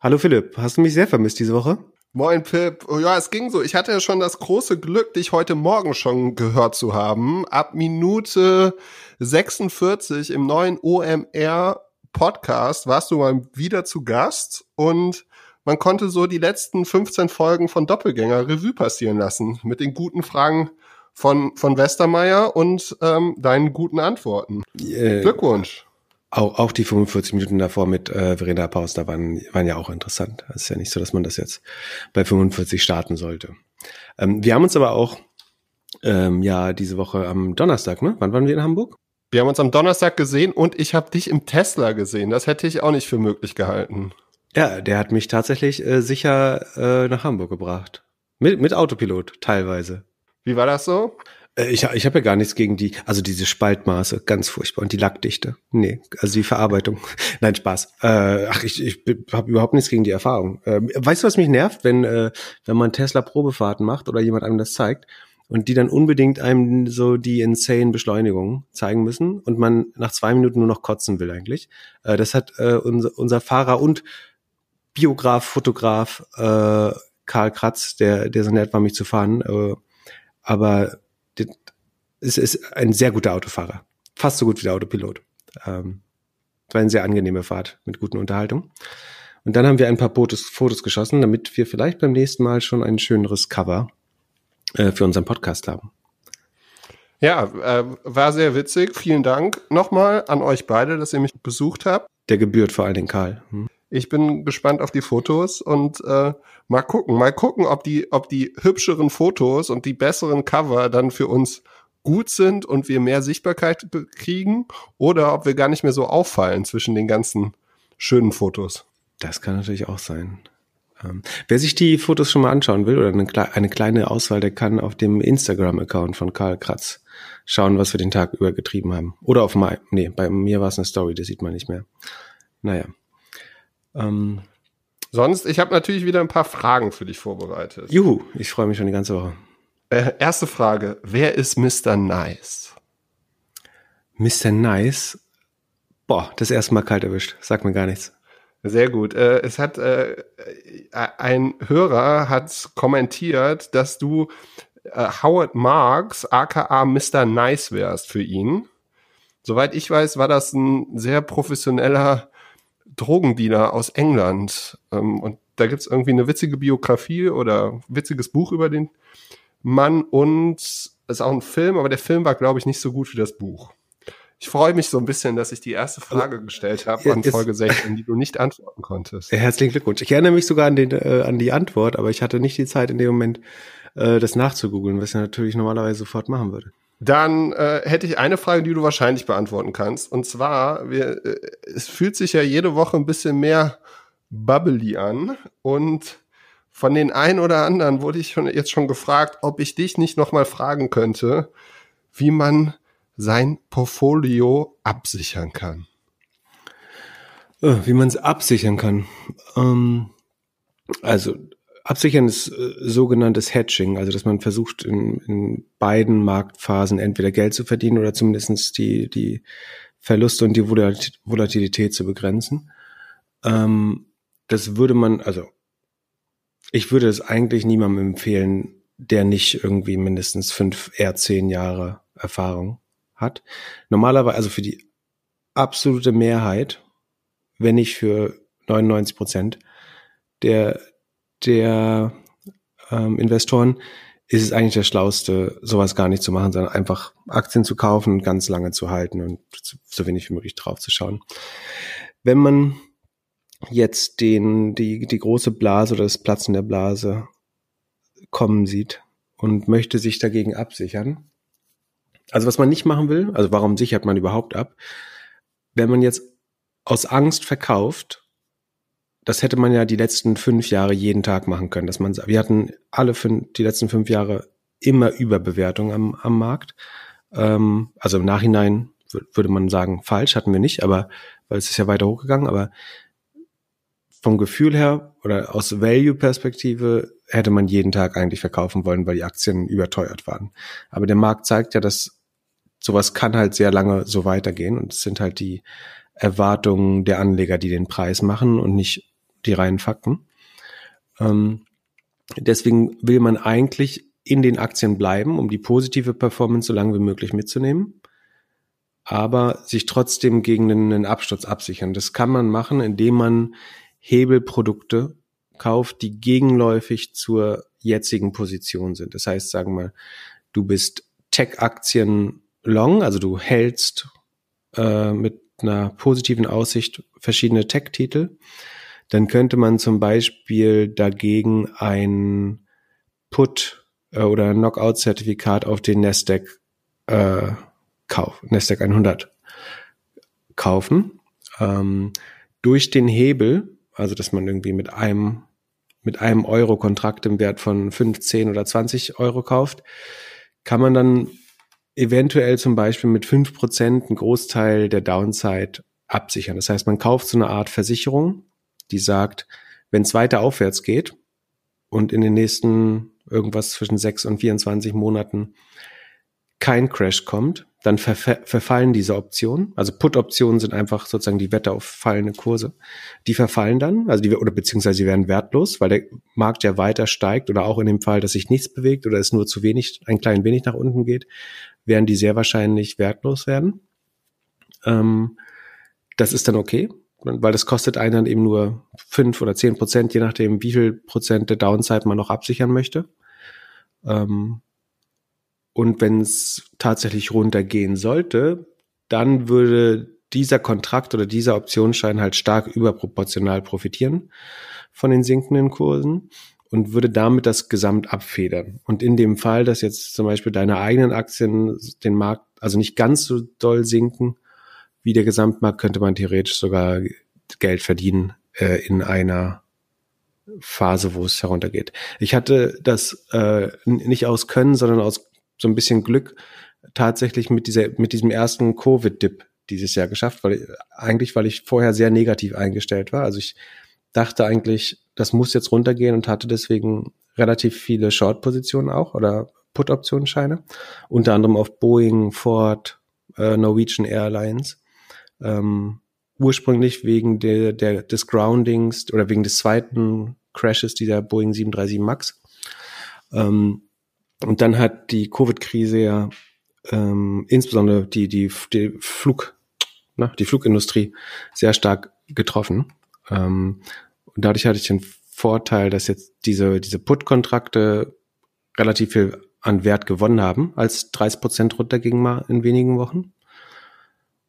Hallo Philipp, hast du mich sehr vermisst diese Woche? Moin Pip. Oh, ja, es ging so. Ich hatte ja schon das große Glück, dich heute Morgen schon gehört zu haben. Ab Minute 46 im neuen OMR Podcast warst du mal wieder zu Gast und man konnte so die letzten 15 Folgen von Doppelgänger Revue passieren lassen mit den guten Fragen von, von Westermeier und ähm, deinen guten Antworten. Äh, Glückwunsch. Auch, auch die 45 Minuten davor mit äh, Verena Paus, da waren, waren ja auch interessant. Es ist ja nicht so, dass man das jetzt bei 45 starten sollte. Ähm, wir haben uns aber auch ähm, ja diese Woche am Donnerstag, ne? Wann waren wir in Hamburg? Wir haben uns am Donnerstag gesehen und ich habe dich im Tesla gesehen. Das hätte ich auch nicht für möglich gehalten. Ja, der hat mich tatsächlich äh, sicher äh, nach Hamburg gebracht. Mit, mit Autopilot teilweise. Wie war das so? Äh, ich, ich habe ja gar nichts gegen die, also diese Spaltmaße, ganz furchtbar. Und die Lackdichte. Nee, also die Verarbeitung. Nein, Spaß. Äh, ach, ich, ich habe überhaupt nichts gegen die Erfahrung. Äh, weißt du, was mich nervt, wenn, äh, wenn man Tesla-Probefahrten macht oder jemand einem das zeigt und die dann unbedingt einem so die insane Beschleunigung zeigen müssen und man nach zwei Minuten nur noch kotzen will eigentlich. Äh, das hat äh, unser, unser Fahrer und Biograf, Fotograf äh, Karl Kratz, der, der so nett war, mich zu fahren. Äh, aber es ist ein sehr guter Autofahrer. Fast so gut wie der Autopilot. Ähm, war eine sehr angenehme Fahrt mit guten Unterhaltung. Und dann haben wir ein paar Fotos, Fotos geschossen, damit wir vielleicht beim nächsten Mal schon ein schöneres Cover äh, für unseren Podcast haben. Ja, äh, war sehr witzig. Vielen Dank nochmal an euch beide, dass ihr mich besucht habt. Der gebührt vor allen Dingen Karl. Hm. Ich bin gespannt auf die Fotos und äh, mal gucken, mal gucken, ob die, ob die hübscheren Fotos und die besseren Cover dann für uns gut sind und wir mehr Sichtbarkeit kriegen oder ob wir gar nicht mehr so auffallen zwischen den ganzen schönen Fotos. Das kann natürlich auch sein. Ähm, wer sich die Fotos schon mal anschauen will oder eine, eine kleine Auswahl, der kann auf dem Instagram-Account von Karl Kratz schauen, was wir den Tag über getrieben haben. Oder auf mein, nee, bei mir war es eine Story, das sieht man nicht mehr. Naja. Ähm, Sonst, ich habe natürlich wieder ein paar Fragen für dich vorbereitet. Juhu, ich freue mich schon die ganze Woche. Äh, erste Frage. Wer ist Mr. Nice? Mr. Nice? Boah, das erste Mal kalt erwischt. Sag mir gar nichts. Sehr gut. Äh, es hat äh, ein Hörer hat kommentiert, dass du äh, Howard Marks, aka Mr. Nice wärst für ihn. Soweit ich weiß, war das ein sehr professioneller Drogendealer aus England. Ähm, und da gibt's irgendwie eine witzige Biografie oder witziges Buch über den Mann und es ist auch ein Film, aber der Film war, glaube ich, nicht so gut wie das Buch. Ich freue mich so ein bisschen, dass ich die erste Frage gestellt habe an Folge 16, die du nicht antworten konntest. Herzlichen Glückwunsch. Ich erinnere mich sogar an, den, äh, an die Antwort, aber ich hatte nicht die Zeit in dem Moment, äh, das nachzugoogeln, was ich natürlich normalerweise sofort machen würde. Dann äh, hätte ich eine Frage, die du wahrscheinlich beantworten kannst. Und zwar, wir, äh, es fühlt sich ja jede Woche ein bisschen mehr bubbly an. Und von den einen oder anderen wurde ich schon, jetzt schon gefragt, ob ich dich nicht nochmal fragen könnte, wie man sein Portfolio absichern kann. Äh, wie man es absichern kann. Ähm, also absichern ist äh, sogenanntes Hedging, also dass man versucht in, in beiden Marktphasen entweder Geld zu verdienen oder zumindest die, die Verluste und die Volatilität zu begrenzen. Ähm, das würde man, also ich würde es eigentlich niemandem empfehlen, der nicht irgendwie mindestens fünf, eher zehn Jahre Erfahrung hat. Normalerweise, also für die absolute Mehrheit, wenn nicht für 99 Prozent der, der ähm, Investoren, ist es eigentlich das Schlauste, sowas gar nicht zu machen, sondern einfach Aktien zu kaufen und ganz lange zu halten und so wenig wie möglich drauf zu schauen. Wenn man jetzt den, die, die große Blase oder das Platzen der Blase kommen sieht und möchte sich dagegen absichern. Also was man nicht machen will, also warum sichert man überhaupt ab? Wenn man jetzt aus Angst verkauft, das hätte man ja die letzten fünf Jahre jeden Tag machen können, dass man, wir hatten alle fünf, die letzten fünf Jahre immer Überbewertung am, am Markt. Ähm, also im Nachhinein würde man sagen, falsch hatten wir nicht, aber weil es ist ja weiter hochgegangen, aber vom Gefühl her oder aus Value-Perspektive hätte man jeden Tag eigentlich verkaufen wollen, weil die Aktien überteuert waren. Aber der Markt zeigt ja, dass sowas kann halt sehr lange so weitergehen und es sind halt die Erwartungen der Anleger, die den Preis machen und nicht die reinen Fakten. Ähm, deswegen will man eigentlich in den Aktien bleiben, um die positive Performance so lange wie möglich mitzunehmen, aber sich trotzdem gegen einen Absturz absichern. Das kann man machen, indem man Hebelprodukte kauft, die gegenläufig zur jetzigen Position sind. Das heißt, sagen wir mal, du bist Tech-Aktien long, also du hältst äh, mit einer positiven Aussicht verschiedene Tech-Titel, dann könnte man zum Beispiel dagegen ein Put äh, oder Knockout-Zertifikat auf den Nasdaq äh, kauf, Nasdaq 100 kaufen. Ähm, durch den Hebel, also dass man irgendwie mit einem mit einem Euro Kontrakt im Wert von 15 oder 20 Euro kauft, kann man dann eventuell zum Beispiel mit fünf Prozent einen Großteil der Downside absichern. Das heißt, man kauft so eine Art Versicherung, die sagt, wenn es weiter aufwärts geht und in den nächsten irgendwas zwischen 6 und 24 Monaten kein Crash kommt, dann ver verfallen diese Optionen. Also Put-Optionen sind einfach sozusagen die Wette auf fallende Kurse. Die verfallen dann, also die, oder beziehungsweise sie werden wertlos, weil der Markt ja weiter steigt oder auch in dem Fall, dass sich nichts bewegt oder es nur zu wenig, ein klein wenig nach unten geht, werden die sehr wahrscheinlich wertlos werden. Ähm, das ist dann okay, weil das kostet einen dann eben nur fünf oder zehn Prozent, je nachdem, wie viel Prozent der Downside man noch absichern möchte. Ähm, und wenn es tatsächlich runtergehen sollte, dann würde dieser Kontrakt oder dieser Optionsschein halt stark überproportional profitieren von den sinkenden Kursen und würde damit das Gesamt abfedern. Und in dem Fall, dass jetzt zum Beispiel deine eigenen Aktien den Markt also nicht ganz so doll sinken wie der Gesamtmarkt, könnte man theoretisch sogar Geld verdienen äh, in einer Phase, wo es heruntergeht. Ich hatte das äh, nicht aus Können, sondern aus so ein bisschen Glück tatsächlich mit dieser, mit diesem ersten Covid-Dip dieses Jahr geschafft, weil eigentlich, weil ich vorher sehr negativ eingestellt war. Also ich dachte eigentlich, das muss jetzt runtergehen und hatte deswegen relativ viele Short-Positionen auch oder Put-Optionsscheine, unter anderem auf Boeing, Ford, äh, Norwegian Airlines. Ähm, ursprünglich wegen der, der, des Groundings oder wegen des zweiten Crashes dieser Boeing 737 MAX. Ähm, und dann hat die Covid-Krise ja ähm, insbesondere die, die, die Flug, ne, die Flugindustrie sehr stark getroffen. Ähm, und dadurch hatte ich den Vorteil, dass jetzt diese, diese Put-Kontrakte relativ viel an Wert gewonnen haben, als 30 Prozent runterging mal in wenigen Wochen.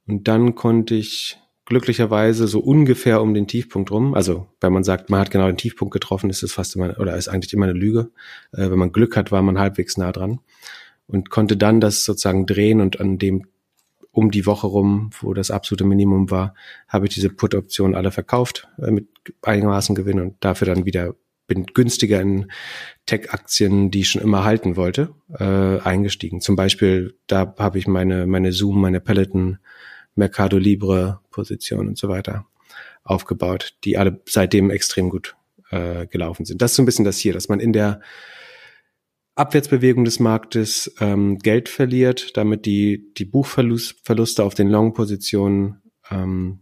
Und dann konnte ich glücklicherweise so ungefähr um den Tiefpunkt rum. Also wenn man sagt, man hat genau den Tiefpunkt getroffen, ist es fast immer oder ist eigentlich immer eine Lüge. Äh, wenn man Glück hat, war man halbwegs nah dran und konnte dann das sozusagen drehen und an dem um die Woche rum, wo das absolute Minimum war, habe ich diese Put-Optionen alle verkauft äh, mit einigermaßen Gewinn und dafür dann wieder bin günstiger in Tech-Aktien, die ich schon immer halten wollte, äh, eingestiegen. Zum Beispiel, da habe ich meine, meine Zoom, meine Peloton, Mercado Libre Position und so weiter aufgebaut, die alle seitdem extrem gut äh, gelaufen sind. Das ist so ein bisschen das hier, dass man in der Abwärtsbewegung des Marktes ähm, Geld verliert, damit die, die Buchverluste auf den Long-Positionen ähm,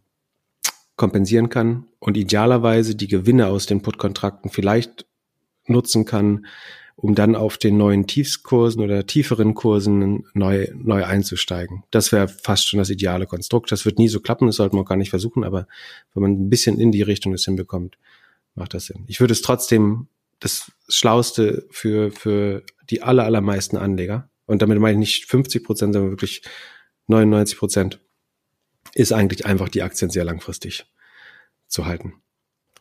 kompensieren kann und idealerweise die Gewinne aus den Put-Kontrakten vielleicht nutzen kann, um dann auf den neuen Tiefskursen oder tieferen Kursen neu, neu einzusteigen. Das wäre fast schon das ideale Konstrukt. Das wird nie so klappen, das sollte man auch gar nicht versuchen, aber wenn man ein bisschen in die Richtung das hinbekommt, macht das Sinn. Ich würde es trotzdem das Schlauste für, für die aller, allermeisten Anleger, und damit meine ich nicht 50 Prozent, sondern wirklich 99 Prozent, ist eigentlich einfach die Aktien sehr langfristig zu halten.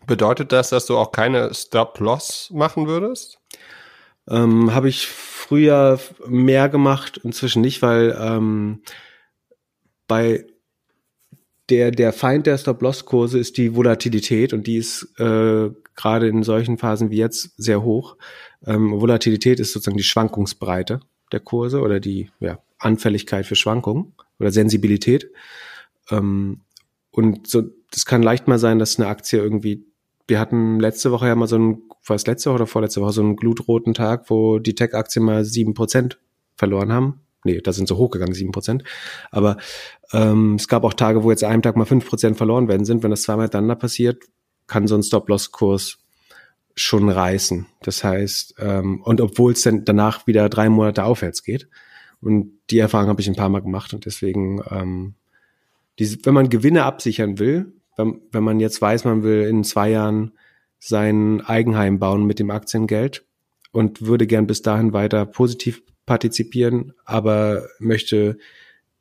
Bedeutet das, dass du auch keine Stop-Loss machen würdest? Ähm, Habe ich früher mehr gemacht, inzwischen nicht, weil ähm, bei der, der Feind der Stop-Loss-Kurse ist die Volatilität und die ist äh, gerade in solchen Phasen wie jetzt sehr hoch. Ähm, Volatilität ist sozusagen die Schwankungsbreite der Kurse oder die ja, Anfälligkeit für Schwankungen oder Sensibilität. Ähm, und so, das kann leicht mal sein, dass eine Aktie irgendwie wir hatten letzte Woche ja mal so einen, war es letzte Woche oder vorletzte Woche, so einen glutroten Tag, wo die Tech-Aktien mal sieben Prozent verloren haben. Nee, da sind sie hochgegangen, sieben Prozent. Aber ähm, es gab auch Tage, wo jetzt einem Tag mal fünf Prozent verloren werden sind. Wenn das zweimal hintereinander passiert, kann so ein Stop-Loss-Kurs schon reißen. Das heißt, ähm, und obwohl es dann danach wieder drei Monate aufwärts geht. Und die Erfahrung habe ich ein paar Mal gemacht und deswegen, ähm, diese, wenn man Gewinne absichern will, wenn, wenn man jetzt weiß, man will in zwei Jahren sein Eigenheim bauen mit dem Aktiengeld und würde gern bis dahin weiter positiv partizipieren, aber möchte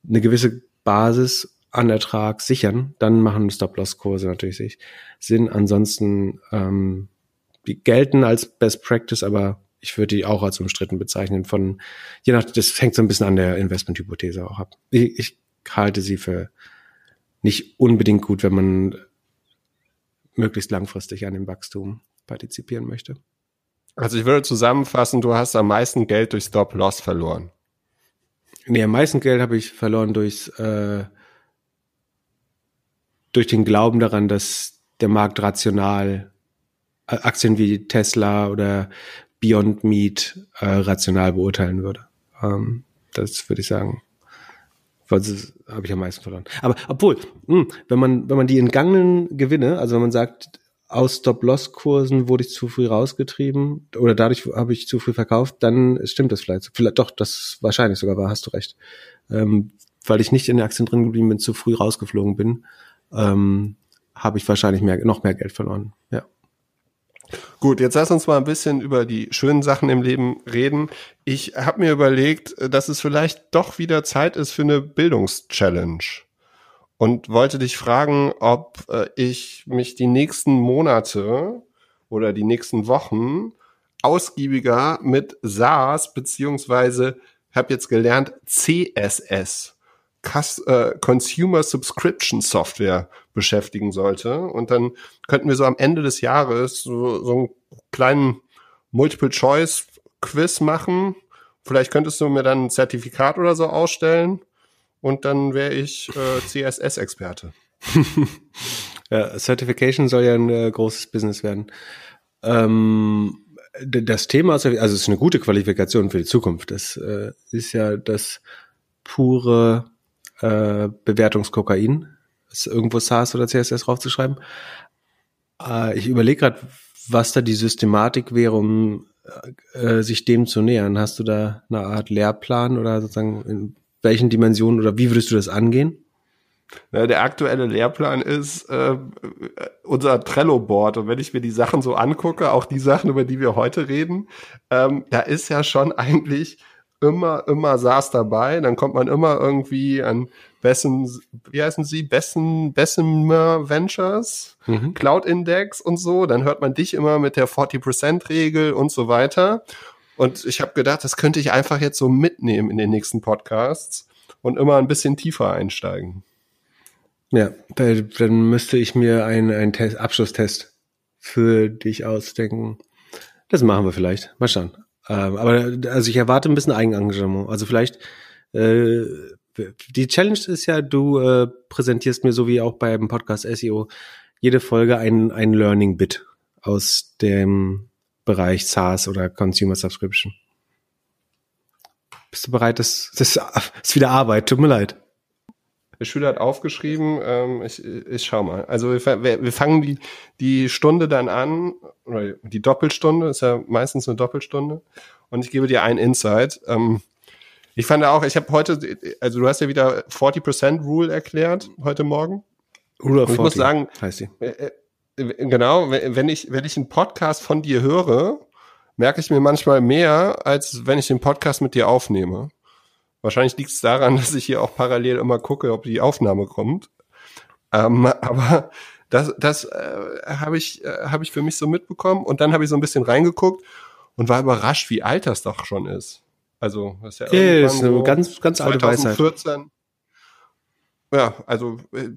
eine gewisse Basis an Ertrag sichern, dann machen Stop-Loss-Kurse natürlich Sinn. Ansonsten ähm, die gelten als Best Practice, aber ich würde die auch als umstritten bezeichnen. Von je nach, das hängt so ein bisschen an der Investmenthypothese auch ab. Ich, ich halte sie für nicht unbedingt gut, wenn man möglichst langfristig an dem Wachstum partizipieren möchte. Also ich würde zusammenfassen, du hast am meisten Geld durch Stop-Loss verloren. Nee, am meisten Geld habe ich verloren durchs, äh, durch den Glauben daran, dass der Markt rational äh, Aktien wie Tesla oder Beyond Meat äh, rational beurteilen würde. Ähm, das würde ich sagen. Was habe ich am meisten verloren. Aber obwohl, mh, hm, wenn man wenn man die entgangenen Gewinne, also wenn man sagt, aus Stop-Loss-Kursen wurde ich zu früh rausgetrieben oder dadurch habe ich zu früh verkauft, dann stimmt das vielleicht. vielleicht doch, das wahrscheinlich sogar war, hast du recht. Ähm, weil ich nicht in den Aktien drin geblieben bin, zu früh rausgeflogen bin, ähm, habe ich wahrscheinlich mehr, noch mehr Geld verloren. Ja. Gut, jetzt lass uns mal ein bisschen über die schönen Sachen im Leben reden. Ich habe mir überlegt, dass es vielleicht doch wieder Zeit ist für eine Bildungschallenge und wollte dich fragen, ob äh, ich mich die nächsten Monate oder die nächsten Wochen ausgiebiger mit SaaS beziehungsweise habe jetzt gelernt CSS äh, Consumer Subscription Software beschäftigen sollte. Und dann könnten wir so am Ende des Jahres so, so einen kleinen Multiple-Choice-Quiz machen. Vielleicht könntest du mir dann ein Zertifikat oder so ausstellen und dann wäre ich äh, CSS-Experte. ja, Certification soll ja ein äh, großes Business werden. Ähm, das Thema ist, also es ist eine gute Qualifikation für die Zukunft. Das äh, ist ja das pure äh, Bewertungskokain. Ist irgendwo SaaS oder CSS draufzuschreiben. Äh, ich überlege gerade, was da die Systematik wäre, um äh, sich dem zu nähern. Hast du da eine Art Lehrplan oder sozusagen in welchen Dimensionen oder wie würdest du das angehen? Na, der aktuelle Lehrplan ist äh, unser Trello-Board. Und wenn ich mir die Sachen so angucke, auch die Sachen, über die wir heute reden, ähm, da ist ja schon eigentlich immer, immer SaaS dabei. Dann kommt man immer irgendwie an Bessen, wie heißen sie? Bessen, Bessemer Ventures, mhm. Cloud Index und so. Dann hört man dich immer mit der 40%-Regel und so weiter. Und ich habe gedacht, das könnte ich einfach jetzt so mitnehmen in den nächsten Podcasts und immer ein bisschen tiefer einsteigen. Ja, dann müsste ich mir einen, einen Test, Abschlusstest für dich ausdenken. Das machen wir vielleicht. Mal schauen. Ähm, aber also ich erwarte ein bisschen Eigenengagement. Also vielleicht äh, die Challenge ist ja, du äh, präsentierst mir so wie auch beim Podcast SEO jede Folge ein, ein Learning Bit aus dem Bereich SaaS oder Consumer Subscription. Bist du bereit? Das, das ist wieder Arbeit. Tut mir leid. Der Schüler hat aufgeschrieben, ähm, ich, ich schau mal. Also wir, wir fangen die, die Stunde dann an, oder die Doppelstunde, ist ja meistens eine Doppelstunde. Und ich gebe dir einen Insight. Ähm, ich fand auch, ich habe heute, also du hast ja wieder 40% Rule erklärt heute Morgen. Rule of 40, ich muss sagen, heißt sie. Äh, äh, genau, wenn ich, wenn ich einen Podcast von dir höre, merke ich mir manchmal mehr, als wenn ich den Podcast mit dir aufnehme. Wahrscheinlich liegt es daran, dass ich hier auch parallel immer gucke, ob die Aufnahme kommt. Ähm, aber das, das äh, habe ich, äh, hab ich für mich so mitbekommen. Und dann habe ich so ein bisschen reingeguckt und war überrascht, wie alt das doch schon ist. Also, das ist ja ist eine so ganz, ganz alte 2014. Weisheit. Ja, also äh,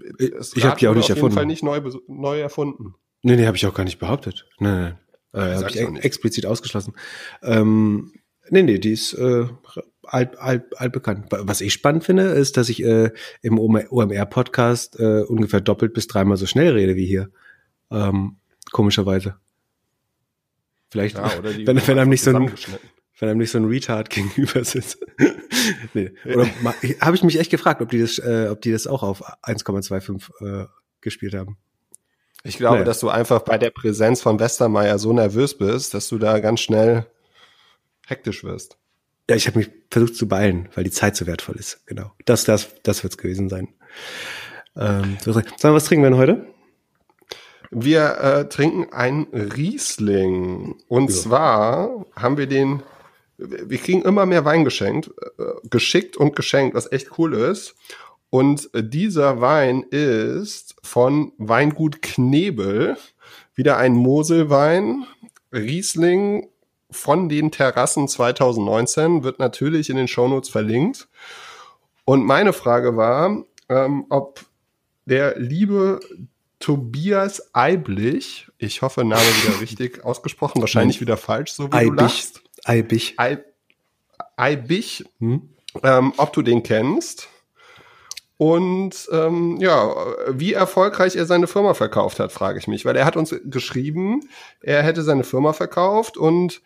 ich habe die auch nicht auf erfunden. jeden Fall nicht neu, neu erfunden. Nee, nee, habe ich auch gar nicht behauptet. Nein, nein. Äh, habe ich explizit ausgeschlossen. Ähm, nee, nee, die ist äh, alt, alt, alt bekannt. Was ich spannend finde, ist, dass ich äh, im OMR-Podcast äh, ungefähr doppelt bis dreimal so schnell rede wie hier. Ähm, komischerweise. Vielleicht, ja, wenn, wenn einem nicht so ein, wenn einem nicht so ein Retard gegenüber sitzt. nee. Oder habe ich mich echt gefragt, ob die das, äh, ob die das auch auf 1,25 äh, gespielt haben. Ich glaube, naja. dass du einfach bei der Präsenz von Westermeier so nervös bist, dass du da ganz schnell hektisch wirst. Ja, ich habe mich versucht zu beeilen, weil die Zeit so wertvoll ist. Genau. Das, das, das wird's gewesen sein. Ähm, so, sagen wir, was trinken wir denn heute? Wir äh, trinken ein Riesling. Und ja. zwar haben wir den, wir kriegen immer mehr Wein geschenkt, äh, geschickt und geschenkt, was echt cool ist. Und dieser Wein ist von Weingut Knebel, wieder ein Moselwein, Riesling von den Terrassen 2019, wird natürlich in den Shownotes verlinkt. Und meine Frage war, ähm, ob der liebe Tobias Eiblich, ich hoffe, Name wieder richtig ausgesprochen, wahrscheinlich wieder falsch, so wie Eibich. du lachst. Eibich. Eibich, hm? ähm, ob du den kennst. Und ähm, ja, wie erfolgreich er seine Firma verkauft hat, frage ich mich, weil er hat uns geschrieben, er hätte seine Firma verkauft und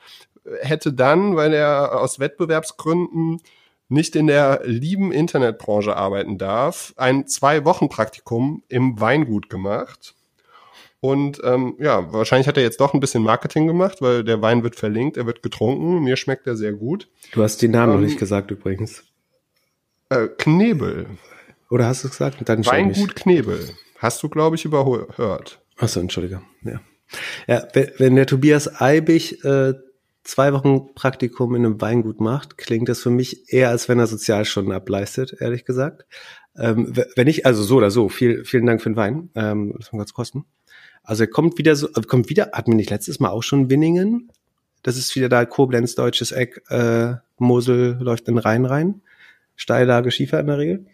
hätte dann, weil er aus Wettbewerbsgründen nicht in der lieben Internetbranche arbeiten darf, ein Zwei-Wochen-Praktikum im Weingut gemacht. Und ähm, ja, wahrscheinlich hat er jetzt doch ein bisschen Marketing gemacht, weil der Wein wird verlinkt, er wird getrunken. Mir schmeckt er sehr gut. Du hast den Namen ähm, noch nicht gesagt übrigens. Äh, Knebel. Oder hast du es gesagt? Dann Weingut Knebel. Hast du, glaube ich, überhört. Achso, entschuldige. Ja. ja, wenn der Tobias Eibig äh, zwei Wochen Praktikum in einem Weingut macht, klingt das für mich eher, als wenn er Sozialstunden ableistet, ehrlich gesagt. Ähm, wenn ich, also so oder so, viel, vielen Dank für den Wein. Ähm, das kann kurz kosten. Also er kommt wieder so, kommt wieder, hatten wir nicht letztes Mal auch schon Winningen? Das ist wieder da Koblenz, deutsches Eck, äh, Mosel läuft in den Rhein rein. Steillage Schiefer in der Regel.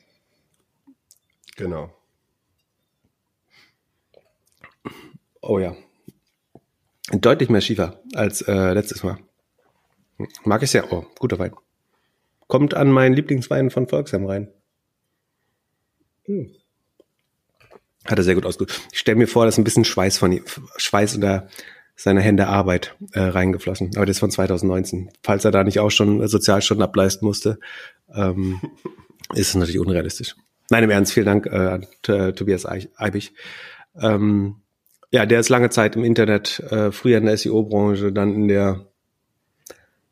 Genau. Oh ja. Deutlich mehr Schiefer als äh, letztes Mal. Mag ich sehr. Oh, guter Wein. Kommt an meinen Lieblingswein von Volksheim rein. Hm. Hat er sehr gut ausgesucht. Ich stelle mir vor, dass ein bisschen Schweiß von Schweiß unter seine Hände Arbeit äh, reingeflossen. Aber das ist von 2019. Falls er da nicht auch schon Sozialstunden ableisten musste, ähm, ist es natürlich unrealistisch. Nein, im Ernst, vielen Dank äh, äh, Tobias Eibig. Ähm, ja, der ist lange Zeit im Internet, äh, früher in der SEO-Branche, dann in der,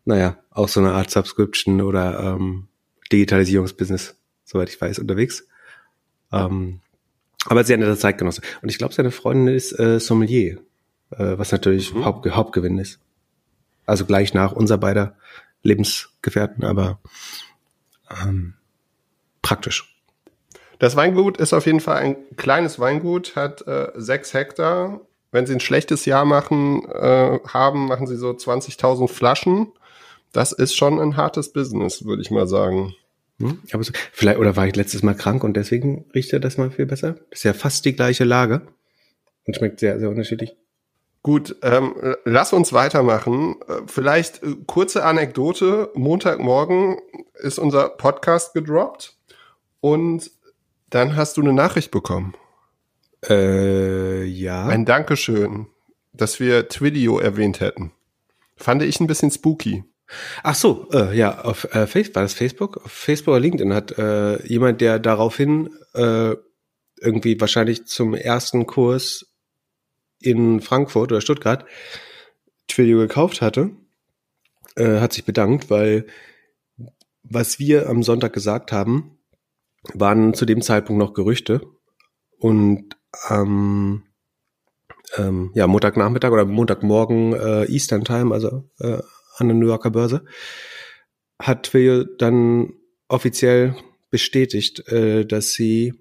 naja, auch so eine Art Subscription oder ähm, Digitalisierungsbusiness, soweit ich weiß, unterwegs. Ähm, aber sehr netter Zeitgenosse. Und ich glaube, seine Freundin ist äh, Sommelier, äh, was natürlich mhm. Haupt, Hauptgewinn ist. Also gleich nach unser beider Lebensgefährten, aber ähm, praktisch. Das Weingut ist auf jeden Fall ein kleines Weingut, hat äh, sechs Hektar. Wenn sie ein schlechtes Jahr machen, äh, haben, machen sie so 20.000 Flaschen. Das ist schon ein hartes Business, würde ich mal sagen. Hm, aber so, vielleicht, oder war ich letztes Mal krank und deswegen riecht er das mal viel besser? Das ist ja fast die gleiche Lage und schmeckt sehr, sehr unterschiedlich. Gut, ähm, lass uns weitermachen. Äh, vielleicht äh, kurze Anekdote. Montagmorgen ist unser Podcast gedroppt und dann hast du eine Nachricht bekommen. Äh, ja. Ein Dankeschön, dass wir Twidio erwähnt hätten. Fand ich ein bisschen spooky. Ach so, äh, ja, auf äh, Facebook, war das Facebook? Auf Facebook oder LinkedIn hat äh, jemand, der daraufhin äh, irgendwie wahrscheinlich zum ersten Kurs in Frankfurt oder Stuttgart Twilio gekauft hatte, äh, hat sich bedankt, weil was wir am Sonntag gesagt haben, waren zu dem Zeitpunkt noch Gerüchte. Und ähm, ähm, ja, Montagnachmittag oder Montagmorgen äh, Eastern Time, also äh, an der New Yorker Börse, hat Twilio dann offiziell bestätigt, äh, dass sie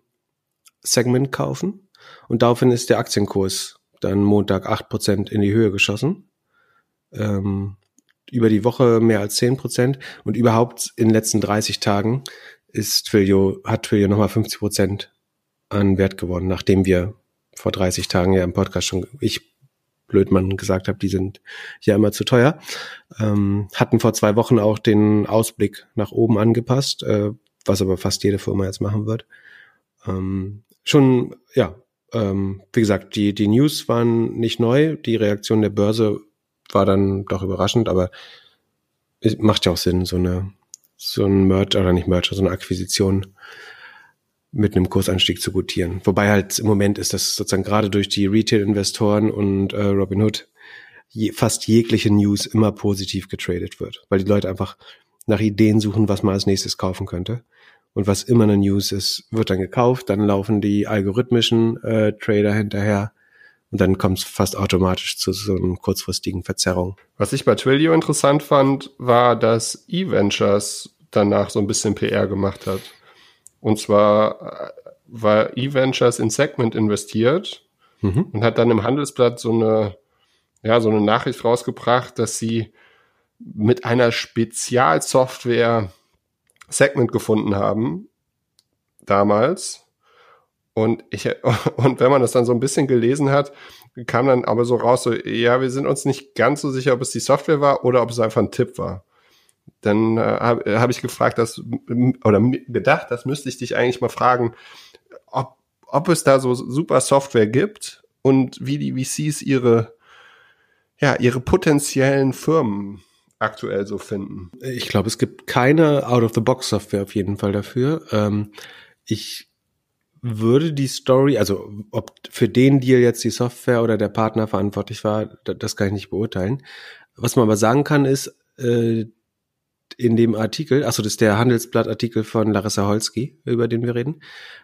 Segment kaufen. Und daraufhin ist der Aktienkurs dann Montag acht Prozent in die Höhe geschossen. Ähm, über die Woche mehr als zehn Prozent und überhaupt in den letzten 30 Tagen ist Twilio, hat Twilio nochmal 50 Prozent an Wert gewonnen, nachdem wir vor 30 Tagen ja im Podcast schon, ich Blödmann gesagt habe, die sind ja immer zu teuer. Ähm, hatten vor zwei Wochen auch den Ausblick nach oben angepasst, äh, was aber fast jede Firma jetzt machen wird. Ähm, schon, ja, ähm, wie gesagt, die, die News waren nicht neu, die Reaktion der Börse war dann doch überraschend, aber es macht ja auch Sinn, so eine so ein Merger oder nicht Merger, so eine Akquisition mit einem Kursanstieg zu gutieren. Wobei halt im Moment ist das sozusagen gerade durch die Retail-Investoren und äh, Robinhood je, fast jegliche News immer positiv getradet wird, weil die Leute einfach nach Ideen suchen, was man als nächstes kaufen könnte. Und was immer eine News ist, wird dann gekauft, dann laufen die algorithmischen äh, Trader hinterher und dann kommt es fast automatisch zu so einer kurzfristigen Verzerrung. Was ich bei Twilio interessant fand, war, dass E-Ventures danach so ein bisschen PR gemacht hat. Und zwar äh, war E-Ventures in Segment investiert mhm. und hat dann im Handelsblatt so eine, ja, so eine Nachricht rausgebracht, dass sie mit einer Spezialsoftware Segment gefunden haben damals. Und ich, und wenn man das dann so ein bisschen gelesen hat, kam dann aber so raus, so, ja, wir sind uns nicht ganz so sicher, ob es die Software war oder ob es einfach ein Tipp war. Dann äh, habe äh, hab ich gefragt, dass, oder gedacht, das müsste ich dich eigentlich mal fragen, ob, ob es da so super Software gibt und wie die VCs ihre, ja, ihre potenziellen Firmen aktuell so finden. Ich glaube, es gibt keine Out-of-the-Box-Software auf jeden Fall dafür. Ähm, ich würde die Story, also ob für den Deal jetzt die Software oder der Partner verantwortlich war, das kann ich nicht beurteilen. Was man aber sagen kann, ist, äh, in dem Artikel, also das ist der Handelsblatt-Artikel von Larissa Holski, über den wir reden,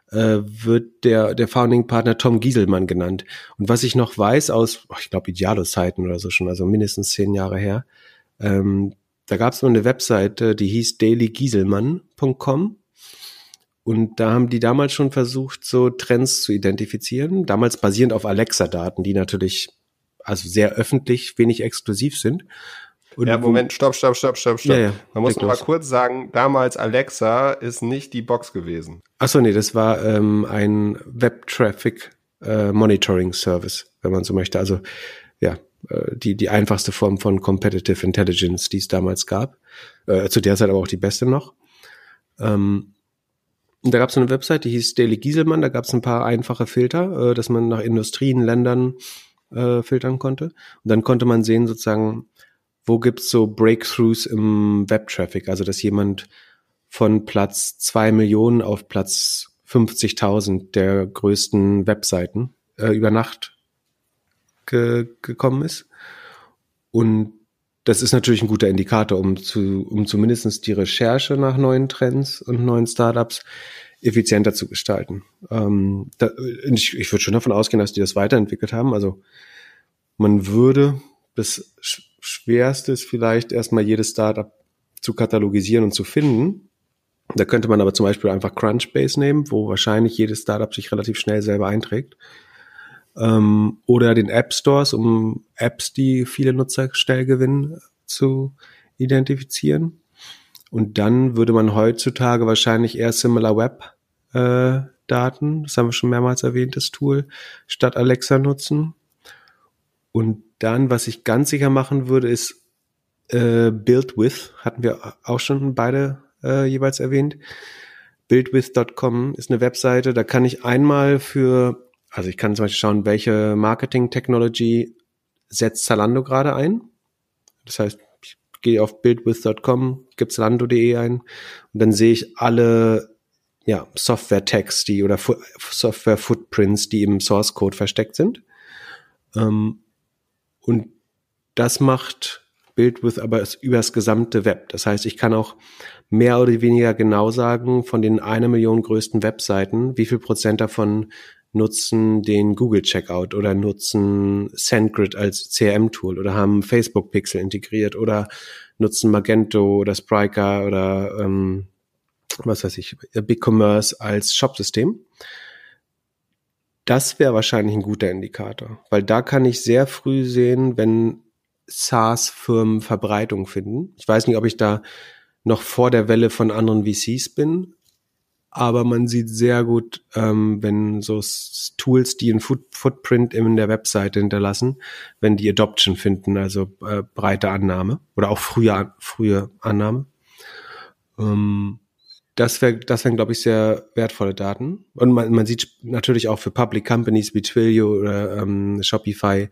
äh, wird der, der Founding-Partner Tom Gieselmann genannt. Und was ich noch weiß aus, ich glaube, Idealo-Zeiten oder so schon, also mindestens zehn Jahre her, ähm, da gab es eine Webseite, die hieß dailygieselmann.com. Und da haben die damals schon versucht, so Trends zu identifizieren. Damals basierend auf Alexa-Daten, die natürlich also sehr öffentlich, wenig exklusiv sind. Und ja, Moment, stopp, stopp, stopp, stopp, stopp. Ja, ja, Man muss noch mal kurz sagen, damals Alexa ist nicht die Box gewesen. Ach so, nee, das war ähm, ein Web-Traffic äh, Monitoring Service, wenn man so möchte. Also ja, äh, die, die einfachste Form von Competitive Intelligence, die es damals gab. Äh, zu der Zeit aber auch die beste noch. Ähm, da gab es eine Website, die hieß Daily Gieselmann, da gab es ein paar einfache Filter, äh, dass man nach Industrien, Ländern äh, filtern konnte. Und dann konnte man sehen, sozusagen, wo gibt's so Breakthroughs im Web-Traffic, also dass jemand von Platz zwei Millionen auf Platz 50.000 der größten Webseiten äh, über Nacht ge gekommen ist. Und das ist natürlich ein guter Indikator, um zu, um zumindestens die Recherche nach neuen Trends und neuen Startups effizienter zu gestalten. Ähm, da, ich, ich würde schon davon ausgehen, dass die das weiterentwickelt haben. Also man würde, das Schwerste ist vielleicht erstmal jedes Startup zu katalogisieren und zu finden. Da könnte man aber zum Beispiel einfach Crunchbase nehmen, wo wahrscheinlich jedes Startup sich relativ schnell selber einträgt ähm, oder den App Stores, um Apps, die viele Nutzer schnell gewinnen, zu identifizieren. Und dann würde man heutzutage wahrscheinlich eher Similar Web äh, Daten, das haben wir schon mehrmals erwähnt, das Tool, statt Alexa nutzen. Und dann, was ich ganz sicher machen würde, ist äh, Build With, hatten wir auch schon beide äh, jeweils erwähnt. Buildwith.com ist eine Webseite, da kann ich einmal für also ich kann zum Beispiel schauen, welche Marketing-Technology setzt Zalando gerade ein. Das heißt, ich gehe auf buildwith.com, gebe zalando.de ein und dann sehe ich alle ja, Software-Tags, die oder Software-Footprints, die im Source-Code versteckt sind. Ähm, und das macht BuildWith aber über das gesamte Web. Das heißt, ich kann auch mehr oder weniger genau sagen, von den einer Million größten Webseiten, wie viel Prozent davon nutzen den Google Checkout oder nutzen SendGrid als CRM-Tool oder haben Facebook Pixel integriert oder nutzen Magento oder Spryker oder ähm, was weiß ich, BigCommerce als Shopsystem. Das wäre wahrscheinlich ein guter Indikator, weil da kann ich sehr früh sehen, wenn SaaS-Firmen Verbreitung finden. Ich weiß nicht, ob ich da noch vor der Welle von anderen VCs bin, aber man sieht sehr gut, ähm, wenn so Tools, die einen Foot Footprint in der Webseite hinterlassen, wenn die Adoption finden, also äh, breite Annahme oder auch frühe, frühe Annahme. Ähm, das wäre, das wären, glaube ich, sehr wertvolle Daten. Und man, man sieht natürlich auch für Public Companies wie Twilio oder ähm, Shopify,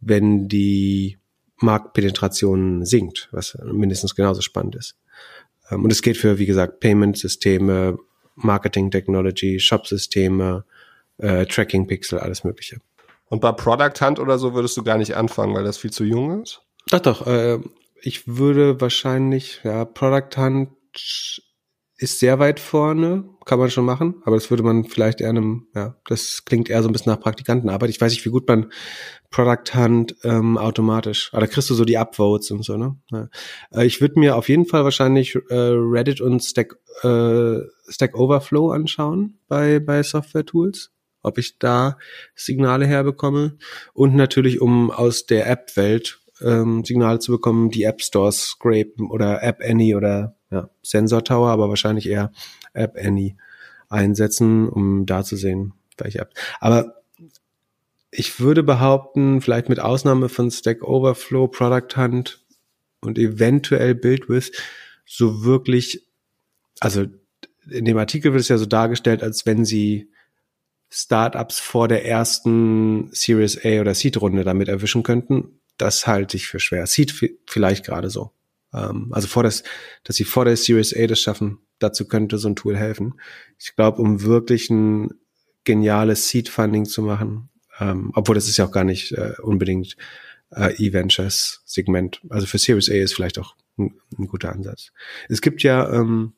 wenn die Marktpenetration sinkt, was mindestens genauso spannend ist. Ähm, und es geht für, wie gesagt, Payment-Systeme, Marketing Technology, Shop-Systeme, äh, Tracking Pixel, alles Mögliche. Und bei Product Hunt oder so würdest du gar nicht anfangen, weil das viel zu jung ist? Doch, doch. Äh, ich würde wahrscheinlich, ja, Product Hunt ist sehr weit vorne, kann man schon machen, aber das würde man vielleicht eher einem, ja, das klingt eher so ein bisschen nach Praktikantenarbeit. Ich weiß nicht, wie gut man Product Hunt ähm, automatisch, aber da kriegst du so die Upvotes und so, ne? Ja. Äh, ich würde mir auf jeden Fall wahrscheinlich äh, Reddit und Stack, äh, Stack Overflow anschauen bei, bei Software Tools, ob ich da Signale herbekomme und natürlich, um aus der App-Welt ähm, Signale zu bekommen, die App Stores scrapen oder App Any oder ja, Sensor Tower, aber wahrscheinlich eher App Any einsetzen, um da zu sehen, welche App. Aber ich würde behaupten, vielleicht mit Ausnahme von Stack Overflow, Product Hunt und eventuell BuildWith, so wirklich, also in dem Artikel wird es ja so dargestellt, als wenn sie Startups vor der ersten Series A oder Seed Runde damit erwischen könnten das halte ich für schwer. Sieht vielleicht gerade so. Ähm, also vor das, dass sie vor der Series A das schaffen, dazu könnte so ein Tool helfen. Ich glaube, um wirklich ein geniales Seed-Funding zu machen, ähm, obwohl das ist ja auch gar nicht äh, unbedingt äh, E-Ventures-Segment. Also für Series A ist vielleicht auch ein, ein guter Ansatz. Es gibt ja ähm,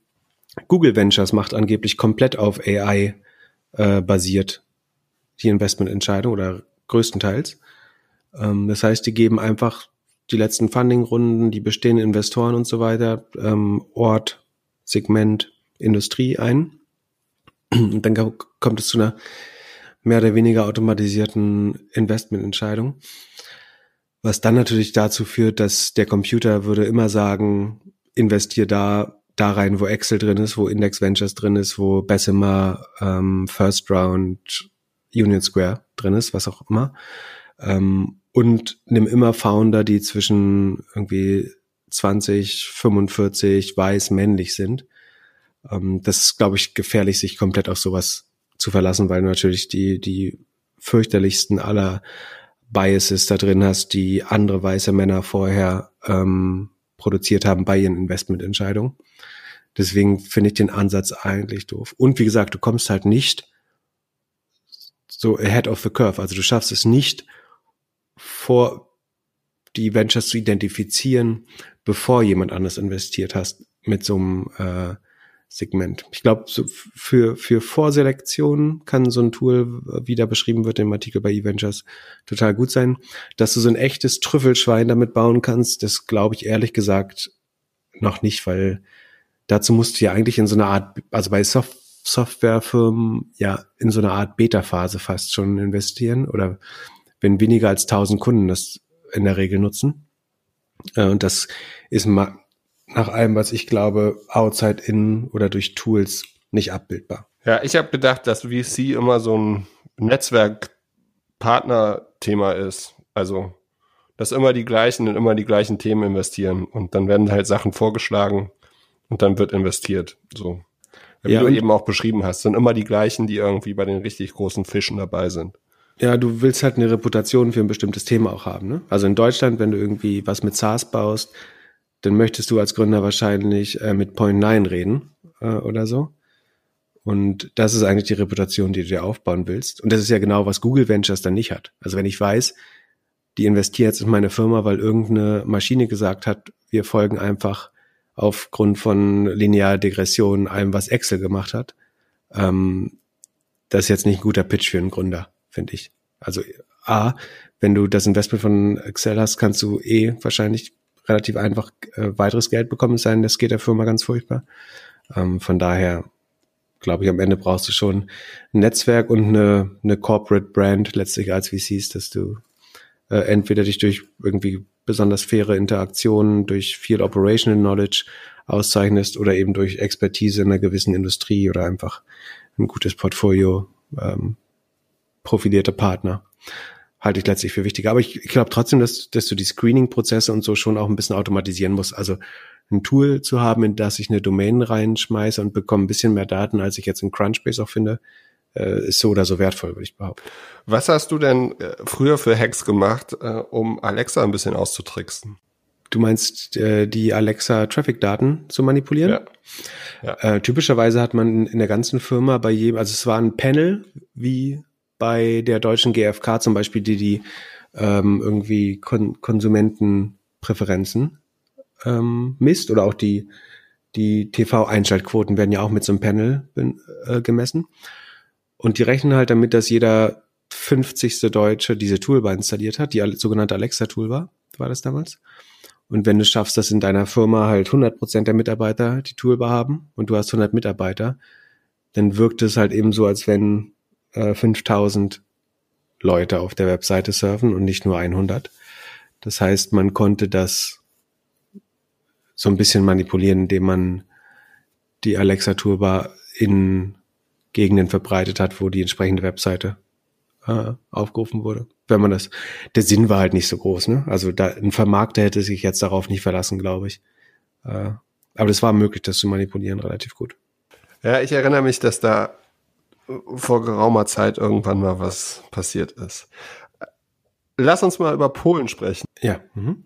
Google Ventures macht angeblich komplett auf AI äh, basiert die Investmententscheidung oder größtenteils. Ähm, das heißt, die geben einfach die letzten Funding-Runden, die bestehenden Investoren und so weiter, ähm, Ort, Segment, Industrie ein. Und dann kommt es zu einer mehr oder weniger automatisierten Investmententscheidung. Was dann natürlich dazu führt, dass der Computer würde immer sagen, investier da, da rein, wo Excel drin ist, wo Index Ventures drin ist, wo Bessemer, ähm, First Round, Union Square drin ist, was auch immer. Ähm, und nimm immer Founder, die zwischen irgendwie 20, 45, weiß, männlich sind. Ähm, das ist, glaube ich, gefährlich, sich komplett auf sowas zu verlassen, weil du natürlich die, die fürchterlichsten aller Biases da drin hast, die andere weiße Männer vorher ähm, produziert haben bei ihren Investmententscheidungen. Deswegen finde ich den Ansatz eigentlich doof. Und wie gesagt, du kommst halt nicht so ahead of the curve. Also du schaffst es nicht, vor die Ventures zu identifizieren, bevor jemand anders investiert hast mit so einem äh, Segment. Ich glaube, so für, für Vorselektion kann so ein Tool, wie da beschrieben wird im Artikel bei eVentures, total gut sein. Dass du so ein echtes Trüffelschwein damit bauen kannst, das glaube ich ehrlich gesagt noch nicht, weil dazu musst du ja eigentlich in so einer Art, also bei Soft Softwarefirmen ja in so einer Art Beta-Phase fast schon investieren oder wenn weniger als 1000 Kunden das in der Regel nutzen. Äh, und das ist nach allem, was ich glaube, outside in oder durch Tools nicht abbildbar. Ja, ich habe gedacht, dass VC immer so ein Netzwerkpartner-Thema ist. Also, dass immer die gleichen in immer die gleichen Themen investieren und dann werden halt Sachen vorgeschlagen und dann wird investiert. So. Wie ja, du eben auch beschrieben hast, sind immer die gleichen, die irgendwie bei den richtig großen Fischen dabei sind. Ja, du willst halt eine Reputation für ein bestimmtes Thema auch haben. Ne? Also in Deutschland, wenn du irgendwie was mit SaaS baust, dann möchtest du als Gründer wahrscheinlich äh, mit Point 9 reden äh, oder so. Und das ist eigentlich die Reputation, die du dir aufbauen willst. Und das ist ja genau, was Google Ventures dann nicht hat. Also wenn ich weiß, die investieren jetzt in meine Firma, weil irgendeine Maschine gesagt hat, wir folgen einfach aufgrund von Lineardegression allem, was Excel gemacht hat. Ähm, das ist jetzt nicht ein guter Pitch für einen Gründer finde ich. Also A, wenn du das Investment von Excel hast, kannst du eh wahrscheinlich relativ einfach äh, weiteres Geld bekommen sein. Das geht der Firma ganz furchtbar. Ähm, von daher glaube ich, am Ende brauchst du schon ein Netzwerk und eine, eine Corporate Brand letztlich als VCs, dass du äh, entweder dich durch irgendwie besonders faire Interaktionen, durch viel Operational Knowledge auszeichnest oder eben durch Expertise in einer gewissen Industrie oder einfach ein gutes Portfolio ähm, profilierte Partner. Halte ich letztlich für wichtiger. Aber ich, ich glaube trotzdem, dass, dass du die Screening-Prozesse und so schon auch ein bisschen automatisieren musst. Also ein Tool zu haben, in das ich eine Domain reinschmeiße und bekomme ein bisschen mehr Daten, als ich jetzt in Crunchbase auch finde, äh, ist so oder so wertvoll, würde ich behaupten. Was hast du denn äh, früher für Hacks gemacht, äh, um Alexa ein bisschen auszutricksen? Du meinst die Alexa-Traffic-Daten zu manipulieren? Ja. ja. Äh, typischerweise hat man in der ganzen Firma bei jedem, also es war ein Panel, wie bei der deutschen GfK zum Beispiel, die die ähm, irgendwie Kon Konsumentenpräferenzen ähm, misst oder auch die die TV-Einschaltquoten werden ja auch mit so einem Panel äh, gemessen. Und die rechnen halt damit, dass jeder 50. Deutsche diese Toolbar installiert hat, die sogenannte Alexa-Toolbar, war das damals. Und wenn du schaffst, dass in deiner Firma halt 100 Prozent der Mitarbeiter die Toolbar haben und du hast 100 Mitarbeiter, dann wirkt es halt eben so, als wenn äh, 5000 Leute auf der Webseite surfen und nicht nur 100. Das heißt, man konnte das so ein bisschen manipulieren, indem man die Alexa-Toolbar in Gegenden verbreitet hat, wo die entsprechende Webseite äh, aufgerufen wurde. Wenn man das, der Sinn war halt nicht so groß, ne? Also da ein Vermarkter hätte sich jetzt darauf nicht verlassen, glaube ich. Äh, aber das war möglich, das zu manipulieren, relativ gut. Ja, ich erinnere mich, dass da vor geraumer Zeit irgendwann mal was passiert ist. Lass uns mal über Polen sprechen. Ja. Mhm.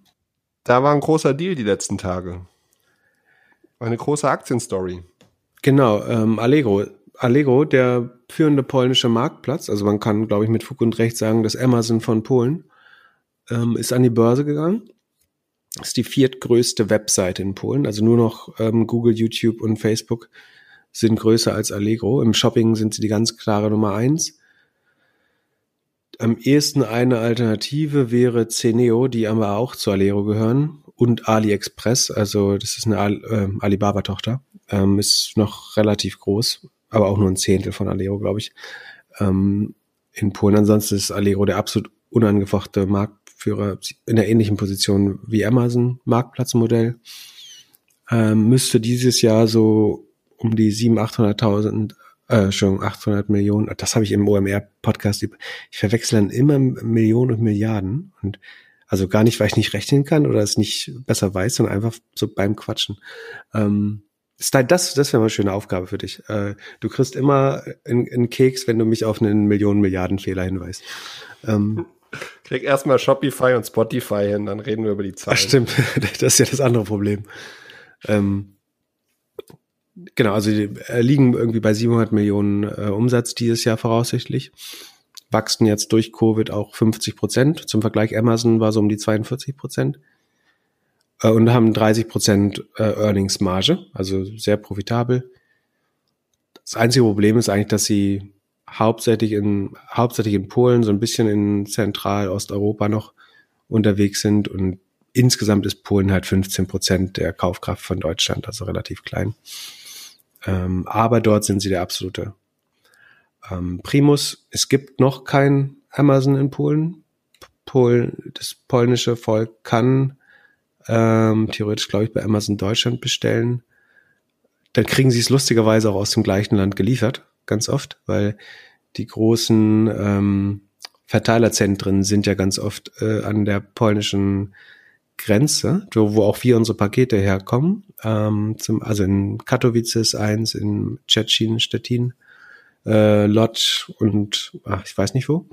Da war ein großer Deal die letzten Tage. Eine große Aktienstory. Genau, ähm, Allegro. Allegro, der führende polnische Marktplatz, also man kann, glaube ich, mit Fug und Recht sagen, das Amazon von Polen, ähm, ist an die Börse gegangen. Ist die viertgrößte Webseite in Polen, also nur noch ähm, Google, YouTube und Facebook sind größer als Allegro. Im Shopping sind sie die ganz klare Nummer eins. Am ehesten eine Alternative wäre Ceneo, die aber auch zu Allegro gehören, und AliExpress, also das ist eine äh, Alibaba-Tochter, ähm, ist noch relativ groß, aber auch nur ein Zehntel von Allegro, glaube ich. Ähm, in Polen ansonsten ist Allegro der absolut unangefochte Marktführer in der ähnlichen Position wie Amazon, Marktplatzmodell. Ähm, müsste dieses Jahr so um die 700.000, 800.000, äh, schon 800 Millionen, das habe ich im OMR-Podcast, ich verwechsel dann immer Millionen und Milliarden und also gar nicht, weil ich nicht rechnen kann oder es nicht besser weiß, sondern einfach so beim Quatschen. Ähm, das, das wäre mal eine schöne Aufgabe für dich. Äh, du kriegst immer einen Keks, wenn du mich auf einen Millionen Milliarden Fehler hinweist. Ähm, Krieg erstmal Shopify und Spotify hin, dann reden wir über die Zahlen. Ach, stimmt, das ist ja das andere Problem. Ähm, Genau, also die äh, liegen irgendwie bei 700 Millionen äh, Umsatz dieses Jahr voraussichtlich. Wachsen jetzt durch Covid auch 50 Prozent. Zum Vergleich Amazon war so um die 42 Prozent. Äh, und haben 30 Prozent äh, Earnings-Marge, also sehr profitabel. Das einzige Problem ist eigentlich, dass sie hauptsächlich in, hauptsächlich in Polen, so ein bisschen in Zentral-Osteuropa noch unterwegs sind und insgesamt ist Polen halt 15 Prozent der Kaufkraft von Deutschland, also relativ klein. Ähm, aber dort sind sie der absolute ähm, Primus. Es gibt noch kein Amazon in Polen. Polen das polnische Volk kann ähm, theoretisch, glaube ich, bei Amazon Deutschland bestellen. Dann kriegen sie es lustigerweise auch aus dem gleichen Land geliefert, ganz oft, weil die großen ähm, Verteilerzentren sind ja ganz oft äh, an der polnischen Grenze, wo, auch wir unsere Pakete herkommen. Ähm, zum, also in Katowice ist eins, in Tschetschen, Stettin, äh, Lodz und ach, ich weiß nicht wo.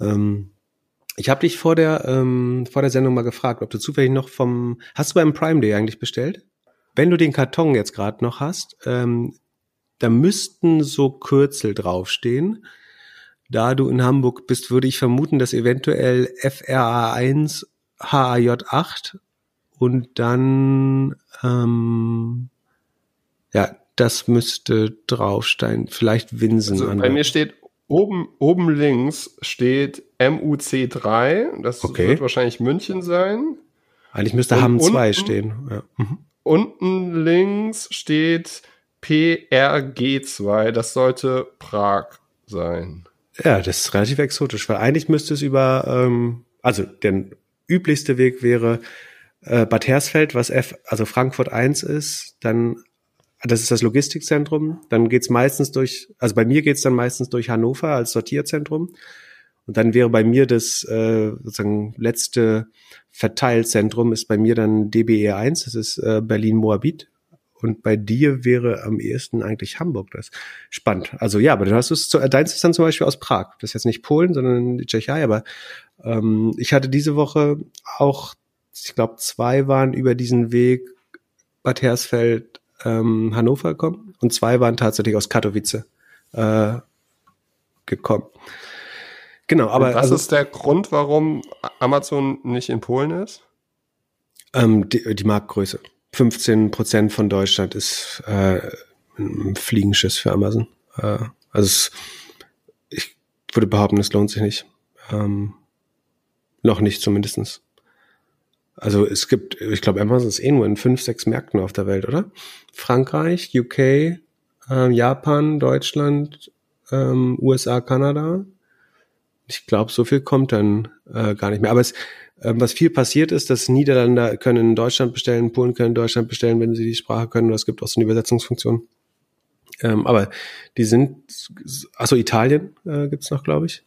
Ähm, ich habe dich vor der ähm, vor der Sendung mal gefragt, ob du zufällig noch vom hast du beim Prime Day eigentlich bestellt? Wenn du den Karton jetzt gerade noch hast, ähm, da müssten so Kürzel draufstehen. Da du in Hamburg bist, würde ich vermuten, dass eventuell FRA1 HAJ8 und dann, ähm, ja, das müsste draufstehen. Vielleicht Winsen. Also bei mir steht oben, oben links steht MUC3. Das okay. wird wahrscheinlich München sein. Eigentlich müsste Hamm 2 stehen. Ja. Mhm. Unten links steht PRG2. Das sollte Prag sein. Ja, das ist relativ exotisch, weil eigentlich müsste es über, ähm, also der üblichste Weg wäre äh, Bad Hersfeld, was F, also Frankfurt 1 ist, dann das ist das Logistikzentrum, dann geht's meistens durch, also bei mir geht's dann meistens durch Hannover als Sortierzentrum. Und dann wäre bei mir das äh, sozusagen letzte Verteilzentrum ist bei mir dann DBE 1, das ist äh, Berlin-Moabit. Und bei dir wäre am ehesten eigentlich Hamburg das. Spannend. Also ja, aber dann hast du es, deins ist dann zum Beispiel aus Prag. Das ist jetzt nicht Polen, sondern die Tschechei, aber ähm, ich hatte diese Woche auch ich glaube, zwei waren über diesen Weg Bad Hersfeld, ähm, Hannover gekommen und zwei waren tatsächlich aus Katowice äh, gekommen. Genau, aber. Und was also, ist der Grund, warum Amazon nicht in Polen ist? Ähm, die, die Marktgröße. 15 Prozent von Deutschland ist äh, ein Fliegenschiss für Amazon. Äh, also es, ich würde behaupten, es lohnt sich nicht. Ähm, noch nicht zumindestens. Also es gibt, ich glaube, Amazon ist eh nur in fünf, sechs Märkten auf der Welt, oder? Frankreich, UK, äh, Japan, Deutschland, ähm, USA, Kanada. Ich glaube, so viel kommt dann äh, gar nicht mehr. Aber es, äh, was viel passiert ist, dass Niederländer können in Deutschland bestellen, Polen können in Deutschland bestellen, wenn sie die Sprache können. Oder es gibt auch so eine Übersetzungsfunktion. Ähm, aber die sind, also Italien äh, gibt's noch, glaube ich.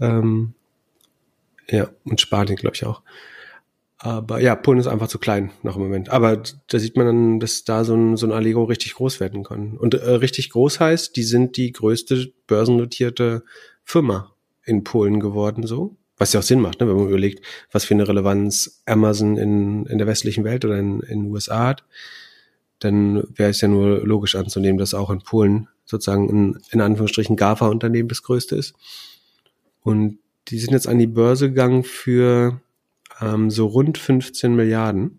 Ähm, ja, und Spanien, glaube ich, auch. Aber ja, Polen ist einfach zu klein noch im Moment. Aber da sieht man dann, dass da so ein, so ein Allegro richtig groß werden kann. Und äh, richtig groß heißt, die sind die größte börsennotierte Firma in Polen geworden, so. Was ja auch Sinn macht, ne, wenn man überlegt, was für eine Relevanz Amazon in, in der westlichen Welt oder in, in den USA hat. Dann wäre es ja nur logisch anzunehmen, dass auch in Polen sozusagen ein, in Anführungsstrichen GAFA-Unternehmen das größte ist. Und die sind jetzt an die Börse gegangen für ähm, so rund 15 Milliarden.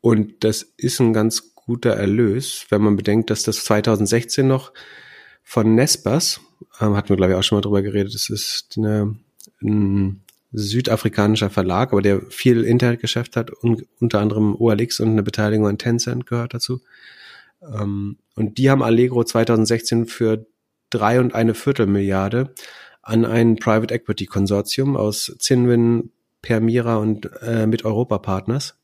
Und das ist ein ganz guter Erlös, wenn man bedenkt, dass das 2016 noch von Nespers, ähm, hatten wir glaube ich auch schon mal drüber geredet, das ist eine, ein südafrikanischer Verlag, aber der viel Internetgeschäft hat, un unter anderem OLX und eine Beteiligung an Tencent gehört dazu. Ähm, und die haben Allegro 2016 für drei und eine Viertel Milliarde an ein Private Equity Konsortium aus Zinwin, Permira und äh, mit Europa Partners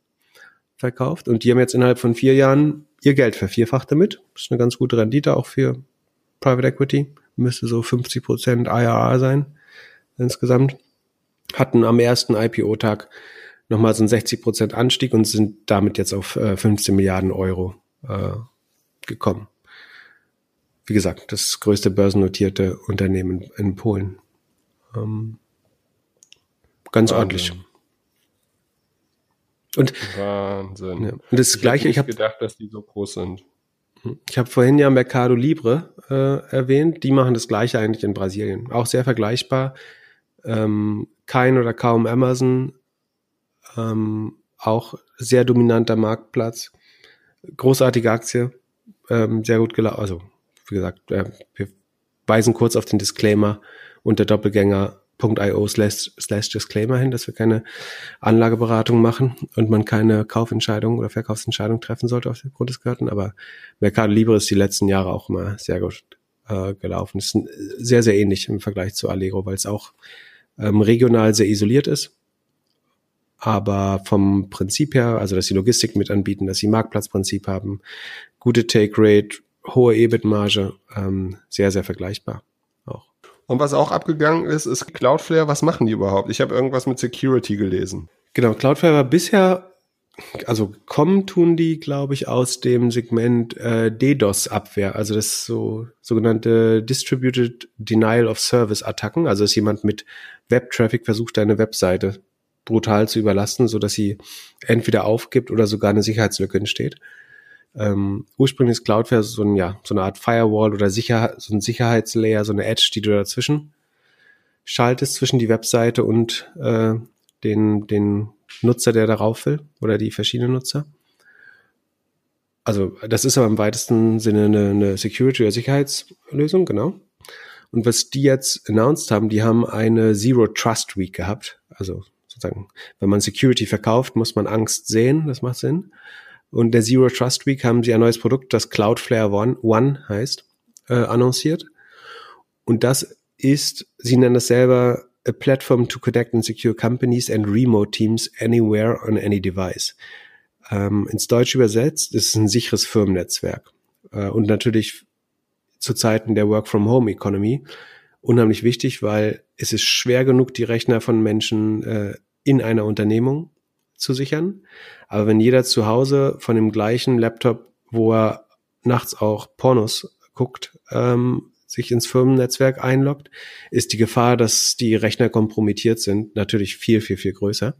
verkauft. Und die haben jetzt innerhalb von vier Jahren ihr Geld vervierfacht damit. Das ist eine ganz gute Rendite auch für Private Equity. Müsste so 50 Prozent IRR sein insgesamt. Hatten am ersten IPO-Tag nochmal so einen 60 Prozent Anstieg und sind damit jetzt auf äh, 15 Milliarden Euro äh, gekommen. Wie gesagt, das größte börsennotierte Unternehmen in Polen. Ähm, Ganz Wahnsinn. ordentlich. Und, Wahnsinn. Ja. Und das ich gleiche, ich habe gedacht, dass die so groß sind. Ich habe vorhin ja Mercado Libre äh, erwähnt. Die machen das gleiche eigentlich in Brasilien. Auch sehr vergleichbar. Ähm, kein oder kaum Amazon. Ähm, auch sehr dominanter Marktplatz. Großartige Aktie. Ähm, sehr gut gelaufen. Also, wie gesagt, äh, wir weisen kurz auf den Disclaimer unter Doppelgänger .io slash, slash Disclaimer hin, dass wir keine Anlageberatung machen und man keine Kaufentscheidung oder Verkaufsentscheidung treffen sollte auf Grund des Gehörten. Aber Mercado Libre ist die letzten Jahre auch immer sehr gut äh, gelaufen. ist sehr, sehr ähnlich im Vergleich zu Allegro, weil es auch ähm, regional sehr isoliert ist. Aber vom Prinzip her, also dass sie Logistik mit anbieten, dass sie Marktplatzprinzip haben, gute Take Rate, hohe EBIT-Marge, ähm, sehr, sehr vergleichbar. Und was auch abgegangen ist, ist Cloudflare. Was machen die überhaupt? Ich habe irgendwas mit Security gelesen. Genau, Cloudflare war bisher, also kommen tun die, glaube ich, aus dem Segment äh, DDoS-Abwehr, also das so sogenannte Distributed Denial of Service Attacken. Also dass jemand mit Web-Traffic versucht, eine Webseite brutal zu überlasten, so dass sie entweder aufgibt oder sogar eine Sicherheitslücke entsteht. Ähm, ursprünglich ist Cloudflare so, ein, ja, so eine Art Firewall oder Sicher so ein Sicherheitslayer, so eine Edge, die du dazwischen schaltest, zwischen die Webseite und äh, den, den Nutzer, der darauf will, oder die verschiedenen Nutzer. Also das ist aber im weitesten Sinne eine, eine Security- oder Sicherheitslösung, genau. Und was die jetzt announced haben, die haben eine Zero Trust Week gehabt. Also sozusagen, wenn man Security verkauft, muss man Angst sehen, das macht Sinn und der Zero Trust Week haben sie ein neues Produkt, das Cloudflare One, One heißt, äh, annonciert. Und das ist, sie nennen das selber, a platform to connect and secure companies and remote teams anywhere on any device. Ähm, ins Deutsche übersetzt, ist es ein sicheres Firmennetzwerk. Äh, und natürlich zu Zeiten der Work-from-Home-Economy unheimlich wichtig, weil es ist schwer genug, die Rechner von Menschen äh, in einer Unternehmung zu sichern. Aber wenn jeder zu Hause von dem gleichen Laptop, wo er nachts auch Pornos guckt, ähm, sich ins Firmennetzwerk einloggt, ist die Gefahr, dass die Rechner kompromittiert sind, natürlich viel, viel, viel größer.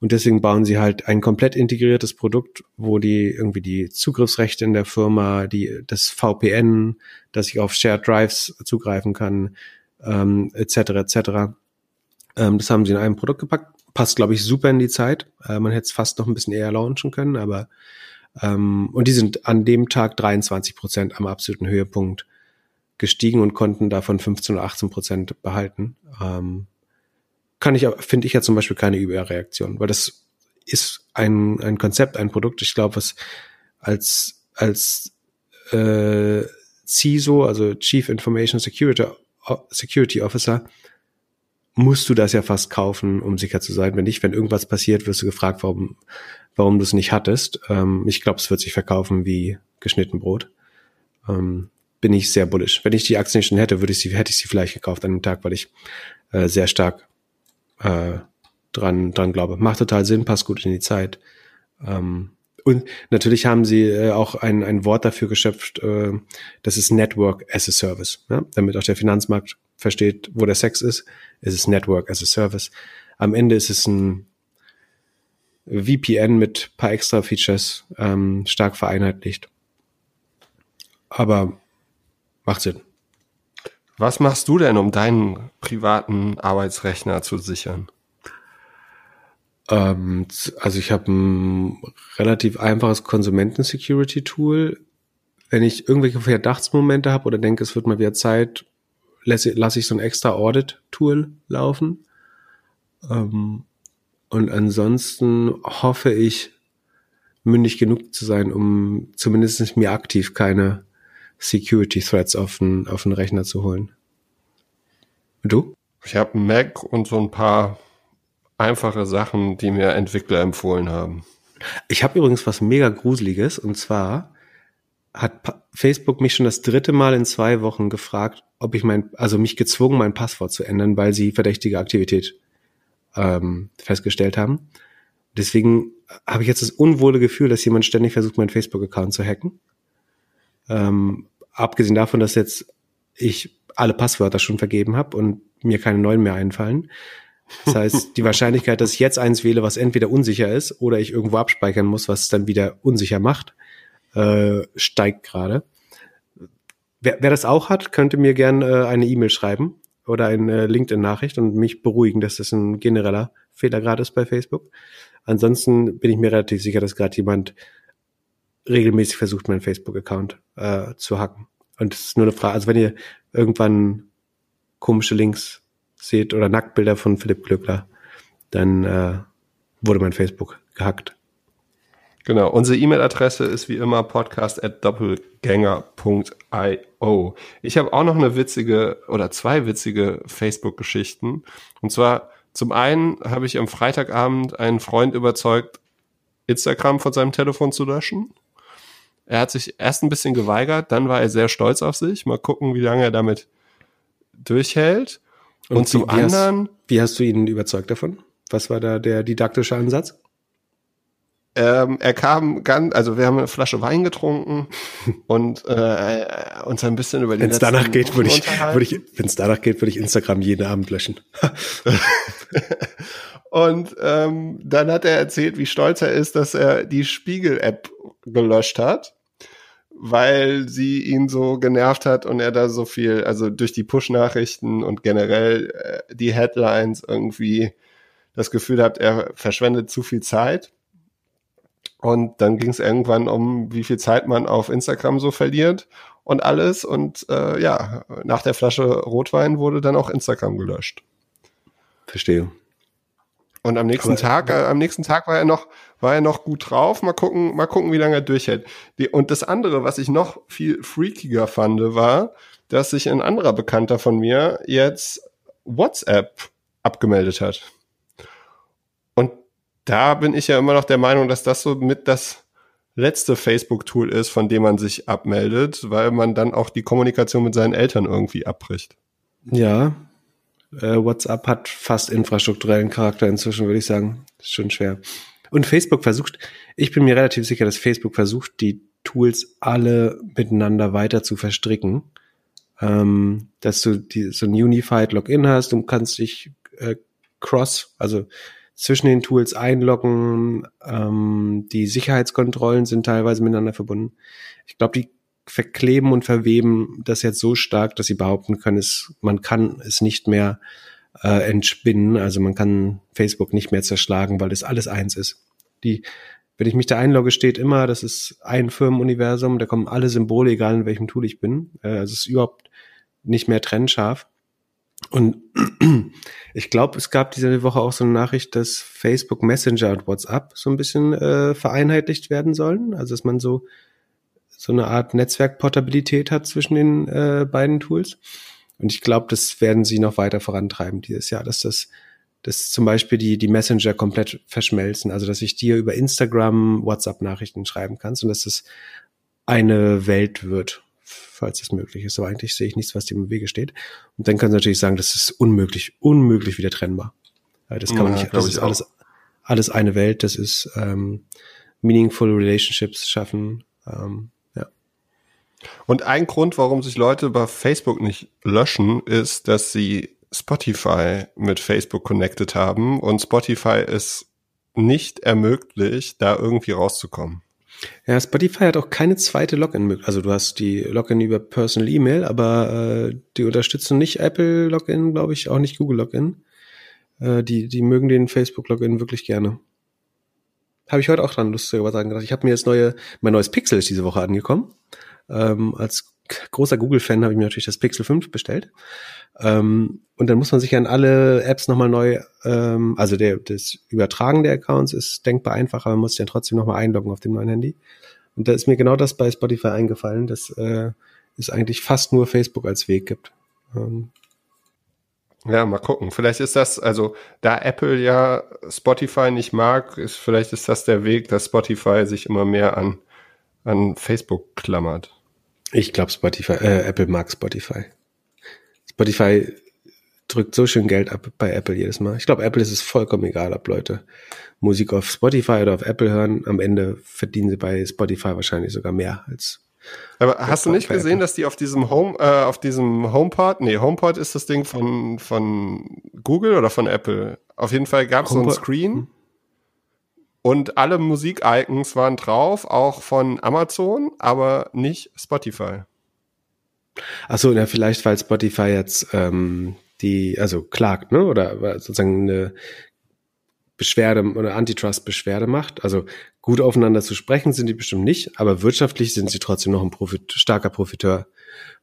Und deswegen bauen sie halt ein komplett integriertes Produkt, wo die irgendwie die Zugriffsrechte in der Firma, die das VPN, dass ich auf Shared Drives zugreifen kann, ähm, etc. etc. Ähm, das haben sie in einem Produkt gepackt. Passt, glaube ich, super in die Zeit. Äh, man hätte es fast noch ein bisschen eher launchen können, aber ähm, und die sind an dem Tag 23 Prozent am absoluten Höhepunkt gestiegen und konnten davon 15 oder 18 Prozent behalten. Ähm, kann ich, finde ich ja zum Beispiel keine Überreaktion, weil das ist ein, ein Konzept, ein Produkt, ich glaube, was als, als äh, CISO, also Chief Information Security, Security Officer, musst du das ja fast kaufen, um sicher zu sein. Wenn nicht, wenn irgendwas passiert, wirst du gefragt, warum, warum du es nicht hattest. Ähm, ich glaube, es wird sich verkaufen wie geschnitten Brot. Ähm, bin ich sehr bullish. Wenn ich die Aktien schon hätte, würde ich sie, hätte ich sie vielleicht gekauft an dem Tag, weil ich äh, sehr stark äh, dran, dran glaube. Macht total Sinn, passt gut in die Zeit. Ähm, und natürlich haben sie äh, auch ein, ein Wort dafür geschöpft, äh, das ist Network as a Service, ja? damit auch der Finanzmarkt versteht, wo der Sex ist. Es ist Network as a Service. Am Ende ist es ein VPN mit paar extra Features, ähm, stark vereinheitlicht. Aber macht Sinn. Was machst du denn, um deinen privaten Arbeitsrechner zu sichern? Ähm, also ich habe ein relativ einfaches Konsumenten-Security-Tool. Wenn ich irgendwelche Verdachtsmomente habe oder denke, es wird mal wieder Zeit, lasse, lasse ich so ein extra Audit-Tool laufen. Ähm, und ansonsten hoffe ich, mündig genug zu sein, um zumindest mir aktiv keine Security Threats auf den, auf den Rechner zu holen. Und du? Ich habe einen Mac und so ein paar einfache Sachen, die mir Entwickler empfohlen haben. Ich habe übrigens was mega Gruseliges und zwar hat Facebook mich schon das dritte Mal in zwei Wochen gefragt, ob ich mein, also mich gezwungen, mein Passwort zu ändern, weil sie verdächtige Aktivität ähm, festgestellt haben. Deswegen habe ich jetzt das unwohle Gefühl, dass jemand ständig versucht, meinen Facebook-Account zu hacken. Ähm, abgesehen davon, dass jetzt ich alle Passwörter schon vergeben habe und mir keine neuen mehr einfallen. Das heißt, die Wahrscheinlichkeit, dass ich jetzt eins wähle, was entweder unsicher ist oder ich irgendwo abspeichern muss, was es dann wieder unsicher macht, äh, steigt gerade. Wer, wer das auch hat, könnte mir gerne äh, eine E-Mail schreiben oder eine LinkedIn-Nachricht und mich beruhigen, dass das ein genereller Fehler gerade ist bei Facebook. Ansonsten bin ich mir relativ sicher, dass gerade jemand regelmäßig versucht, meinen Facebook-Account äh, zu hacken. Und es ist nur eine Frage, also wenn ihr irgendwann komische Links seht oder Nacktbilder von Philipp Glückler, dann äh, wurde mein Facebook gehackt. Genau, unsere E-Mail-Adresse ist wie immer podcast.doppelgänger.io. Ich habe auch noch eine witzige oder zwei witzige Facebook-Geschichten. Und zwar zum einen habe ich am Freitagabend einen Freund überzeugt, Instagram von seinem Telefon zu löschen. Er hat sich erst ein bisschen geweigert, dann war er sehr stolz auf sich. Mal gucken, wie lange er damit durchhält. Und, Und zum wie, anderen. Hast, wie hast du ihn überzeugt davon? Was war da der didaktische Ansatz? Ähm, er kam ganz, also wir haben eine Flasche Wein getrunken und äh, uns ein bisschen über die Wenn es danach geht, würde ich, würde ich, wenn es danach geht, würde ich Instagram jeden Abend löschen. und ähm, dann hat er erzählt, wie stolz er ist, dass er die Spiegel-App gelöscht hat, weil sie ihn so genervt hat und er da so viel, also durch die Push-Nachrichten und generell äh, die Headlines irgendwie das Gefühl hat, er verschwendet zu viel Zeit und dann ging es irgendwann um, wie viel Zeit man auf Instagram so verliert und alles. Und äh, ja, nach der Flasche Rotwein wurde dann auch Instagram gelöscht. Verstehe. Und am nächsten Aber, Tag, äh, am nächsten Tag war er noch, war er noch gut drauf. Mal gucken, mal gucken, wie lange er durchhält. Die, und das andere, was ich noch viel freakiger fand, war, dass sich ein anderer Bekannter von mir jetzt WhatsApp abgemeldet hat da bin ich ja immer noch der Meinung, dass das so mit das letzte Facebook-Tool ist, von dem man sich abmeldet, weil man dann auch die Kommunikation mit seinen Eltern irgendwie abbricht. Ja, äh, WhatsApp hat fast infrastrukturellen Charakter inzwischen, würde ich sagen. ist schon schwer. Und Facebook versucht, ich bin mir relativ sicher, dass Facebook versucht, die Tools alle miteinander weiter zu verstricken. Ähm, dass du die, so ein Unified Login hast, du kannst dich äh, cross, also zwischen den Tools einloggen. Ähm, die Sicherheitskontrollen sind teilweise miteinander verbunden. Ich glaube, die verkleben und verweben das jetzt so stark, dass sie behaupten können, es, man kann es nicht mehr äh, entspinnen. Also man kann Facebook nicht mehr zerschlagen, weil das alles eins ist. Die, wenn ich mich da einlogge, steht immer, das ist ein Firmenuniversum, da kommen alle Symbole, egal in welchem Tool ich bin. Äh, also es ist überhaupt nicht mehr trennscharf. Und ich glaube, es gab diese Woche auch so eine Nachricht, dass Facebook Messenger und WhatsApp so ein bisschen äh, vereinheitlicht werden sollen. Also dass man so so eine Art Netzwerkportabilität hat zwischen den äh, beiden Tools. Und ich glaube, das werden sie noch weiter vorantreiben dieses Jahr, dass das, dass zum Beispiel die, die Messenger komplett verschmelzen. Also, dass ich dir über Instagram WhatsApp-Nachrichten schreiben kannst und dass das eine Welt wird, falls es möglich ist. Aber eigentlich sehe ich nichts, was dem im Wege steht. Und dann können sie natürlich sagen, das ist unmöglich, unmöglich wieder trennbar. Das kann man nicht, das ist alles, alles eine Welt, das ist ähm, meaningful relationships schaffen, ähm, und ein Grund, warum sich Leute bei Facebook nicht löschen, ist, dass sie Spotify mit Facebook connected haben und Spotify es nicht ermöglicht, da irgendwie rauszukommen. Ja, Spotify hat auch keine zweite Login. Also du hast die Login über Personal E-Mail, aber äh, die unterstützen nicht Apple Login, glaube ich, auch nicht Google Login. Äh, die, die mögen den Facebook Login wirklich gerne. Habe ich heute auch dran lustigerweise gedacht. Ich habe mir jetzt neue, mein neues Pixel ist diese Woche angekommen. Ähm, als großer Google-Fan habe ich mir natürlich das Pixel 5 bestellt. Ähm, und dann muss man sich an alle Apps nochmal neu, ähm, also der, das Übertragen der Accounts ist denkbar einfacher, man muss sich dann trotzdem nochmal einloggen auf dem neuen Handy. Und da ist mir genau das bei Spotify eingefallen, dass äh, es eigentlich fast nur Facebook als Weg gibt. Ähm, ja, mal gucken. Vielleicht ist das, also da Apple ja Spotify nicht mag, ist vielleicht ist das der Weg, dass Spotify sich immer mehr an an Facebook klammert. Ich glaube, Spotify, äh, Apple mag Spotify. Spotify drückt so schön Geld ab bei Apple jedes Mal. Ich glaube, Apple ist es vollkommen egal, ob Leute Musik auf Spotify oder auf Apple hören. Am Ende verdienen sie bei Spotify wahrscheinlich sogar mehr als. Aber hast du nicht gesehen, Apple. dass die auf diesem Home, äh, auf diesem HomePod, nee, HomePod ist das Ding von von Google oder von Apple. Auf jeden Fall gab es so ein Screen. Und alle Musik-Icons waren drauf, auch von Amazon, aber nicht Spotify. Achso, na, vielleicht, weil Spotify jetzt ähm, die, also klagt, ne? Oder sozusagen eine Beschwerde oder Antitrust-Beschwerde macht. Also gut aufeinander zu sprechen sind die bestimmt nicht, aber wirtschaftlich sind sie trotzdem noch ein Profit, starker Profiteur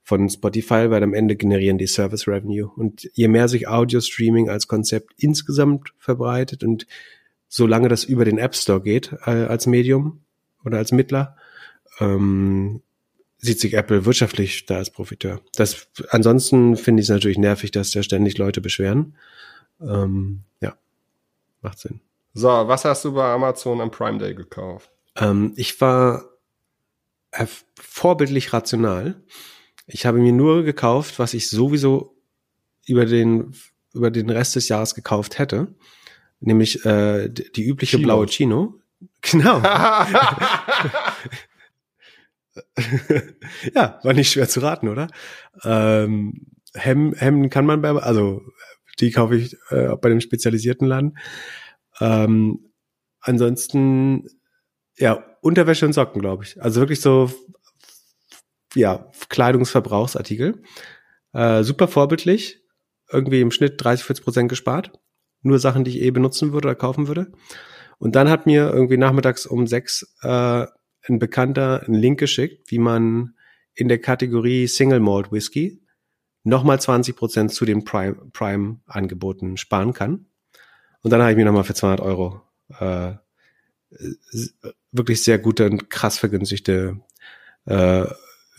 von Spotify, weil am Ende generieren die Service Revenue. Und je mehr sich Audio-Streaming als Konzept insgesamt verbreitet und solange das über den App Store geht äh, als Medium oder als Mittler, ähm, sieht sich Apple wirtschaftlich da als Profiteur. Das, ansonsten finde ich es natürlich nervig, dass da ständig Leute beschweren. Ähm, ja, macht Sinn. So, was hast du bei Amazon am Prime Day gekauft? Ähm, ich war vorbildlich rational. Ich habe mir nur gekauft, was ich sowieso über den, über den Rest des Jahres gekauft hätte nämlich äh, die übliche Chino. blaue Chino. Genau. ja, war nicht schwer zu raten, oder? Ähm, Hem Hemden kann man bei, also die kaufe ich äh, bei dem spezialisierten Laden. Ähm, ansonsten, ja, Unterwäsche und Socken, glaube ich. Also wirklich so, ja, Kleidungsverbrauchsartikel. Äh, super vorbildlich. Irgendwie im Schnitt 30, 40 Prozent gespart nur Sachen, die ich eh benutzen würde oder kaufen würde. Und dann hat mir irgendwie nachmittags um sechs äh, ein Bekannter einen Link geschickt, wie man in der Kategorie Single Malt Whisky nochmal 20 Prozent zu den Prime, Prime Angeboten sparen kann. Und dann habe ich mir nochmal für 200 Euro äh, wirklich sehr gute und krass vergünstigte äh,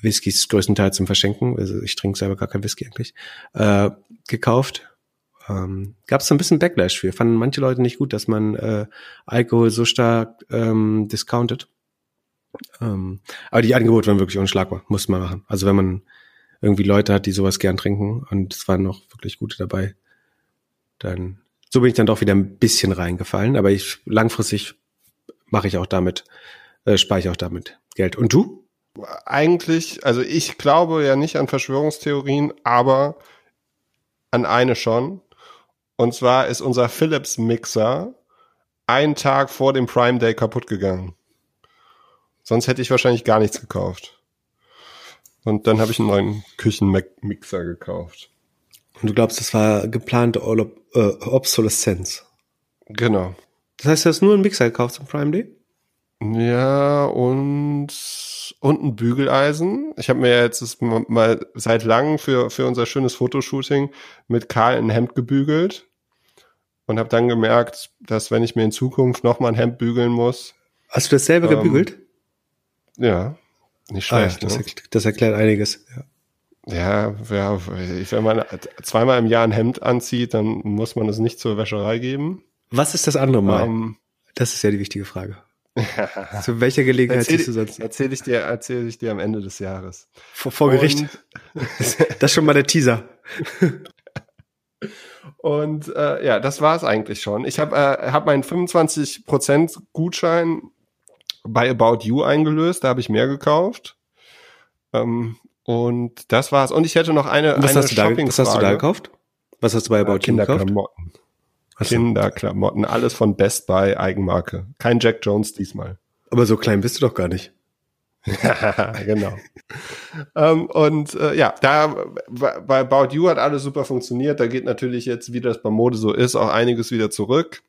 Whiskys größtenteils zum Verschenken, also ich trinke selber gar kein Whisky eigentlich, äh, gekauft ähm, gab es ein bisschen Backlash für. Fanden manche Leute nicht gut, dass man äh, Alkohol so stark ähm, discountet. Ähm, aber die Angebote waren wirklich unschlagbar, muss man machen. Also wenn man irgendwie Leute hat, die sowas gern trinken und es waren noch wirklich gute dabei, dann so bin ich dann doch wieder ein bisschen reingefallen. Aber ich langfristig mache ich auch damit, äh, spare ich auch damit Geld. Und du? Eigentlich, also ich glaube ja nicht an Verschwörungstheorien, aber an eine schon. Und zwar ist unser Philips Mixer einen Tag vor dem Prime Day kaputt gegangen. Sonst hätte ich wahrscheinlich gar nichts gekauft. Und dann habe ich einen neuen Küchenmixer gekauft. Und du glaubst, das war geplante Ob Obsoleszenz? Genau. Das heißt, du hast nur einen Mixer gekauft zum Prime Day? Ja, und, und ein Bügeleisen. Ich habe mir jetzt mal seit langem für, für unser schönes Fotoshooting mit Karl ein Hemd gebügelt und habe dann gemerkt, dass wenn ich mir in Zukunft noch mal ein Hemd bügeln muss. Hast du das selber ähm, gebügelt? Ja, nicht schlecht. Ah, das, ne? das, erklärt einiges. Ja. Ja, ja, wenn man zweimal im Jahr ein Hemd anzieht, dann muss man es nicht zur Wäscherei geben. Was ist das andere Mal? Ähm, das ist ja die wichtige Frage. Zu welcher Gelegenheit siehst du sonst? Erzähle ich dir, erzähle ich dir am Ende des Jahres. Vor, vor Gericht. das ist schon mal der Teaser. Und äh, ja, das war es eigentlich schon. Ich habe äh, hab meinen 25% Gutschein bei About You eingelöst. Da habe ich mehr gekauft. Ähm, und das war's. Und ich hätte noch eine, was eine hast du da, Was hast du da gekauft? Was hast du bei About You gekauft? Kinderklamotten. Kinderklamotten, alles von Best Buy, Eigenmarke. Kein Jack Jones diesmal. Aber so klein bist du doch gar nicht. genau. ähm, und äh, ja, da bei About You hat alles super funktioniert. Da geht natürlich jetzt, wie das bei Mode so ist, auch einiges wieder zurück.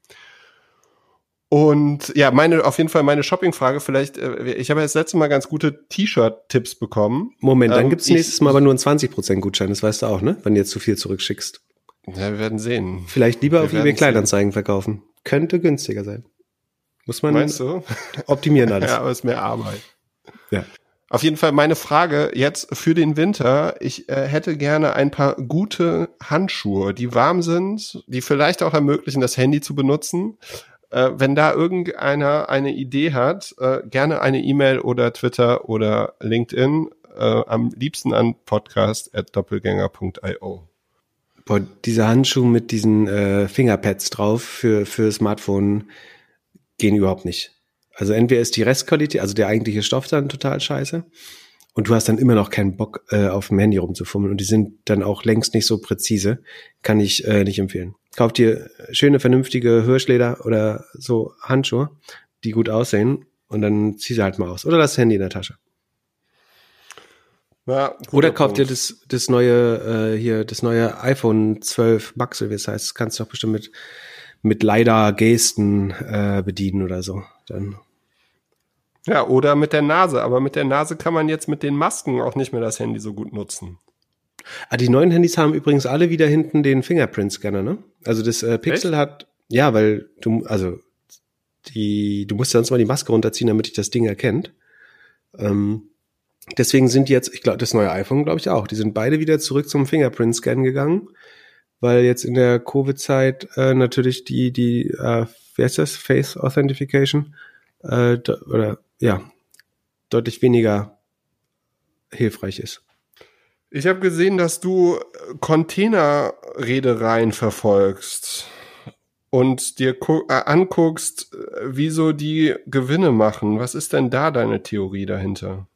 Und ja, meine auf jeden Fall meine Shoppingfrage. Vielleicht, äh, ich habe ja das letzte Mal ganz gute T-Shirt-Tipps bekommen. Moment, dann ähm, gibt's nächstes Mal aber nur einen 20% Gutschein. Das weißt du auch, ne? Wenn du jetzt zu viel zurückschickst. Ja, wir werden sehen. Vielleicht lieber wir auf eBay Kleinanzeigen sehen. verkaufen. Könnte günstiger sein. Muss man Meinst du? optimieren alles. ja, aber es ist mehr Arbeit. Ja. Auf jeden Fall meine Frage jetzt für den Winter. Ich äh, hätte gerne ein paar gute Handschuhe, die warm sind, die vielleicht auch ermöglichen, das Handy zu benutzen. Äh, wenn da irgendeiner eine Idee hat, äh, gerne eine E-Mail oder Twitter oder LinkedIn, äh, am liebsten an podcast.doppelgänger.io. Boah, diese Handschuhe mit diesen äh, Fingerpads drauf für, für Smartphone gehen überhaupt nicht. Also entweder ist die Restqualität, also der eigentliche Stoff dann total scheiße und du hast dann immer noch keinen Bock äh, auf dem Handy rumzufummeln und die sind dann auch längst nicht so präzise, kann ich äh, nicht empfehlen. Kauft dir schöne, vernünftige Hirschleder oder so Handschuhe, die gut aussehen und dann zieh sie halt mal aus. Oder das Handy in der Tasche. Ja, Oder kauft dir das, das neue, äh, hier, das neue iPhone 12 Max, wie es heißt. Das kannst du doch bestimmt mit, mit leider Gesten äh, bedienen oder so. Dann. Ja, oder mit der Nase. Aber mit der Nase kann man jetzt mit den Masken auch nicht mehr das Handy so gut nutzen. Ah, die neuen Handys haben übrigens alle wieder hinten den Fingerprint-Scanner, ne? Also das äh, Pixel Echt? hat, ja, weil du, also die, du musst ja sonst mal die Maske runterziehen, damit dich das Ding erkennt. Ähm, deswegen sind jetzt, ich glaube, das neue iPhone, glaube ich auch, die sind beide wieder zurück zum Fingerprint-Scan gegangen, weil jetzt in der Covid-Zeit äh, natürlich die, die, äh, wie heißt das, Face Authentification, äh, oder ja, deutlich weniger hilfreich ist. Ich habe gesehen, dass du Containerreedereien verfolgst und dir äh, anguckst, äh, wieso die Gewinne machen. Was ist denn da deine Theorie dahinter?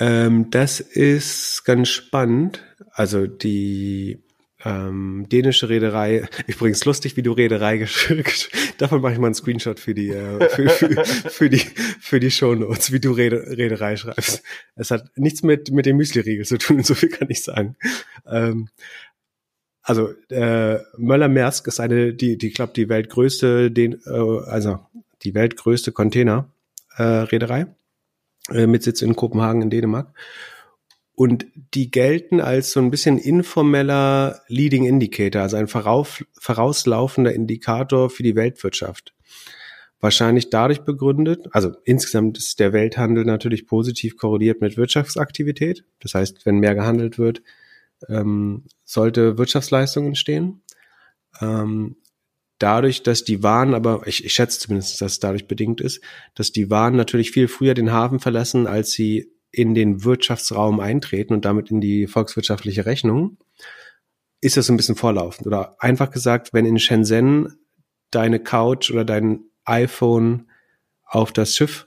Ähm, das ist ganz spannend. Also die ähm, dänische Reederei, übrigens lustig, wie du Reederei geschickt. Davon mache ich mal einen Screenshot für die, äh, für, für, für, die, für die Shownotes, wie du Rede, Reederei schreibst. Es hat nichts mit, mit dem Müsli-Riegel zu tun, so viel kann ich sagen. Ähm, also äh, Möller-Maersk ist eine, die, die glaube die weltgrößte, den, äh, also die weltgrößte Container-Reederei. Äh, äh, mit Sitz in Kopenhagen in Dänemark. Und die gelten als so ein bisschen informeller Leading Indicator, also ein vorauf, vorauslaufender Indikator für die Weltwirtschaft. Wahrscheinlich dadurch begründet, also insgesamt ist der Welthandel natürlich positiv korreliert mit Wirtschaftsaktivität. Das heißt, wenn mehr gehandelt wird, ähm, sollte Wirtschaftsleistung entstehen. Ähm, dadurch, dass die Waren, aber ich, ich schätze zumindest, dass es dadurch bedingt ist, dass die Waren natürlich viel früher den Hafen verlassen, als sie in den Wirtschaftsraum eintreten und damit in die volkswirtschaftliche Rechnung, ist das ein bisschen vorlaufend. Oder einfach gesagt, wenn in Shenzhen deine Couch oder dein iPhone auf das Schiff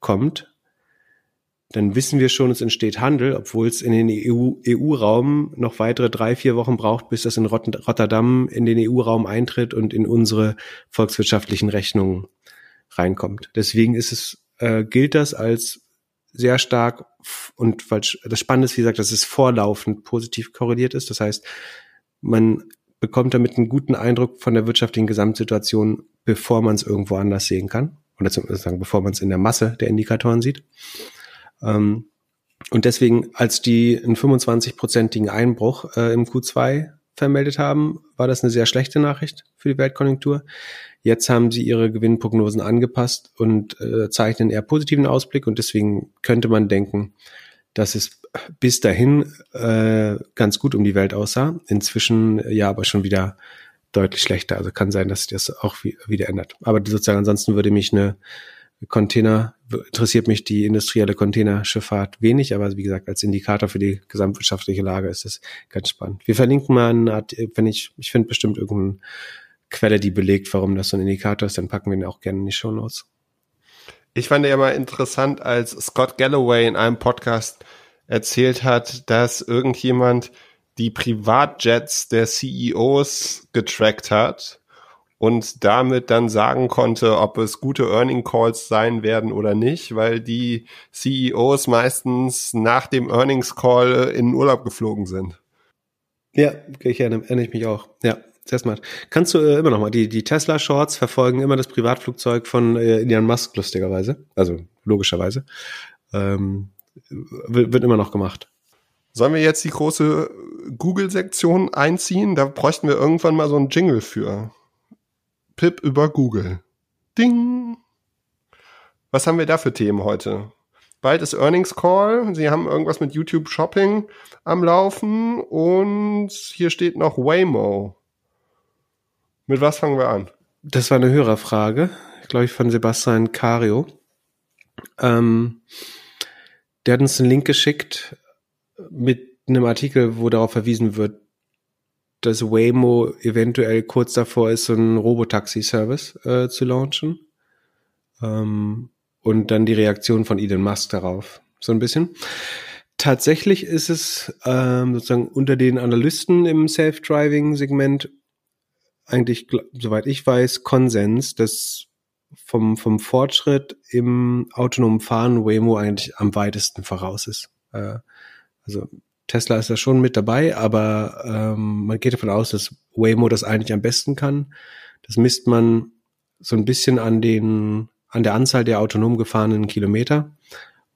kommt, dann wissen wir schon, es entsteht Handel, obwohl es in den EU-Raum EU noch weitere drei, vier Wochen braucht, bis das in Rotterdam in den EU-Raum eintritt und in unsere volkswirtschaftlichen Rechnungen reinkommt. Deswegen ist es, äh, gilt das als sehr stark und weil das Spannende ist, wie gesagt, dass es vorlaufend positiv korreliert ist. Das heißt, man bekommt damit einen guten Eindruck von der wirtschaftlichen Gesamtsituation, bevor man es irgendwo anders sehen kann. Oder sozusagen, bevor man es in der Masse der Indikatoren sieht. Ähm, und deswegen, als die einen 25-prozentigen Einbruch äh, im Q2 vermeldet haben, war das eine sehr schlechte Nachricht für die Weltkonjunktur. Jetzt haben sie ihre Gewinnprognosen angepasst und äh, zeichnen eher positiven Ausblick und deswegen könnte man denken, dass es bis dahin äh, ganz gut um die Welt aussah. Inzwischen ja aber schon wieder deutlich schlechter. Also kann sein, dass sich das auch wieder ändert. Aber sozusagen ansonsten würde mich eine Container, interessiert mich die industrielle Containerschifffahrt wenig, aber wie gesagt, als Indikator für die gesamtwirtschaftliche Lage ist es ganz spannend. Wir verlinken mal eine Art, wenn ich, ich finde bestimmt irgendeine Quelle, die belegt, warum das so ein Indikator ist, dann packen wir ihn auch gerne in die Show Notes. Ich fand ja mal interessant, als Scott Galloway in einem Podcast erzählt hat, dass irgendjemand die Privatjets der CEOs getrackt hat und damit dann sagen konnte, ob es gute Earning Calls sein werden oder nicht, weil die CEOs meistens nach dem Earnings Call in den Urlaub geflogen sind. Ja, ich erinnere, erinnere ich mich auch. Ja, sehr smart. Kannst du äh, immer noch mal, die, die Tesla Shorts verfolgen immer das Privatflugzeug von äh, Elon Musk, lustigerweise. Also logischerweise. Ähm, wird, wird immer noch gemacht. Sollen wir jetzt die große Google-Sektion einziehen? Da bräuchten wir irgendwann mal so einen Jingle für. Pip über Google. Ding. Was haben wir da für Themen heute? Bald ist Earnings Call. Sie haben irgendwas mit YouTube Shopping am Laufen und hier steht noch Waymo. Mit was fangen wir an? Das war eine Hörerfrage, glaube ich, von Sebastian Cario. Ähm, der hat uns einen Link geschickt mit einem Artikel, wo darauf verwiesen wird, dass Waymo eventuell kurz davor ist, so einen Robotaxi-Service äh, zu launchen. Ähm, und dann die Reaktion von Elon Musk darauf. So ein bisschen. Tatsächlich ist es ähm, sozusagen unter den Analysten im Self-Driving-Segment eigentlich, soweit ich weiß, Konsens, dass vom, vom Fortschritt im autonomen Fahren Waymo eigentlich am weitesten voraus ist. Äh, also Tesla ist da schon mit dabei, aber ähm, man geht davon aus, dass Waymo das eigentlich am besten kann. Das misst man so ein bisschen an den an der Anzahl der autonom gefahrenen Kilometer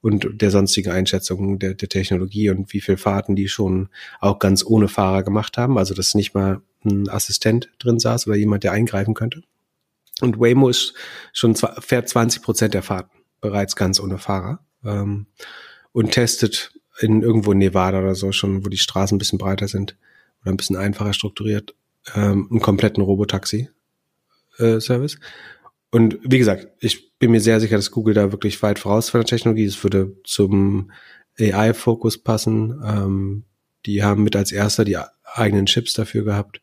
und der sonstigen Einschätzungen der, der Technologie und wie viel Fahrten die schon auch ganz ohne Fahrer gemacht haben. Also dass nicht mal ein Assistent drin saß oder jemand, der eingreifen könnte. Und Waymo ist schon fährt 20 Prozent der Fahrten bereits ganz ohne Fahrer ähm, und testet in irgendwo in Nevada oder so schon, wo die Straßen ein bisschen breiter sind oder ein bisschen einfacher strukturiert, ähm, einen kompletten Robotaxi-Service. Äh, und wie gesagt, ich bin mir sehr sicher, dass Google da wirklich weit voraus von der Technologie ist. Es würde zum AI-Fokus passen. Ähm, die haben mit als erster die eigenen Chips dafür gehabt.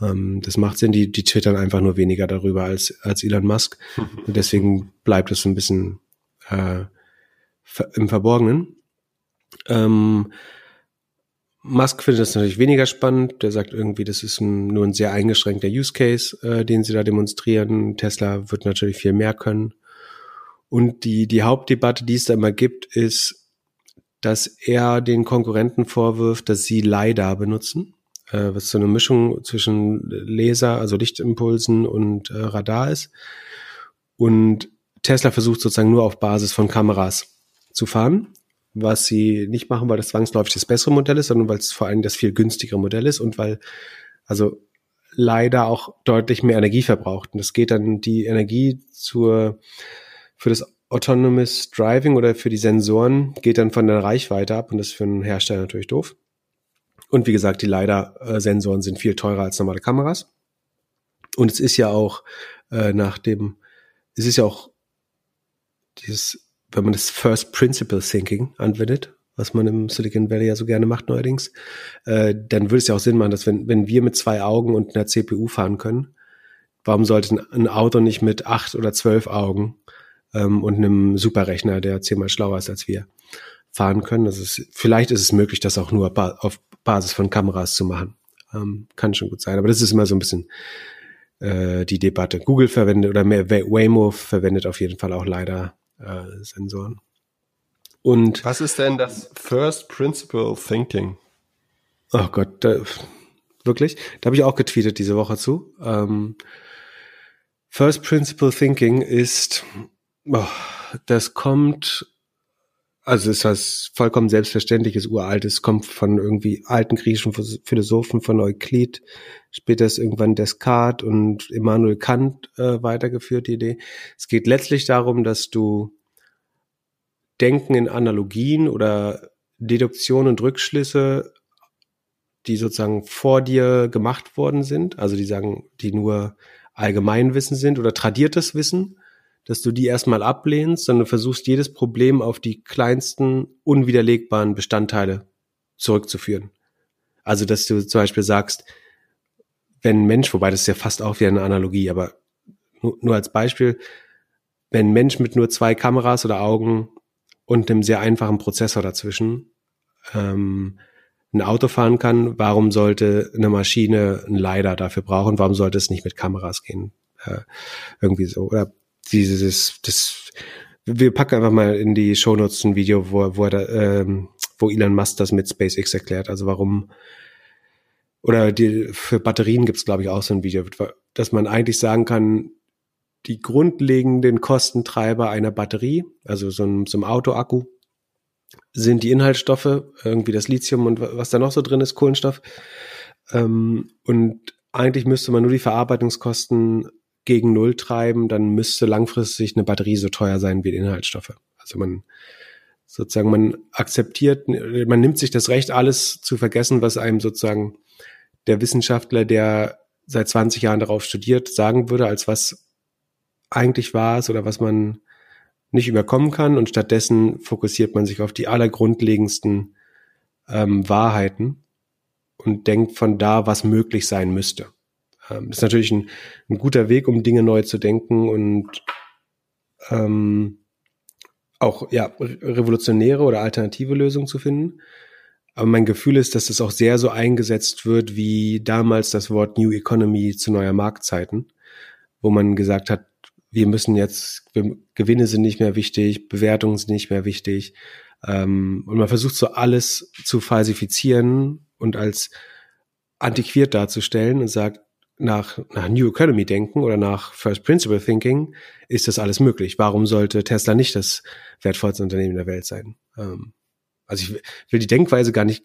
Ähm, das macht Sinn. Die, die twittern einfach nur weniger darüber als, als Elon Musk. Und deswegen bleibt es ein bisschen äh, im Verborgenen. Ähm, Musk findet das natürlich weniger spannend. Der sagt irgendwie, das ist ein, nur ein sehr eingeschränkter Use Case, äh, den sie da demonstrieren. Tesla wird natürlich viel mehr können. Und die, die Hauptdebatte, die es da immer gibt, ist, dass er den Konkurrenten vorwirft, dass sie LiDAR benutzen, äh, was so eine Mischung zwischen Laser, also Lichtimpulsen und äh, Radar ist. Und Tesla versucht sozusagen nur auf Basis von Kameras zu fahren was sie nicht machen, weil das zwangsläufig das bessere Modell ist, sondern weil es vor allem das viel günstigere Modell ist und weil also leider auch deutlich mehr Energie verbraucht. Und das geht dann die Energie zur für das Autonomous Driving oder für die Sensoren geht dann von der Reichweite ab und das ist für einen Hersteller natürlich doof. Und wie gesagt, die LiDAR-Sensoren sind viel teurer als normale Kameras. Und es ist ja auch äh, nach dem, es ist ja auch dieses wenn man das First Principle Thinking anwendet, was man im Silicon Valley ja so gerne macht neuerdings, äh, dann würde es ja auch Sinn machen, dass wenn, wenn wir mit zwei Augen und einer CPU fahren können, warum sollte ein Auto nicht mit acht oder zwölf Augen ähm, und einem Superrechner, der zehnmal schlauer ist als wir, fahren können. Das ist, vielleicht ist es möglich, das auch nur auf Basis von Kameras zu machen. Ähm, kann schon gut sein. Aber das ist immer so ein bisschen äh, die Debatte. Google verwendet oder mehr Waymo verwendet auf jeden Fall auch leider äh, Sensoren. Und was ist denn das First Principle Thinking? Oh Gott, da, wirklich? Da habe ich auch getweetet diese Woche zu. Ähm, First Principle Thinking ist, oh, das kommt, also ist was vollkommen selbstverständliches, uraltes, kommt von irgendwie alten griechischen Philosophen von Euklid, später ist irgendwann Descartes und Immanuel Kant äh, weitergeführt, die Idee. Es geht letztlich darum, dass du Denken in Analogien oder Deduktion und Rückschlüsse die sozusagen vor dir gemacht worden sind, also die sagen, die nur Allgemeinwissen sind oder tradiertes Wissen, dass du die erstmal ablehnst, sondern versuchst jedes Problem auf die kleinsten unwiderlegbaren Bestandteile zurückzuführen. Also dass du zum Beispiel sagst, wenn ein Mensch, wobei das ist ja fast auch wie eine Analogie, aber nur, nur als Beispiel, wenn ein Mensch mit nur zwei Kameras oder Augen und einem sehr einfachen Prozessor dazwischen ähm, ein Auto fahren kann, warum sollte eine Maschine ein LiDAR dafür brauchen? Warum sollte es nicht mit Kameras gehen? Äh, irgendwie so. Oder dieses, das, wir packen einfach mal in die Shownotes ein Video, wo, wo, er ähm, wo Elon Musk das mit SpaceX erklärt. Also warum, oder die, für Batterien gibt es, glaube ich, auch so ein Video, dass man eigentlich sagen kann, die grundlegenden Kostentreiber einer Batterie, also so ein, so ein Autoakku, sind die Inhaltsstoffe, irgendwie das Lithium und was da noch so drin ist, Kohlenstoff. Ähm, und eigentlich müsste man nur die Verarbeitungskosten gegen Null treiben, dann müsste langfristig eine Batterie so teuer sein wie die Inhaltsstoffe. Also man sozusagen, man akzeptiert, man nimmt sich das Recht, alles zu vergessen, was einem sozusagen der Wissenschaftler, der seit 20 Jahren darauf studiert, sagen würde, als was eigentlich war es oder was man nicht überkommen kann und stattdessen fokussiert man sich auf die allergrundlegendsten ähm, Wahrheiten und denkt von da, was möglich sein müsste. Ähm, das ist natürlich ein, ein, guter Weg, um Dinge neu zu denken und ähm, auch ja revolutionäre oder alternative Lösungen zu finden. Aber mein Gefühl ist, dass es auch sehr so eingesetzt wird wie damals das Wort New Economy zu neuer Marktzeiten, wo man gesagt hat, wir müssen jetzt, Gewinne sind nicht mehr wichtig, Bewertungen sind nicht mehr wichtig. Ähm, und man versucht so alles zu falsifizieren und als antiquiert darzustellen und sagt, nach, nach New Economy denken oder nach First Principle Thinking ist das alles möglich. Warum sollte Tesla nicht das wertvollste Unternehmen der Welt sein? Ähm, also ich will die Denkweise gar nicht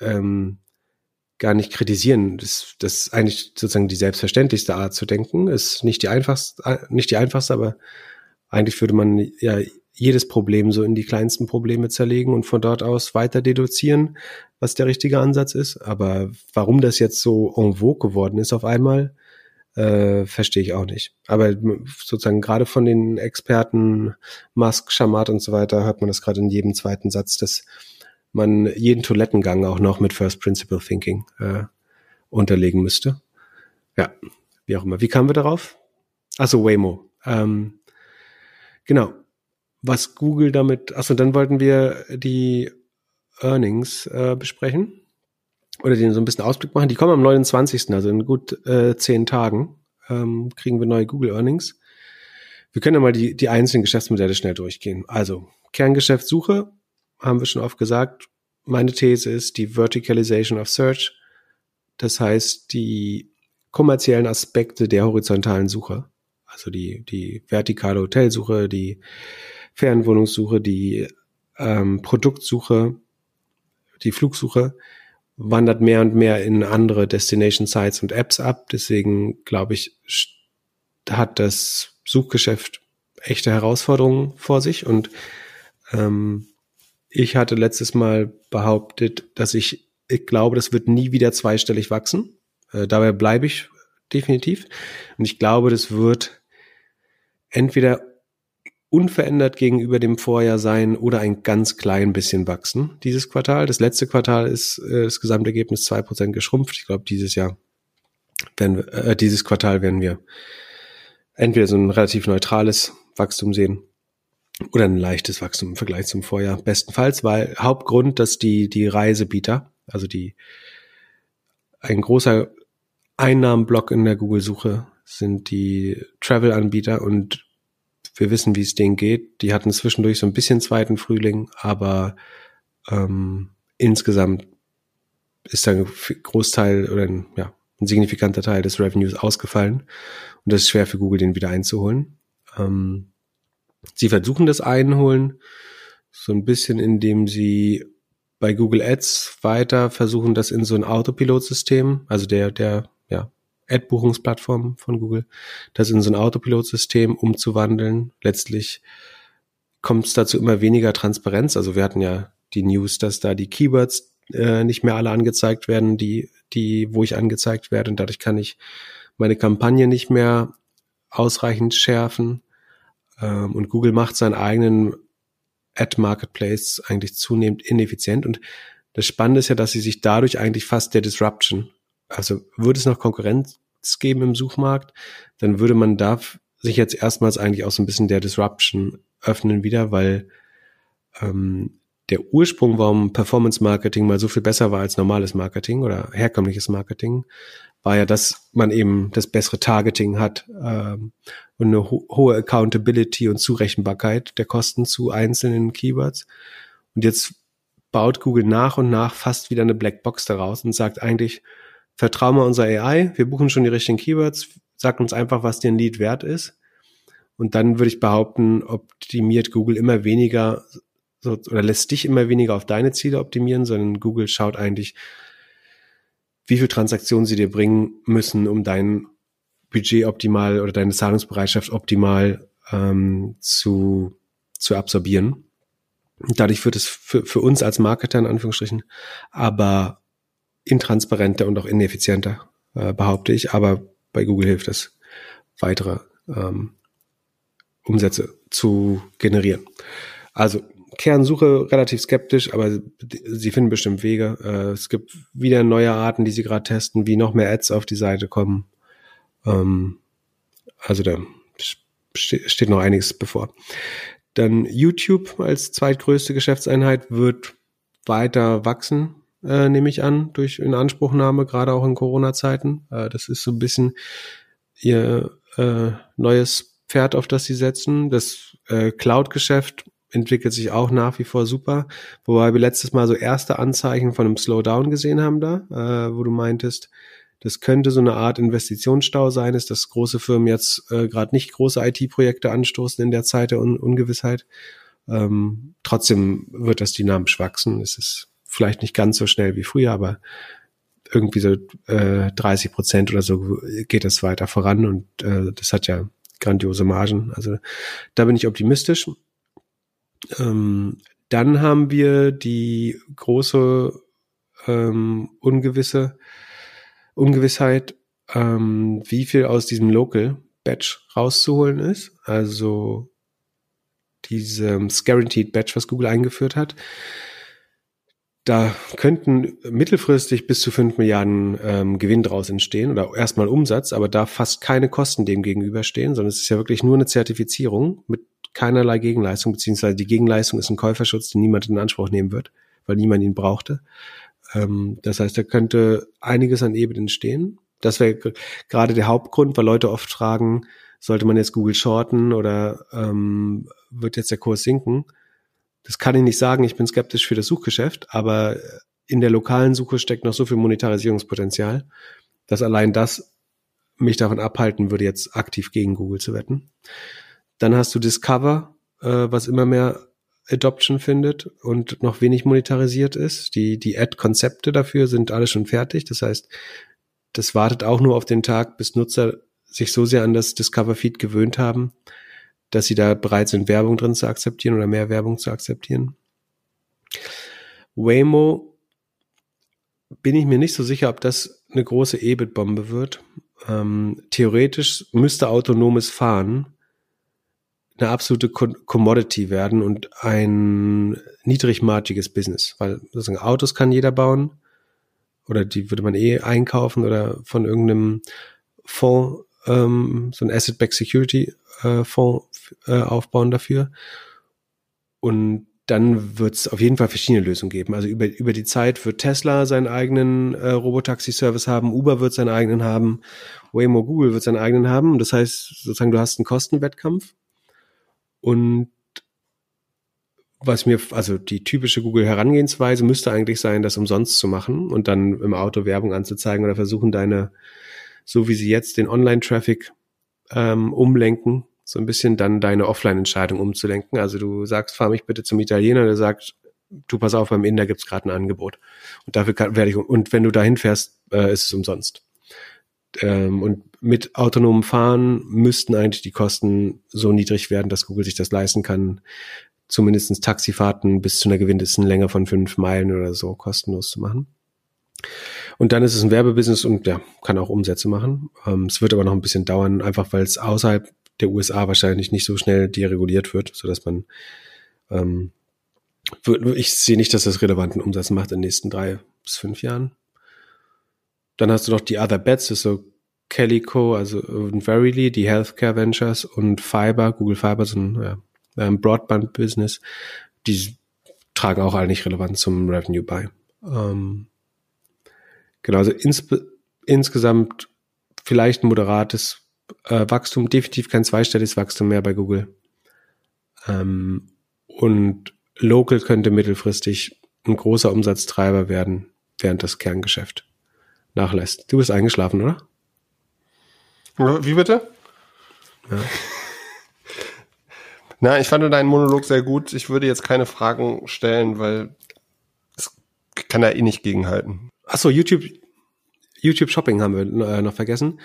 ähm, gar nicht kritisieren. Das, das ist eigentlich sozusagen die selbstverständlichste Art zu denken. Ist nicht die einfachste, nicht die einfachste, aber eigentlich würde man ja jedes Problem so in die kleinsten Probleme zerlegen und von dort aus weiter deduzieren, was der richtige Ansatz ist. Aber warum das jetzt so en vogue geworden ist auf einmal, äh, verstehe ich auch nicht. Aber sozusagen gerade von den Experten Musk, Shamat und so weiter hört man das gerade in jedem zweiten Satz, dass man jeden Toilettengang auch noch mit First Principle Thinking äh, unterlegen müsste. Ja, wie auch immer. Wie kamen wir darauf? Also Waymo. Ähm, genau. Was Google damit, also dann wollten wir die Earnings äh, besprechen oder den so ein bisschen Ausblick machen. Die kommen am 29., also in gut äh, zehn Tagen ähm, kriegen wir neue Google Earnings. Wir können ja mal die, die einzelnen Geschäftsmodelle schnell durchgehen. Also Kerngeschäftssuche haben wir schon oft gesagt, meine These ist die Verticalization of Search. Das heißt, die kommerziellen Aspekte der horizontalen Suche, also die, die vertikale Hotelsuche, die Fernwohnungssuche, die ähm, Produktsuche, die Flugsuche, wandert mehr und mehr in andere Destination Sites und Apps ab. Deswegen glaube ich, hat das Suchgeschäft echte Herausforderungen vor sich und ähm, ich hatte letztes Mal behauptet, dass ich, ich glaube, das wird nie wieder zweistellig wachsen. Äh, dabei bleibe ich definitiv. Und ich glaube, das wird entweder unverändert gegenüber dem Vorjahr sein oder ein ganz klein bisschen wachsen dieses Quartal. Das letzte Quartal ist äh, das Gesamtergebnis zwei Prozent geschrumpft. Ich glaube, dieses Jahr werden wir, äh, dieses Quartal werden wir entweder so ein relativ neutrales Wachstum sehen oder ein leichtes Wachstum im Vergleich zum Vorjahr. Bestenfalls, weil Hauptgrund, dass die, die Reisebieter, also die, ein großer Einnahmenblock in der Google-Suche sind die Travel-Anbieter und wir wissen, wie es denen geht. Die hatten zwischendurch so ein bisschen zweiten Frühling, aber ähm, insgesamt ist ein Großteil oder ein, ja, ein signifikanter Teil des Revenues ausgefallen. Und das ist schwer für Google, den wieder einzuholen. Ähm, sie versuchen das einholen, so ein bisschen, indem sie bei Google Ads weiter versuchen, das in so ein Autopilot-System, also der, der, ja, Ad-Buchungsplattform von Google, das in so ein Autopilot-System umzuwandeln. Letztlich kommt es dazu immer weniger Transparenz. Also wir hatten ja die News, dass da die Keywords äh, nicht mehr alle angezeigt werden, die, die, wo ich angezeigt werde. Und dadurch kann ich meine Kampagne nicht mehr ausreichend schärfen. Ähm, und Google macht seinen eigenen Ad-Marketplace eigentlich zunehmend ineffizient. Und das Spannende ist ja, dass sie sich dadurch eigentlich fast der Disruption, also würde es noch Konkurrenz geben im Suchmarkt, dann würde man da sich jetzt erstmals eigentlich auch so ein bisschen der Disruption öffnen wieder, weil ähm, der Ursprung, warum Performance Marketing mal so viel besser war als normales Marketing oder herkömmliches Marketing, war ja, dass man eben das bessere Targeting hat ähm, und eine ho hohe Accountability und Zurechenbarkeit der Kosten zu einzelnen Keywords. Und jetzt baut Google nach und nach fast wieder eine Blackbox daraus und sagt eigentlich, vertrauen wir unserer AI, wir buchen schon die richtigen Keywords, sagt uns einfach, was dir ein Lead wert ist. Und dann würde ich behaupten, optimiert Google immer weniger oder lässt dich immer weniger auf deine Ziele optimieren, sondern Google schaut eigentlich, wie viel Transaktionen sie dir bringen müssen, um dein Budget optimal oder deine Zahlungsbereitschaft optimal ähm, zu, zu absorbieren. dadurch wird es für, für uns als Marketer in Anführungsstrichen aber intransparenter und auch ineffizienter, äh, behaupte ich. Aber bei Google hilft es, weitere ähm, Umsätze zu generieren. Also Kernsuche relativ skeptisch, aber sie finden bestimmt Wege. Äh, es gibt wieder neue Arten, die sie gerade testen, wie noch mehr Ads auf die Seite kommen. Ähm, also da steht noch einiges bevor. Dann YouTube als zweitgrößte Geschäftseinheit wird weiter wachsen, äh, nehme ich an, durch Inanspruchnahme, gerade auch in Corona-Zeiten. Äh, das ist so ein bisschen ihr äh, neues Pferd, auf das sie setzen. Das äh, Cloud-Geschäft entwickelt sich auch nach wie vor super. Wobei wir letztes Mal so erste Anzeichen von einem Slowdown gesehen haben da, äh, wo du meintest, das könnte so eine Art Investitionsstau sein, ist, dass große Firmen jetzt äh, gerade nicht große IT-Projekte anstoßen in der Zeit der Un Ungewissheit. Ähm, trotzdem wird das dynamisch wachsen. Es ist vielleicht nicht ganz so schnell wie früher, aber irgendwie so äh, 30 Prozent oder so geht es weiter voran und äh, das hat ja grandiose Margen. Also da bin ich optimistisch. Ähm, dann haben wir die große ähm, ungewisse Ungewissheit, ähm, wie viel aus diesem Local Batch rauszuholen ist. Also dieses Guaranteed Batch, was Google eingeführt hat. Da könnten mittelfristig bis zu fünf Milliarden ähm, Gewinn draus entstehen oder erstmal Umsatz, aber da fast keine Kosten dem gegenüberstehen, sondern es ist ja wirklich nur eine Zertifizierung mit keinerlei Gegenleistung, beziehungsweise die Gegenleistung ist ein Käuferschutz, den niemand in Anspruch nehmen wird, weil niemand ihn brauchte. Ähm, das heißt, da könnte einiges an EBIT entstehen. Das wäre gerade der Hauptgrund, weil Leute oft fragen, sollte man jetzt Google shorten oder ähm, wird jetzt der Kurs sinken? Das kann ich nicht sagen, ich bin skeptisch für das Suchgeschäft, aber in der lokalen Suche steckt noch so viel Monetarisierungspotenzial, dass allein das mich davon abhalten würde, jetzt aktiv gegen Google zu wetten. Dann hast du Discover, äh, was immer mehr Adoption findet und noch wenig monetarisiert ist. Die, die Ad-Konzepte dafür sind alle schon fertig. Das heißt, das wartet auch nur auf den Tag, bis Nutzer sich so sehr an das Discover-Feed gewöhnt haben, dass sie da bereit sind, Werbung drin zu akzeptieren oder mehr Werbung zu akzeptieren. Waymo bin ich mir nicht so sicher, ob das eine große EBIT-Bombe wird. Ähm, theoretisch müsste autonomes Fahren eine absolute Commodity werden und ein niedrigmargiges Business, weil sozusagen Autos kann jeder bauen oder die würde man eh einkaufen oder von irgendeinem Fonds, ähm, so ein Asset-Backed Security äh, Fonds äh, aufbauen dafür. Und dann wird es auf jeden Fall verschiedene Lösungen geben. Also über, über die Zeit wird Tesla seinen eigenen äh, Robotaxi-Service haben, Uber wird seinen eigenen haben, Waymo Google wird seinen eigenen haben. Das heißt, sozusagen, du hast einen Kostenwettkampf. Und was mir, also die typische Google-Herangehensweise müsste eigentlich sein, das umsonst zu machen und dann im Auto Werbung anzuzeigen oder versuchen, deine, so wie sie jetzt den Online-Traffic ähm, umlenken, so ein bisschen dann deine Offline-Entscheidung umzulenken. Also du sagst, fahr mich bitte zum Italiener, der sagt, du pass auf, beim Inder gibt's gerade ein Angebot. Und dafür kann, werde ich, und wenn du dahin fährst, äh, ist es umsonst. Ähm, und mit autonomem Fahren müssten eigentlich die Kosten so niedrig werden, dass Google sich das leisten kann, zumindestens Taxifahrten bis zu einer gewinnten Länge von fünf Meilen oder so kostenlos zu machen. Und dann ist es ein Werbebusiness und ja, kann auch Umsätze machen. Ähm, es wird aber noch ein bisschen dauern, einfach weil es außerhalb der USA wahrscheinlich nicht so schnell dereguliert wird, so dass man ähm, ich sehe nicht, dass das relevanten Umsatz macht in den nächsten drei bis fünf Jahren. Dann hast du noch die Other Bets, das ist so Calico, also Verily, die Healthcare Ventures und Fiber, Google Fiber, so ein ja, ähm, Broadband-Business, die tragen auch eigentlich relevant zum Revenue bei. Ähm, genau, also ins, insgesamt vielleicht ein moderates äh, Wachstum, definitiv kein zweistelliges Wachstum mehr bei Google. Ähm, und Local könnte mittelfristig ein großer Umsatztreiber werden, während das Kerngeschäft nachlässt. Du bist eingeschlafen, oder? Wie bitte? Ja. Na, ich fand deinen Monolog sehr gut. Ich würde jetzt keine Fragen stellen, weil es kann da eh nicht gegenhalten. Achso, YouTube, YouTube Shopping haben wir äh, noch vergessen.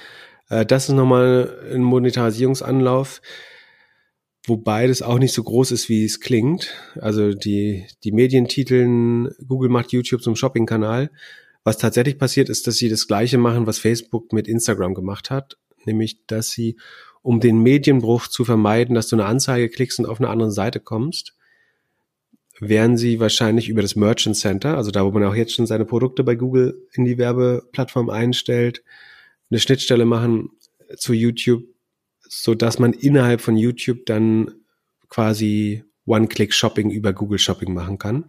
Äh, das ist nochmal ein Monetarisierungsanlauf, wobei das auch nicht so groß ist, wie es klingt. Also die, die Medientiteln, Google macht YouTube zum Shopping-Kanal. Was tatsächlich passiert, ist, dass sie das Gleiche machen, was Facebook mit Instagram gemacht hat, nämlich, dass sie um den Medienbruch zu vermeiden, dass du eine Anzeige klickst und auf eine andere Seite kommst, werden sie wahrscheinlich über das Merchant Center, also da, wo man auch jetzt schon seine Produkte bei Google in die Werbeplattform einstellt, eine Schnittstelle machen zu YouTube, so dass man innerhalb von YouTube dann quasi One-Click-Shopping über Google Shopping machen kann.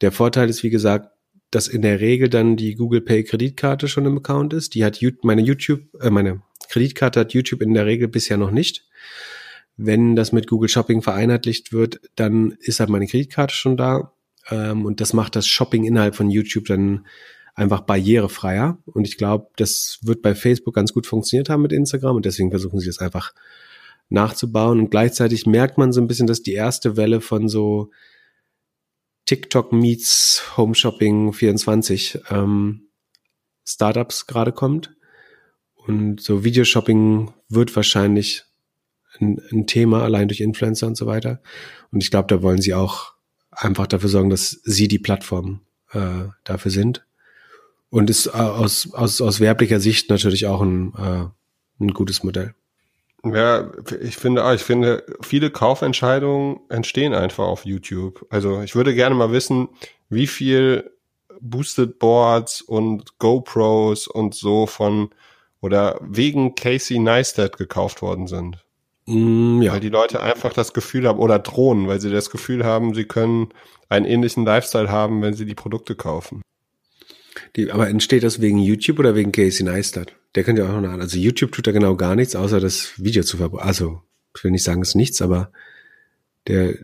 Der Vorteil ist, wie gesagt, dass in der Regel dann die Google Pay Kreditkarte schon im Account ist. Die hat meine YouTube, äh, meine Kreditkarte hat YouTube in der Regel bisher noch nicht. Wenn das mit Google Shopping vereinheitlicht wird, dann ist halt meine Kreditkarte schon da. Ähm, und das macht das Shopping innerhalb von YouTube dann einfach barrierefreier. Und ich glaube, das wird bei Facebook ganz gut funktioniert haben mit Instagram und deswegen versuchen sie das einfach nachzubauen. Und gleichzeitig merkt man so ein bisschen, dass die erste Welle von so TikTok meets Home Shopping 24 ähm, Startups gerade kommt. Und so Videoshopping wird wahrscheinlich ein, ein Thema, allein durch Influencer und so weiter. Und ich glaube, da wollen sie auch einfach dafür sorgen, dass sie die Plattform äh, dafür sind. Und ist äh, aus, aus, aus werblicher Sicht natürlich auch ein, äh, ein gutes Modell. Ja, ich finde, ich finde, viele Kaufentscheidungen entstehen einfach auf YouTube. Also ich würde gerne mal wissen, wie viel Boosted Boards und GoPros und so von oder wegen Casey Neistat gekauft worden sind. Mm, ja. Weil die Leute einfach das Gefühl haben, oder drohen, weil sie das Gefühl haben, sie können einen ähnlichen Lifestyle haben, wenn sie die Produkte kaufen. Die, aber entsteht das wegen YouTube oder wegen Casey Neistat? Der könnte ja auch noch, also YouTube tut da genau gar nichts, außer das Video zu verbreiten. Also, ich will nicht sagen, es ist nichts, aber der,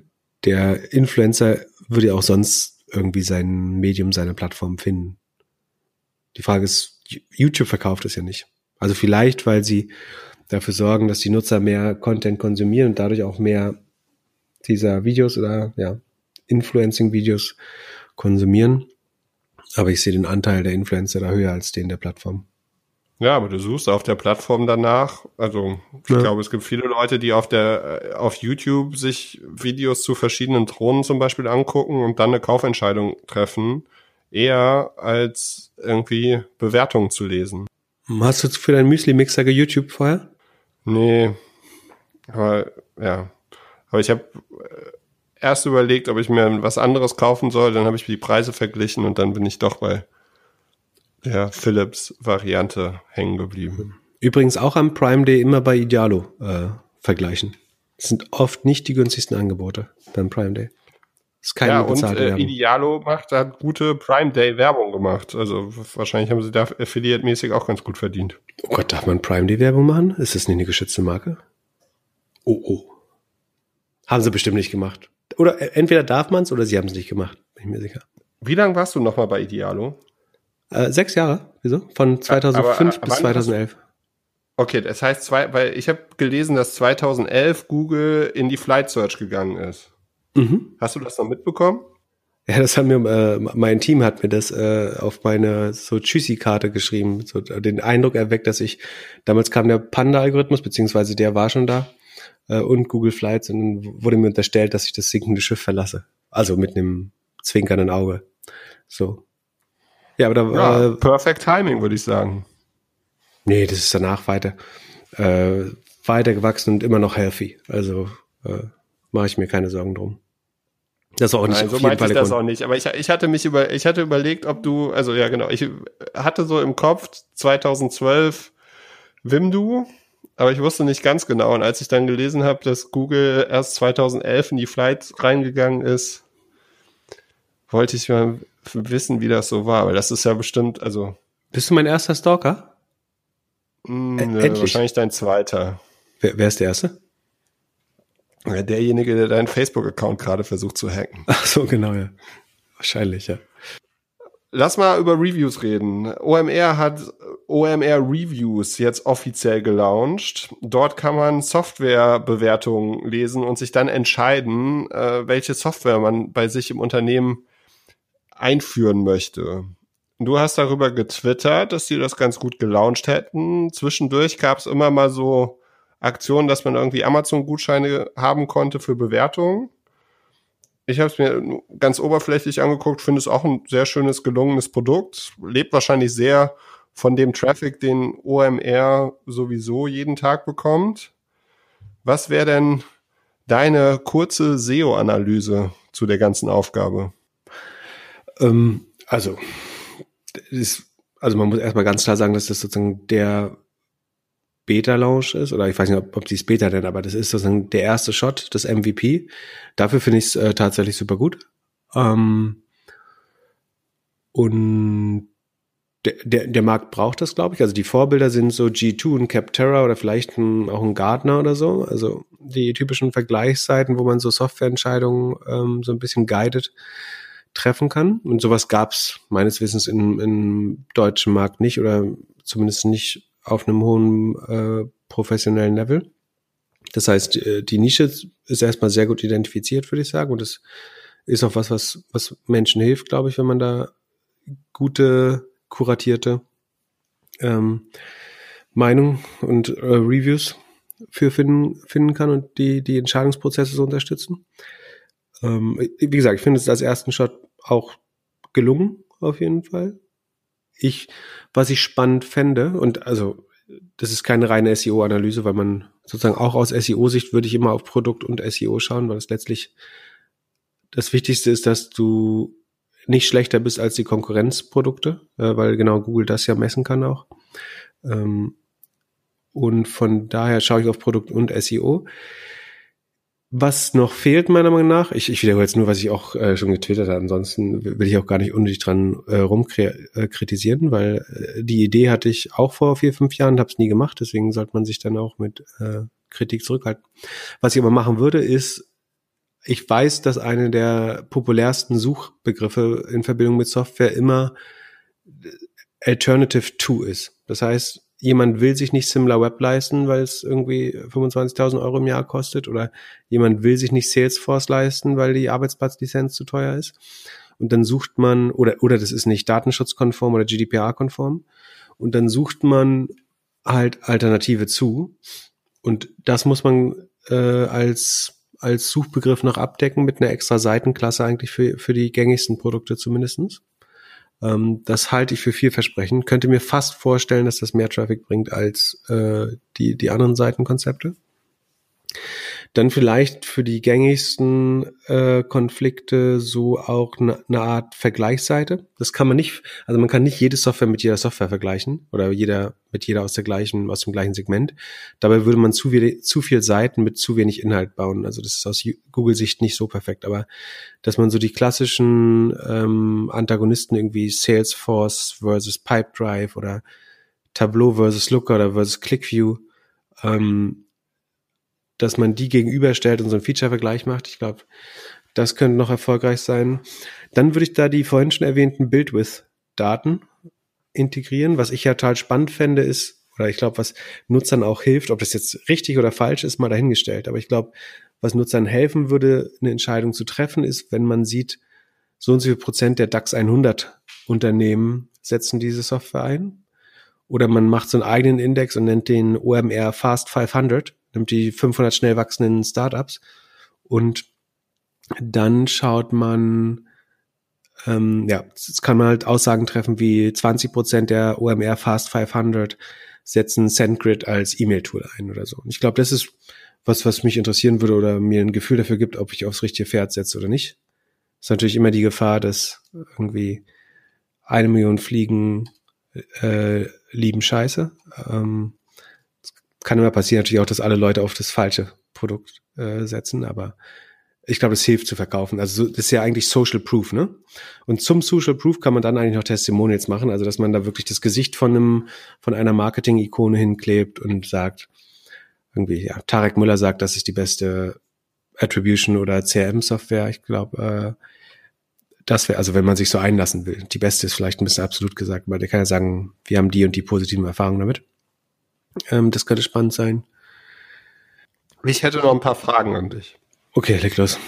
der Influencer würde ja auch sonst irgendwie sein Medium, seine Plattform finden. Die Frage ist, YouTube verkauft es ja nicht. Also vielleicht, weil sie dafür sorgen, dass die Nutzer mehr Content konsumieren und dadurch auch mehr dieser Videos oder ja, Influencing-Videos konsumieren. Aber ich sehe den Anteil der Influencer da höher als den der Plattform. Ja, aber du suchst auf der Plattform danach. Also ich ja. glaube, es gibt viele Leute, die auf der äh, auf YouTube sich Videos zu verschiedenen Drohnen zum Beispiel angucken und dann eine Kaufentscheidung treffen, eher als irgendwie Bewertungen zu lesen. Hast du für deinen Müsli-Mixer YouTube vorher? Nee. Aber ja. Aber ich habe äh, erst überlegt, ob ich mir was anderes kaufen soll, dann habe ich die Preise verglichen und dann bin ich doch bei der Philips-Variante hängen geblieben. Übrigens auch am Prime Day immer bei Idealo äh, vergleichen. Das sind oft nicht die günstigsten Angebote beim Prime Day. Ist keine ja, und äh, Idealo macht, hat gute Prime Day Werbung gemacht. Also wahrscheinlich haben sie da affiliate-mäßig auch ganz gut verdient. Oh Gott, darf man Prime Day Werbung machen? Ist das nicht eine geschützte Marke? Oh, oh. Haben sie bestimmt nicht gemacht. Oder äh, entweder darf man es oder sie haben es nicht gemacht, bin ich mir sicher. Wie lange warst du nochmal bei Idealo? Äh, sechs Jahre. Wieso? Von 2005 aber, aber, bis 2011. Okay, das heißt, zwei, weil ich habe gelesen, dass 2011 Google in die Flight Search gegangen ist. Mhm. Hast du das noch mitbekommen? Ja, das haben mir, äh, mein Team hat mir das äh, auf meine so Tschüssi-Karte geschrieben, so den Eindruck erweckt, dass ich, damals kam der Panda-Algorithmus, beziehungsweise der war schon da, äh, und Google Flights und dann wurde mir unterstellt, dass ich das sinkende Schiff verlasse. Also mit einem zwinkernden Auge. So. Ja, aber da war. Ja, perfect Timing, würde ich sagen. Nee, das ist danach weiter, äh, weiter gewachsen und immer noch healthy. Also äh, mache ich mir keine Sorgen drum. Das war auch nicht Nein, so meinte ich das Grund. auch nicht. Aber ich, ich hatte mich über, ich hatte überlegt, ob du, also ja genau, ich hatte so im Kopf 2012 Wimdu, aber ich wusste nicht ganz genau. Und als ich dann gelesen habe, dass Google erst 2011 in die Flight reingegangen ist, wollte ich mal wissen, wie das so war. Weil das ist ja bestimmt, also. Bist du mein erster Stalker? Mh, hm, äh, wahrscheinlich dein zweiter. Wer, wer ist der erste? Derjenige, der deinen Facebook-Account gerade versucht zu hacken. Ach so, genau, ja. Wahrscheinlich, ja. Lass mal über Reviews reden. OMR hat OMR Reviews jetzt offiziell gelauncht. Dort kann man Softwarebewertungen lesen und sich dann entscheiden, äh, welche Software man bei sich im Unternehmen einführen möchte. Du hast darüber getwittert, dass sie das ganz gut gelauncht hätten. Zwischendurch gab es immer mal so Aktion, dass man irgendwie Amazon-Gutscheine haben konnte für Bewertungen. Ich habe es mir ganz oberflächlich angeguckt, finde es auch ein sehr schönes, gelungenes Produkt. Lebt wahrscheinlich sehr von dem Traffic, den OMR sowieso jeden Tag bekommt. Was wäre denn deine kurze SEO-Analyse zu der ganzen Aufgabe? Ähm, also, ist, also man muss erstmal ganz klar sagen, dass das sozusagen der Beta-Launch ist, oder ich weiß nicht, ob, ob sie es Beta nennen, aber das ist sozusagen der erste Shot, das MVP. Dafür finde ich es äh, tatsächlich super gut. Ähm, und der, der, der Markt braucht das, glaube ich. Also die Vorbilder sind so G2 und Capterra oder vielleicht ein, auch ein Gartner oder so. Also die typischen Vergleichsseiten, wo man so Softwareentscheidungen ähm, so ein bisschen guided treffen kann. Und sowas gab es meines Wissens im deutschen Markt nicht oder zumindest nicht auf einem hohen äh, professionellen Level. Das heißt, äh, die Nische ist erstmal sehr gut identifiziert, würde ich sagen. Und das ist auch was, was, was Menschen hilft, glaube ich, wenn man da gute, kuratierte ähm, Meinung und äh, Reviews für finden, finden kann und die, die Entscheidungsprozesse so unterstützen. Ähm, wie gesagt, ich finde es als ersten Shot auch gelungen, auf jeden Fall ich, was ich spannend fände, und also das ist keine reine SEO-Analyse, weil man sozusagen auch aus SEO-Sicht würde ich immer auf Produkt und SEO schauen, weil es letztlich das Wichtigste ist, dass du nicht schlechter bist als die Konkurrenzprodukte, äh, weil genau Google das ja messen kann auch. Ähm, und von daher schaue ich auf Produkt und SEO. Was noch fehlt, meiner Meinung nach, ich, ich wiederhole jetzt nur, was ich auch äh, schon getwittert habe, ansonsten will ich auch gar nicht unnötig dran äh, rumkritisieren, äh, weil äh, die Idee hatte ich auch vor vier, fünf Jahren, habe es nie gemacht, deswegen sollte man sich dann auch mit äh, Kritik zurückhalten. Was ich aber machen würde, ist, ich weiß, dass eine der populärsten Suchbegriffe in Verbindung mit Software immer Alternative to ist. Das heißt, jemand will sich nicht Similar Web leisten, weil es irgendwie 25.000 Euro im Jahr kostet oder jemand will sich nicht Salesforce leisten, weil die Arbeitsplatzlizenz zu teuer ist. Und dann sucht man, oder, oder das ist nicht datenschutzkonform oder GDPR-konform. Und dann sucht man halt Alternative zu. Und das muss man äh, als, als Suchbegriff noch abdecken mit einer extra Seitenklasse eigentlich für, für die gängigsten Produkte zumindestens. Ähm, das halte ich für vielversprechend. Könnte mir fast vorstellen, dass das mehr Traffic bringt als äh, die, die anderen Seitenkonzepte. Dann vielleicht für die gängigsten äh, Konflikte so auch eine ne Art Vergleichsseite. Das kann man nicht, also man kann nicht jede Software mit jeder Software vergleichen oder jeder mit jeder aus der gleichen, aus dem gleichen Segment. Dabei würde man zu viel, zu viel Seiten mit zu wenig Inhalt bauen. Also das ist aus Google-Sicht nicht so perfekt, aber dass man so die klassischen ähm, Antagonisten irgendwie Salesforce versus Pipedrive oder Tableau versus Looker oder versus ClickView ähm, dass man die gegenüberstellt und so einen Feature-Vergleich macht. Ich glaube, das könnte noch erfolgreich sein. Dann würde ich da die vorhin schon erwähnten Build-with-Daten integrieren. Was ich ja total spannend fände, ist, oder ich glaube, was Nutzern auch hilft, ob das jetzt richtig oder falsch ist, mal dahingestellt. Aber ich glaube, was Nutzern helfen würde, eine Entscheidung zu treffen, ist, wenn man sieht, so und so viel Prozent der DAX 100 Unternehmen setzen diese Software ein. Oder man macht so einen eigenen Index und nennt den OMR Fast 500 nimmt die 500 schnell wachsenden Startups und dann schaut man, ähm, ja, jetzt kann man halt Aussagen treffen wie 20 Prozent der OMR Fast 500 setzen SendGrid als E-Mail-Tool ein oder so. Und ich glaube, das ist was, was mich interessieren würde oder mir ein Gefühl dafür gibt, ob ich aufs richtige Pferd setze oder nicht. ist natürlich immer die Gefahr, dass irgendwie eine Million Fliegen äh, lieben Scheiße. Ähm, kann immer passieren natürlich auch, dass alle Leute auf das falsche Produkt äh, setzen, aber ich glaube, es hilft zu verkaufen. Also das ist ja eigentlich Social Proof, ne? Und zum Social Proof kann man dann eigentlich noch Testimonials machen, also dass man da wirklich das Gesicht von einem von einer Marketing-Ikone hinklebt und sagt, irgendwie, ja, Tarek Müller sagt, das ist die beste Attribution oder CRM-Software. Ich glaube, äh, das wäre, also wenn man sich so einlassen will, die beste ist vielleicht ein bisschen absolut gesagt, weil der kann ja sagen, wir haben die und die positiven Erfahrungen damit. Ähm, das könnte spannend sein. Ich hätte noch ein paar Fragen an dich. Okay, leg los.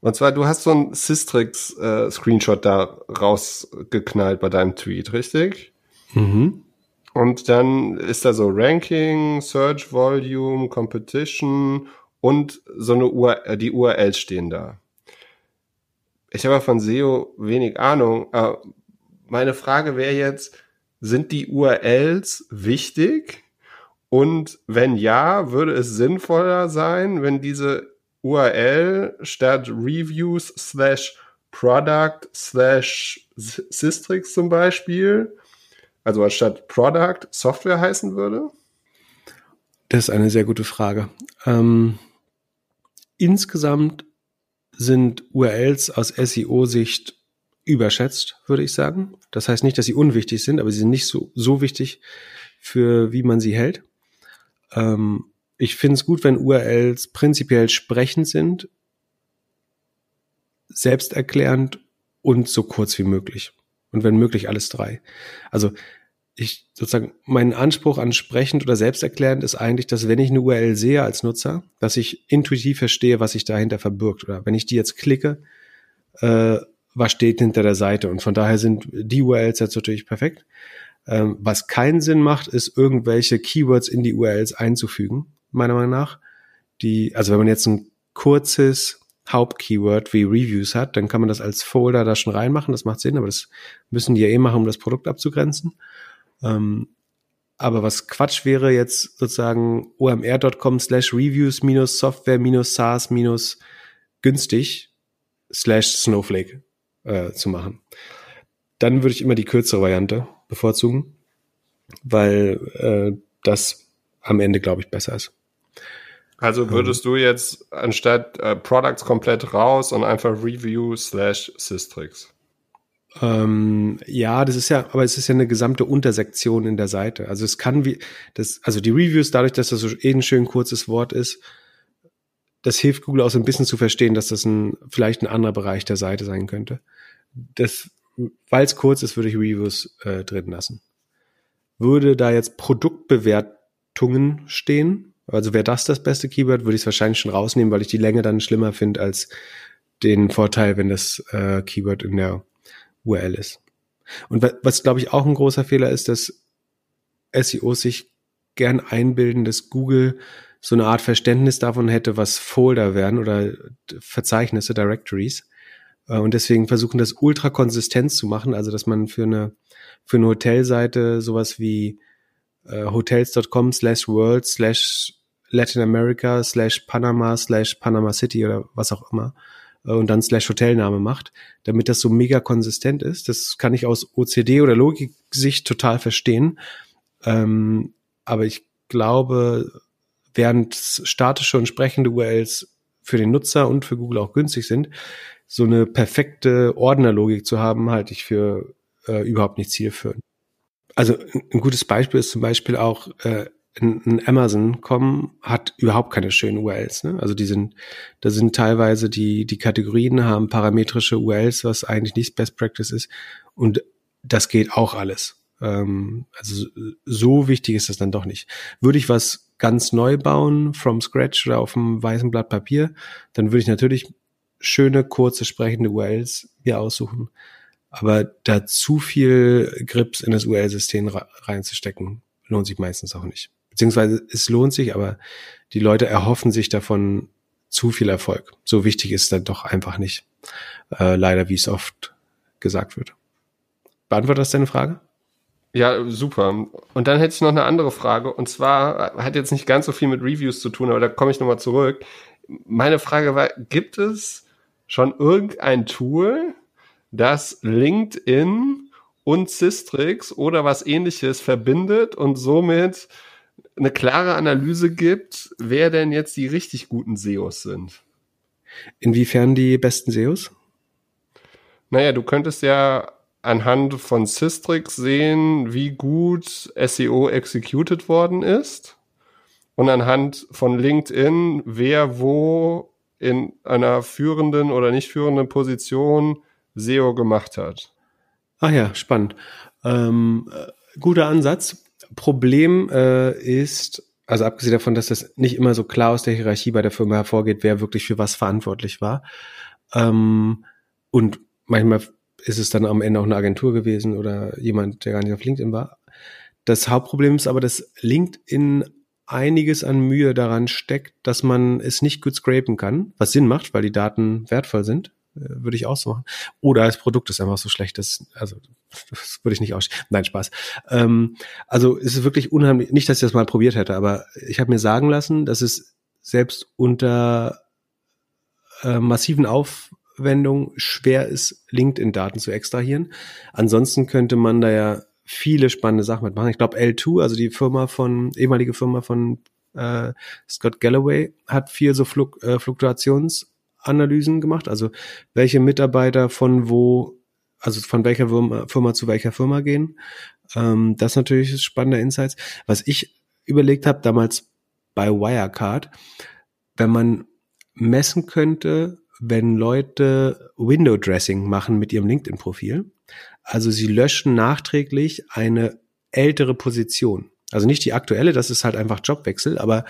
Und zwar, du hast so ein Systrix-Screenshot äh, da rausgeknallt bei deinem Tweet, richtig? Mhm. Und dann ist da so Ranking, Search Volume, Competition und so eine URL, äh, die URLs stehen da. Ich habe von SEO wenig Ahnung. Aber meine Frage wäre jetzt, sind die URLs wichtig? Und wenn ja, würde es sinnvoller sein, wenn diese URL statt Reviews slash Product slash Systrix zum Beispiel, also anstatt Product Software heißen würde? Das ist eine sehr gute Frage. Ähm, insgesamt sind URLs aus SEO-Sicht überschätzt, würde ich sagen. Das heißt nicht, dass sie unwichtig sind, aber sie sind nicht so, so wichtig für wie man sie hält. Ähm, ich finde es gut, wenn URLs prinzipiell sprechend sind, selbsterklärend und so kurz wie möglich. Und wenn möglich alles drei. Also ich sozusagen, mein Anspruch an sprechend oder selbsterklärend ist eigentlich, dass wenn ich eine URL sehe als Nutzer, dass ich intuitiv verstehe, was sich dahinter verbirgt. Oder wenn ich die jetzt klicke, äh, was steht hinter der Seite. Und von daher sind die URLs jetzt natürlich perfekt. Ähm, was keinen Sinn macht, ist irgendwelche Keywords in die URLs einzufügen, meiner Meinung nach. Die, also wenn man jetzt ein kurzes Hauptkeyword wie Reviews hat, dann kann man das als Folder da schon reinmachen, das macht Sinn, aber das müssen die ja eh machen, um das Produkt abzugrenzen. Ähm, aber was Quatsch wäre jetzt sozusagen omr.com slash reviews minus software minus SaaS minus günstig slash Snowflake äh, zu machen. Dann würde ich immer die kürzere Variante bevorzugen, weil äh, das am Ende, glaube ich, besser ist. Also würdest ähm, du jetzt anstatt äh, Products komplett raus und einfach Review slash Systrix? Ähm, ja, das ist ja, aber es ist ja eine gesamte Untersektion in der Seite. Also es kann wie, das, also die Reviews, dadurch, dass das so eh ein schön kurzes Wort ist, das hilft Google auch so ein bisschen zu verstehen, dass das ein, vielleicht ein anderer Bereich der Seite sein könnte. Das weil es kurz ist, würde ich Reviews äh, drin lassen. Würde da jetzt Produktbewertungen stehen, also wäre das das beste Keyword, würde ich es wahrscheinlich schon rausnehmen, weil ich die Länge dann schlimmer finde als den Vorteil, wenn das äh, Keyword in der URL ist. Und was, glaube ich, auch ein großer Fehler ist, dass SEOs sich gern einbilden, dass Google so eine Art Verständnis davon hätte, was Folder wären oder Verzeichnisse, Directories. Äh, und deswegen versuchen das ultra konsistent zu machen, also dass man für eine, für eine Hotelseite sowas wie äh, hotels.com slash world slash Latin America slash Panama slash Panama City oder was auch immer äh, und dann slash Hotelname macht, damit das so mega konsistent ist. Das kann ich aus OCD oder Logik-Sicht total verstehen. Ähm, aber ich glaube, während statische und sprechende URLs für den Nutzer und für Google auch günstig sind, so eine perfekte Ordnerlogik zu haben, halte ich für äh, überhaupt nicht zielführend. Also ein gutes Beispiel ist zum Beispiel auch äh, ein, Amazon.com hat überhaupt keine schönen URLs. Ne? Also die sind, da sind teilweise die die Kategorien haben parametrische URLs, was eigentlich nicht Best Practice ist. Und das geht auch alles. Ähm, also so wichtig ist das dann doch nicht. Würde ich was ganz neu bauen, from scratch oder auf einem weißen Blatt Papier, dann würde ich natürlich schöne, kurze, sprechende URLs mir aussuchen. Aber da zu viel Grips in das URL-System reinzustecken, lohnt sich meistens auch nicht. Beziehungsweise es lohnt sich, aber die Leute erhoffen sich davon zu viel Erfolg. So wichtig ist dann doch einfach nicht. Äh, leider, wie es oft gesagt wird. Beantwortet das deine Frage? Ja, super. Und dann hätte ich noch eine andere Frage. Und zwar hat jetzt nicht ganz so viel mit Reviews zu tun, aber da komme ich nochmal zurück. Meine Frage war, gibt es schon irgendein Tool, das LinkedIn und Systrix oder was ähnliches verbindet und somit eine klare Analyse gibt, wer denn jetzt die richtig guten SEOs sind? Inwiefern die besten SEOs? Naja, du könntest ja anhand von Systrix sehen, wie gut SEO executed worden ist und anhand von LinkedIn, wer wo in einer führenden oder nicht führenden Position SEO gemacht hat. Ach ja, spannend. Ähm, äh, guter Ansatz. Problem äh, ist, also abgesehen davon, dass das nicht immer so klar aus der Hierarchie bei der Firma hervorgeht, wer wirklich für was verantwortlich war. Ähm, und manchmal ist es dann am Ende auch eine Agentur gewesen oder jemand, der gar nicht auf LinkedIn war. Das Hauptproblem ist aber, dass LinkedIn einiges an Mühe daran steckt, dass man es nicht gut scrapen kann, was Sinn macht, weil die Daten wertvoll sind, äh, würde ich auch so machen. Oder das Produkt ist einfach so schlecht, dass, also das würde ich nicht aus. Nein, Spaß. Ähm, also es ist wirklich unheimlich, nicht, dass ich das mal probiert hätte, aber ich habe mir sagen lassen, dass es selbst unter äh, massiven Auf Anwendung schwer ist, LinkedIn-Daten zu extrahieren. Ansonsten könnte man da ja viele spannende Sachen mitmachen. Ich glaube, L2, also die Firma von, ehemalige Firma von äh, Scott Galloway, hat viel so Fluk äh, Fluktuationsanalysen gemacht. Also welche Mitarbeiter von wo, also von welcher Firma, zu welcher Firma gehen. Ähm, das natürlich spannende Insights. Was ich überlegt habe damals bei Wirecard, wenn man messen könnte, wenn Leute Window Dressing machen mit ihrem LinkedIn-Profil. Also sie löschen nachträglich eine ältere Position. Also nicht die aktuelle, das ist halt einfach Jobwechsel, aber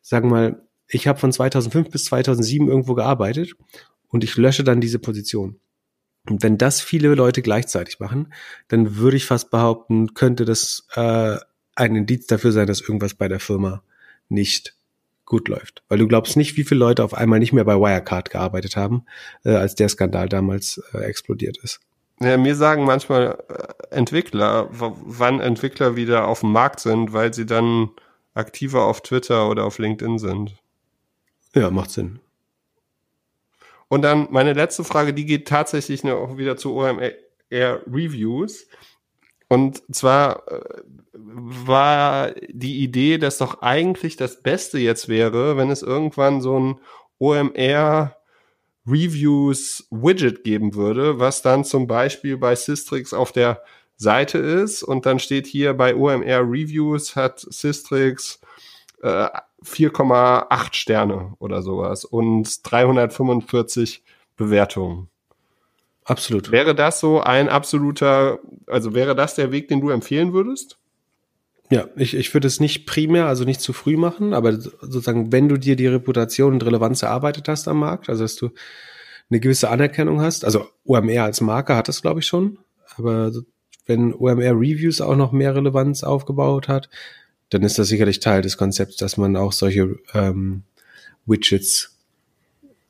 sagen wir mal, ich habe von 2005 bis 2007 irgendwo gearbeitet und ich lösche dann diese Position. Und wenn das viele Leute gleichzeitig machen, dann würde ich fast behaupten, könnte das äh, ein Indiz dafür sein, dass irgendwas bei der Firma nicht gut läuft. Weil du glaubst nicht, wie viele Leute auf einmal nicht mehr bei Wirecard gearbeitet haben, äh, als der Skandal damals äh, explodiert ist. Ja, mir sagen manchmal äh, Entwickler, wann Entwickler wieder auf dem Markt sind, weil sie dann aktiver auf Twitter oder auf LinkedIn sind. Ja, macht Sinn. Und dann meine letzte Frage, die geht tatsächlich noch wieder zu OMR Reviews. Und zwar äh, war die Idee, dass doch eigentlich das Beste jetzt wäre, wenn es irgendwann so ein OMR Reviews Widget geben würde, was dann zum Beispiel bei Systrix auf der Seite ist und dann steht hier bei OMR Reviews hat Systrix äh, 4,8 Sterne oder sowas und 345 Bewertungen. Absolut. Wäre das so ein absoluter, also wäre das der Weg, den du empfehlen würdest? Ja, ich, ich würde es nicht primär, also nicht zu früh machen, aber sozusagen, wenn du dir die Reputation und Relevanz erarbeitet hast am Markt, also dass du eine gewisse Anerkennung hast, also OMR als Marke hat das, glaube ich, schon, aber wenn OMR Reviews auch noch mehr Relevanz aufgebaut hat, dann ist das sicherlich Teil des Konzepts, dass man auch solche ähm, Widgets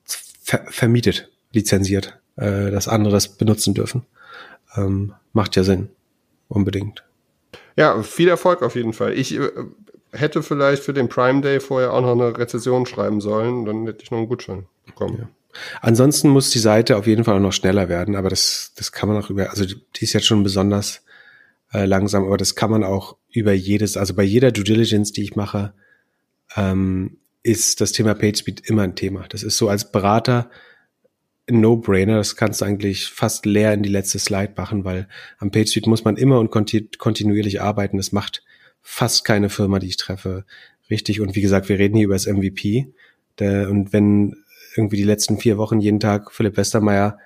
ver vermietet, lizenziert äh, dass andere das benutzen dürfen. Ähm, macht ja Sinn. Unbedingt. Ja, viel Erfolg auf jeden Fall. Ich äh, hätte vielleicht für den Prime Day vorher auch noch eine Rezession schreiben sollen, dann hätte ich noch einen Gutschein bekommen. Ja. Ansonsten muss die Seite auf jeden Fall auch noch schneller werden, aber das, das kann man auch über, also die ist jetzt schon besonders äh, langsam, aber das kann man auch über jedes, also bei jeder Due Diligence, die ich mache, ähm, ist das Thema PageSpeed immer ein Thema. Das ist so als Berater No-Brainer. Das kannst du eigentlich fast leer in die letzte Slide machen, weil am PageSpeed muss man immer und kontinuierlich arbeiten. Das macht fast keine Firma, die ich treffe, richtig. Und wie gesagt, wir reden hier über das MVP. und wenn irgendwie die letzten vier Wochen jeden Tag Philipp Westermeier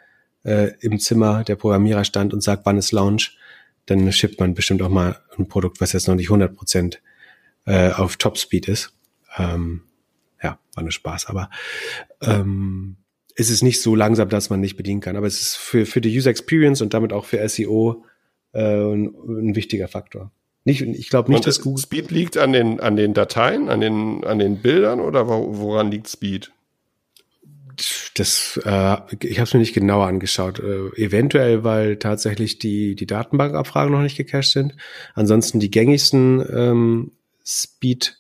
äh, im Zimmer der Programmierer stand und sagt, wann ist Launch, dann schippt man bestimmt auch mal ein Produkt, was jetzt noch nicht 100 Prozent äh, auf Topspeed ist. Ähm, ja, war nur Spaß, aber ähm, es ist nicht so langsam, dass man nicht bedienen kann. Aber es ist für, für die User Experience und damit auch für SEO äh, ein, ein wichtiger Faktor. Nicht, ich glaube nicht, und dass Google Speed liegt an den an den Dateien, an den an den Bildern oder woran liegt Speed? Das, äh, ich habe es mir nicht genauer angeschaut. Äh, eventuell, weil tatsächlich die die Datenbankabfragen noch nicht gecached sind. Ansonsten die gängigsten ähm, Speed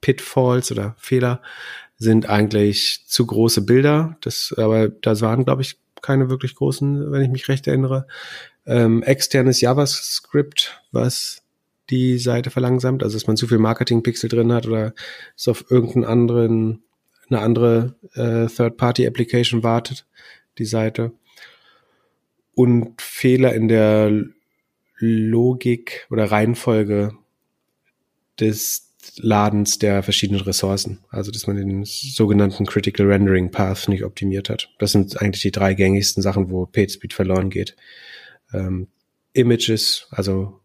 Pitfalls oder Fehler sind eigentlich zu große Bilder. Das, aber da waren, glaube ich, keine wirklich großen, wenn ich mich recht erinnere. Ähm, externes JavaScript, was die Seite verlangsamt, also dass man zu viel Marketing-Pixel drin hat oder es auf irgendeinen anderen, eine andere äh, Third-Party-Application wartet, die Seite. Und Fehler in der Logik oder Reihenfolge des Ladens der verschiedenen Ressourcen. Also, dass man den sogenannten Critical Rendering Path nicht optimiert hat. Das sind eigentlich die drei gängigsten Sachen, wo PageSpeed verloren geht. Ähm, Images, also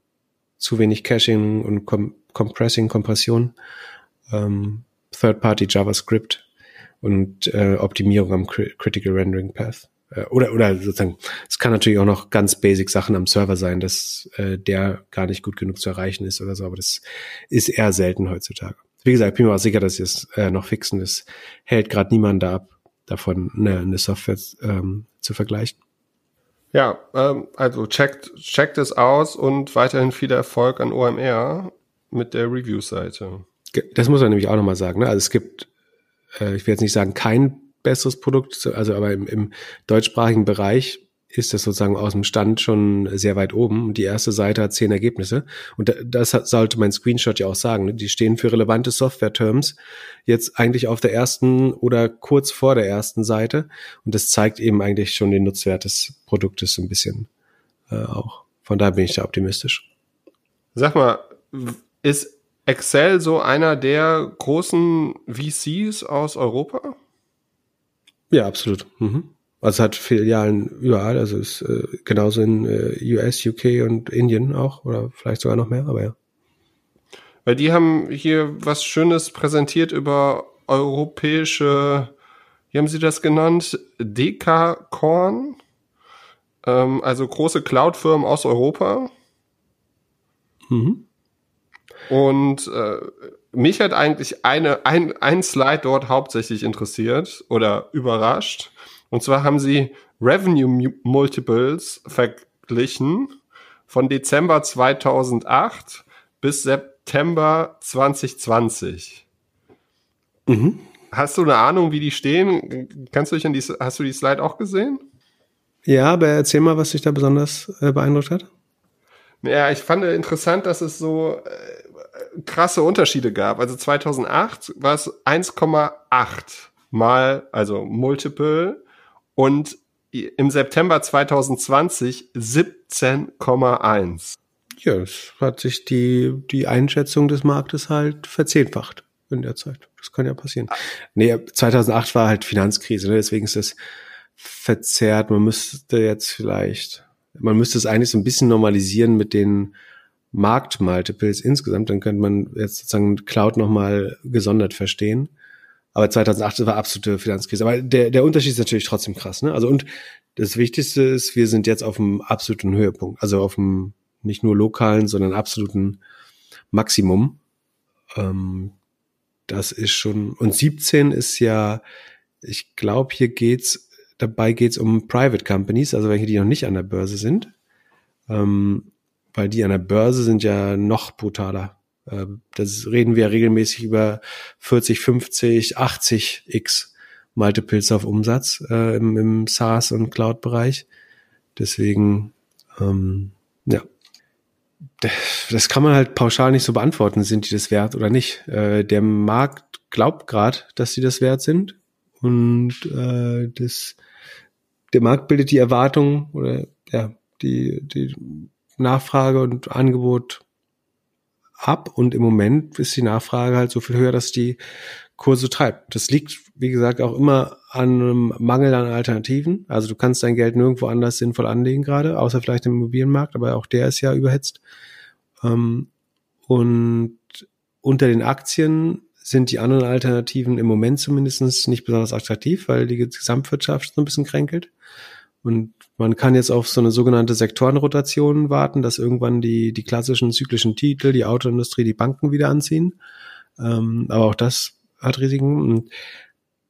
zu wenig Caching und Com Compressing, Kompression, ähm, Third-Party JavaScript und äh, Optimierung am Critical Rendering Path. Äh, oder, oder sozusagen, es kann natürlich auch noch ganz basic Sachen am Server sein, dass äh, der gar nicht gut genug zu erreichen ist oder so, aber das ist eher selten heutzutage. Wie gesagt, ich bin mir auch sicher, dass sie es äh, noch fixen. Das hält gerade niemand da ab, davon eine, eine Software ähm, zu vergleichen. Ja, ähm, also checkt, checkt es aus und weiterhin viel Erfolg an OMR mit der Review-Seite. Das muss man nämlich auch nochmal sagen. Ne? Also es gibt, äh, ich will jetzt nicht sagen, kein besseres Produkt, also aber im, im deutschsprachigen Bereich ist das sozusagen aus dem Stand schon sehr weit oben. Die erste Seite hat zehn Ergebnisse. Und das sollte mein Screenshot ja auch sagen. Ne? Die stehen für relevante Software-Terms jetzt eigentlich auf der ersten oder kurz vor der ersten Seite. Und das zeigt eben eigentlich schon den Nutzwert des Produktes ein bisschen äh, auch. Von daher bin ich da optimistisch. Sag mal, ist Excel so einer der großen VCs aus Europa? Ja, absolut. Mhm. Also es hat Filialen überall, also ist äh, genauso in äh, US, UK und Indien auch oder vielleicht sogar noch mehr, aber ja. Weil die haben hier was Schönes präsentiert über europäische, wie haben sie das genannt? Dekacorn, ähm, also große Cloud-Firmen aus Europa. Mhm. Und äh, mich hat eigentlich eine, ein, ein Slide dort hauptsächlich interessiert oder überrascht. Und zwar haben sie Revenue Multiples verglichen von Dezember 2008 bis September 2020. Mhm. Hast du eine Ahnung, wie die stehen? Kannst du dich an die, hast du die Slide auch gesehen? Ja, aber erzähl mal, was dich da besonders äh, beeindruckt hat. Ja, ich fand interessant, dass es so äh, krasse Unterschiede gab. Also 2008 war es 1,8 mal, also Multiple und im September 2020 17,1. Ja, es hat sich die, die Einschätzung des Marktes halt verzehnfacht in der Zeit. Das kann ja passieren. Nee, 2008 war halt Finanzkrise, ne? deswegen ist das verzerrt. Man müsste jetzt vielleicht, man müsste es eigentlich so ein bisschen normalisieren mit den Marktmultiples insgesamt, dann könnte man jetzt sozusagen Cloud nochmal gesondert verstehen. Aber 2008 war absolute Finanzkrise. Aber der, der Unterschied ist natürlich trotzdem krass. Ne? Also und das Wichtigste ist, wir sind jetzt auf dem absoluten Höhepunkt. Also auf dem nicht nur lokalen, sondern absoluten Maximum. Ähm, das ist schon, und 17 ist ja, ich glaube, hier geht's, dabei geht's um Private Companies, also welche, die noch nicht an der Börse sind. Ähm, weil die an der Börse sind ja noch brutaler. Äh, das reden wir regelmäßig über 40, 50, 80 x Multiples auf Umsatz äh, im, im SaaS und Cloud-Bereich. Deswegen, ähm, ja, das kann man halt pauschal nicht so beantworten, sind die das wert oder nicht. Äh, der Markt glaubt gerade, dass sie das wert sind und äh, das, der Markt bildet die Erwartung oder ja, die, die Nachfrage und Angebot ab und im Moment ist die Nachfrage halt so viel höher, dass die Kurse treibt. Das liegt, wie gesagt, auch immer an einem Mangel an Alternativen. Also du kannst dein Geld nirgendwo anders sinnvoll anlegen gerade, außer vielleicht im Immobilienmarkt, aber auch der ist ja überhitzt. Ähm, und unter den Aktien sind die anderen Alternativen im Moment zumindest nicht besonders attraktiv, weil die Gesamtwirtschaft so ein bisschen kränkelt. Und man kann jetzt auf so eine sogenannte Sektorenrotation warten, dass irgendwann die, die klassischen zyklischen Titel, die Autoindustrie, die Banken wieder anziehen. Ähm, aber auch das hat Risiken. Und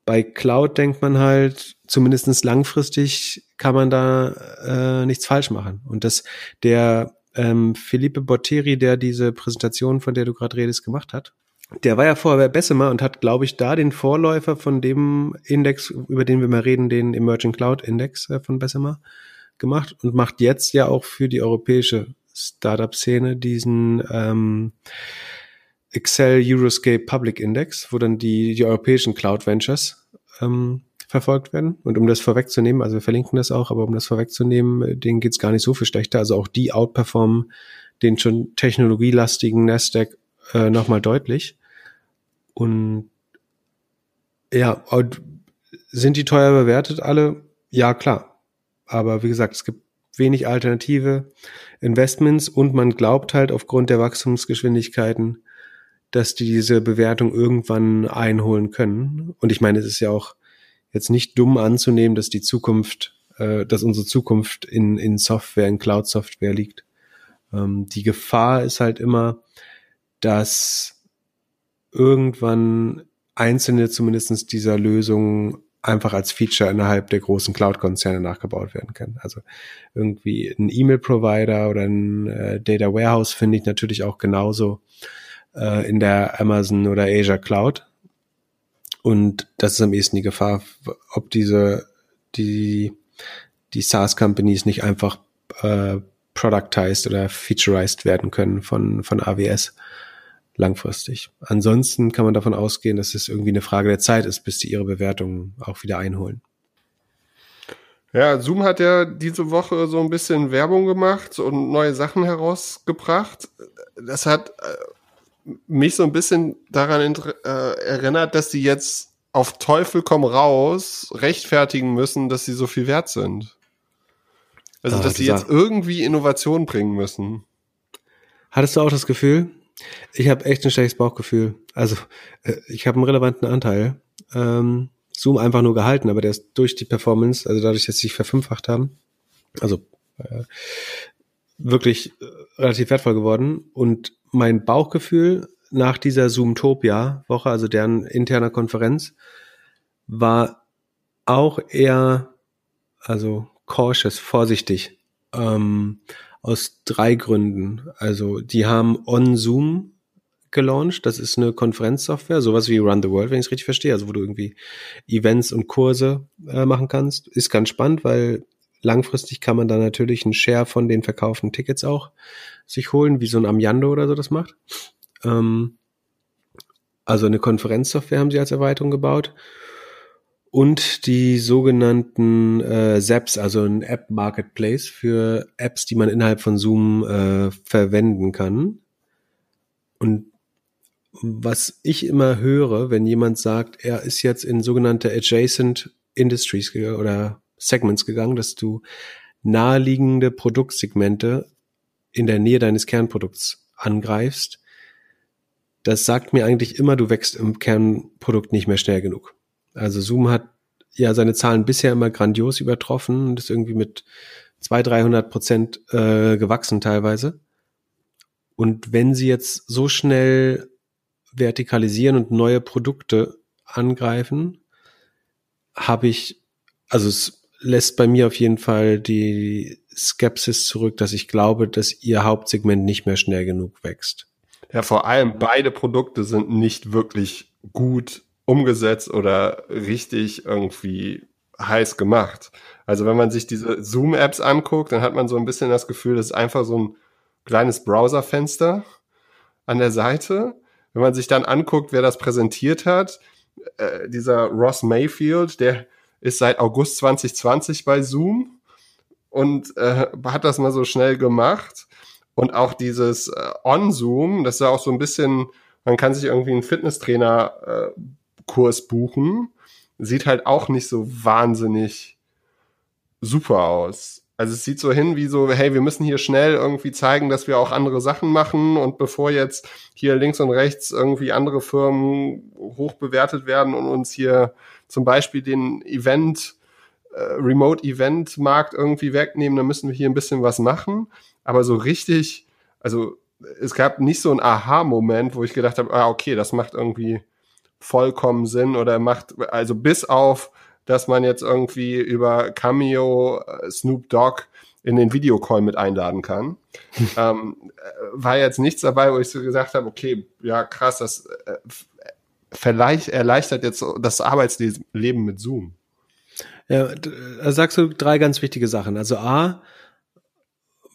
bei Cloud denkt man halt, zumindestens langfristig kann man da äh, nichts falsch machen. Und dass der ähm, Philippe Botteri, der diese Präsentation, von der du gerade redest, gemacht hat, der war ja vorher bei Bessemer und hat, glaube ich, da den Vorläufer von dem Index, über den wir mal reden, den Emerging Cloud Index äh, von Bessemer gemacht und macht jetzt ja auch für die europäische Startup-Szene diesen ähm, Excel Euroscape Public Index, wo dann die, die europäischen Cloud Ventures ähm, verfolgt werden. Und um das vorwegzunehmen, also wir verlinken das auch, aber um das vorwegzunehmen, äh, denen geht's gar nicht so viel schlechter. Also auch die outperformen den schon technologielastigen Nasdaq äh, nochmal deutlich. Und ja, sind die teuer bewertet alle? Ja, klar. Aber wie gesagt, es gibt wenig alternative Investments und man glaubt halt aufgrund der Wachstumsgeschwindigkeiten, dass die diese Bewertung irgendwann einholen können. Und ich meine, es ist ja auch jetzt nicht dumm anzunehmen, dass die Zukunft, äh, dass unsere Zukunft in, in Software, in Cloud-Software liegt. Ähm, die Gefahr ist halt immer, dass irgendwann einzelne zumindestens dieser Lösungen einfach als Feature innerhalb der großen Cloud-Konzerne nachgebaut werden können. Also irgendwie ein E-Mail-Provider oder ein äh, Data Warehouse finde ich natürlich auch genauso äh, in der Amazon oder Azure Cloud. Und das ist am ehesten die Gefahr, ob diese, die, die SaaS-Companies nicht einfach äh, productized oder featureized werden können von, von AWS langfristig. Ansonsten kann man davon ausgehen, dass es irgendwie eine Frage der Zeit ist, bis die ihre Bewertungen auch wieder einholen. Ja, Zoom hat ja diese Woche so ein bisschen Werbung gemacht und neue Sachen herausgebracht. Das hat äh, mich so ein bisschen daran äh, erinnert, dass sie jetzt auf Teufel komm raus rechtfertigen müssen, dass sie so viel wert sind. Also, ah, dass sie jetzt irgendwie Innovation bringen müssen. Hattest du auch das Gefühl? Ich habe echt ein schlechtes Bauchgefühl. Also, äh, ich habe einen relevanten Anteil. Ähm, Zoom einfach nur gehalten, aber der ist durch die Performance, also dadurch, dass sie sich verfünffacht haben, also äh, wirklich äh, relativ wertvoll geworden. Und mein Bauchgefühl nach dieser Zoomtopia-Woche, also deren interner Konferenz, war auch eher, also cautious, vorsichtig, ähm, aus drei Gründen. Also die haben On Zoom gelauncht, das ist eine Konferenzsoftware, sowas wie Run the World, wenn ich es richtig verstehe, also wo du irgendwie Events und Kurse äh, machen kannst. Ist ganz spannend, weil langfristig kann man da natürlich einen Share von den verkauften Tickets auch sich holen, wie so ein Amiando oder so das macht. Ähm, also eine Konferenzsoftware haben sie als Erweiterung gebaut. Und die sogenannten äh, Zaps, also ein App Marketplace für Apps, die man innerhalb von Zoom äh, verwenden kann. Und was ich immer höre, wenn jemand sagt, er ist jetzt in sogenannte Adjacent Industries oder Segments gegangen, dass du naheliegende Produktsegmente in der Nähe deines Kernprodukts angreifst, das sagt mir eigentlich immer, du wächst im Kernprodukt nicht mehr schnell genug. Also Zoom hat ja seine Zahlen bisher immer grandios übertroffen und ist irgendwie mit 200, 300 Prozent äh, gewachsen teilweise. Und wenn sie jetzt so schnell vertikalisieren und neue Produkte angreifen, habe ich, also es lässt bei mir auf jeden Fall die Skepsis zurück, dass ich glaube, dass ihr Hauptsegment nicht mehr schnell genug wächst. Ja, vor allem beide Produkte sind nicht wirklich gut umgesetzt oder richtig irgendwie heiß gemacht. Also wenn man sich diese Zoom-Apps anguckt, dann hat man so ein bisschen das Gefühl, das ist einfach so ein kleines Browserfenster an der Seite. Wenn man sich dann anguckt, wer das präsentiert hat, äh, dieser Ross Mayfield, der ist seit August 2020 bei Zoom und äh, hat das mal so schnell gemacht. Und auch dieses äh, On-Zoom, das ist auch so ein bisschen, man kann sich irgendwie einen Fitnesstrainer-Kurs äh, buchen, sieht halt auch nicht so wahnsinnig super aus. Also es sieht so hin wie so, hey, wir müssen hier schnell irgendwie zeigen, dass wir auch andere Sachen machen und bevor jetzt hier links und rechts irgendwie andere Firmen hoch bewertet werden und uns hier zum Beispiel den Event, äh, Remote-Event-Markt irgendwie wegnehmen, dann müssen wir hier ein bisschen was machen. Aber so richtig, also es gab nicht so einen Aha-Moment, wo ich gedacht habe, ah, okay, das macht irgendwie vollkommen Sinn oder macht, also bis auf dass man jetzt irgendwie über Cameo äh, Snoop Dogg in den Videocall mit einladen kann. ähm, äh, war jetzt nichts dabei, wo ich so gesagt habe, okay, ja krass, das äh, vielleicht erleichtert jetzt das Arbeitsleben mit Zoom. Ja, da sagst du drei ganz wichtige Sachen. Also A,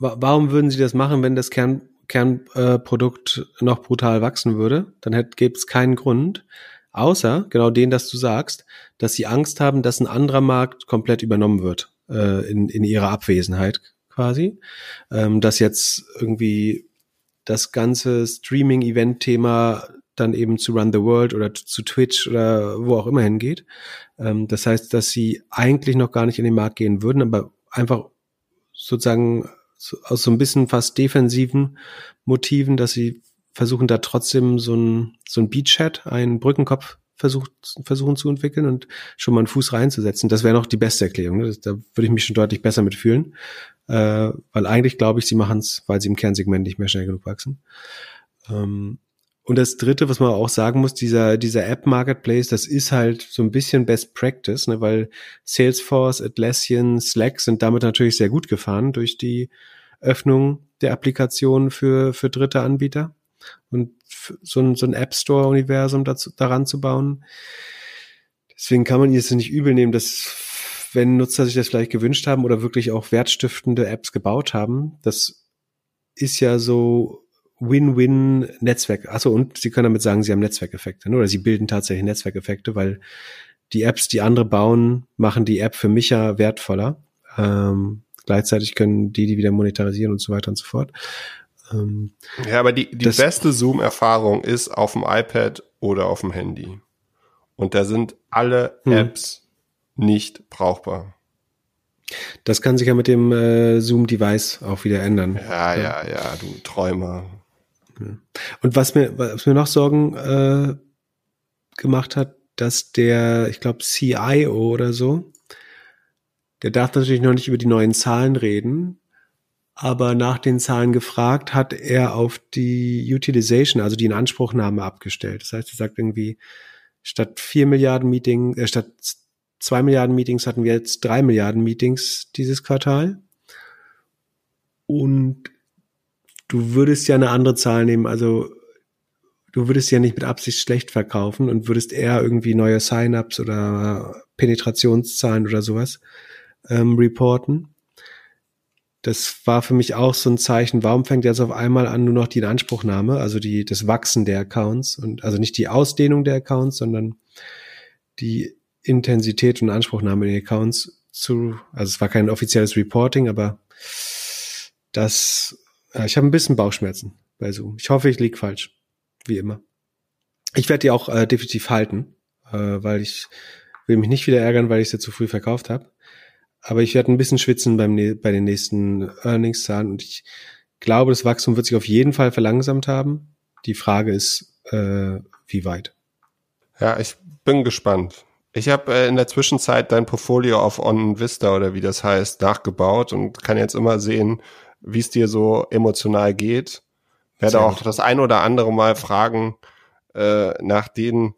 warum würden sie das machen, wenn das Kern, Kernprodukt äh, noch brutal wachsen würde? Dann gäbe es keinen Grund. Außer, genau den, dass du sagst, dass sie Angst haben, dass ein anderer Markt komplett übernommen wird äh, in, in ihrer Abwesenheit quasi. Ähm, dass jetzt irgendwie das ganze Streaming-Event-Thema dann eben zu Run the World oder zu Twitch oder wo auch immer hingeht. Ähm, das heißt, dass sie eigentlich noch gar nicht in den Markt gehen würden, aber einfach sozusagen aus so ein bisschen fast defensiven Motiven, dass sie versuchen da trotzdem so ein, so ein Beachhead, einen Brückenkopf versucht, versuchen zu entwickeln und schon mal einen Fuß reinzusetzen. Das wäre noch die beste Erklärung. Ne? Da würde ich mich schon deutlich besser mitfühlen. Äh, weil eigentlich glaube ich, sie machen es, weil sie im Kernsegment nicht mehr schnell genug wachsen. Ähm, und das dritte, was man auch sagen muss, dieser, dieser App Marketplace, das ist halt so ein bisschen Best Practice, ne, weil Salesforce, Atlassian, Slack sind damit natürlich sehr gut gefahren durch die Öffnung der Applikation für, für dritte Anbieter und so ein, so ein App Store Universum dazu, daran zu bauen. Deswegen kann man jetzt nicht übel nehmen, dass wenn Nutzer sich das vielleicht gewünscht haben oder wirklich auch wertstiftende Apps gebaut haben, das ist ja so Win-Win-Netzwerk. Achso, und Sie können damit sagen, Sie haben Netzwerkeffekte, ne? oder Sie bilden tatsächlich Netzwerkeffekte, weil die Apps, die andere bauen, machen die App für mich ja wertvoller. Ähm, gleichzeitig können die die wieder monetarisieren und so weiter und so fort. Ähm, ja, aber die, die beste Zoom-Erfahrung ist auf dem iPad oder auf dem Handy. Und da sind alle hm. Apps nicht brauchbar. Das kann sich ja mit dem äh, Zoom-Device auch wieder ändern. Ja, ja, ja, du Träumer. Und was mir, was mir noch Sorgen äh, gemacht hat, dass der, ich glaube, CIO oder so, der darf natürlich noch nicht über die neuen Zahlen reden, aber nach den Zahlen gefragt, hat er auf die Utilization, also die Inanspruchnahme abgestellt. Das heißt, er sagt irgendwie, statt vier Milliarden Meetings, äh, statt zwei Milliarden Meetings hatten wir jetzt drei Milliarden Meetings dieses Quartal. Und du würdest ja eine andere Zahl nehmen, also du würdest ja nicht mit Absicht schlecht verkaufen und würdest eher irgendwie neue Sign-ups oder Penetrationszahlen oder sowas ähm, reporten das war für mich auch so ein Zeichen, warum fängt jetzt auf einmal an nur noch die Inanspruchnahme, also die, das Wachsen der Accounts und also nicht die Ausdehnung der Accounts, sondern die Intensität und Anspruchnahme der Accounts zu, also es war kein offizielles Reporting, aber das, äh, ich habe ein bisschen Bauchschmerzen bei Zoom. Ich hoffe, ich lieg falsch, wie immer. Ich werde die auch äh, definitiv halten, äh, weil ich will mich nicht wieder ärgern, weil ich sie zu früh verkauft habe. Aber ich werde ein bisschen schwitzen beim, bei den nächsten Earnings-Zahlen und ich glaube, das Wachstum wird sich auf jeden Fall verlangsamt haben. Die Frage ist, äh, wie weit. Ja, ich bin gespannt. Ich habe äh, in der Zwischenzeit dein Portfolio auf On Vista oder wie das heißt nachgebaut und kann jetzt immer sehen, wie es dir so emotional geht. Werde auch das ein oder andere Mal fragen äh, nach den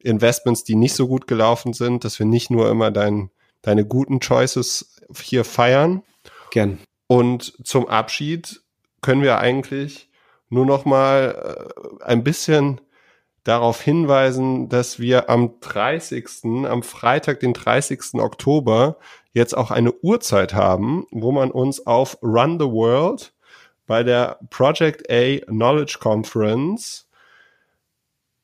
Investments, die nicht so gut gelaufen sind, dass wir nicht nur immer dein deine guten Choices hier feiern. Gern. Und zum Abschied können wir eigentlich nur noch mal äh, ein bisschen darauf hinweisen, dass wir am 30., am Freitag, den 30. Oktober, jetzt auch eine Uhrzeit haben, wo man uns auf Run the World bei der Project A Knowledge Conference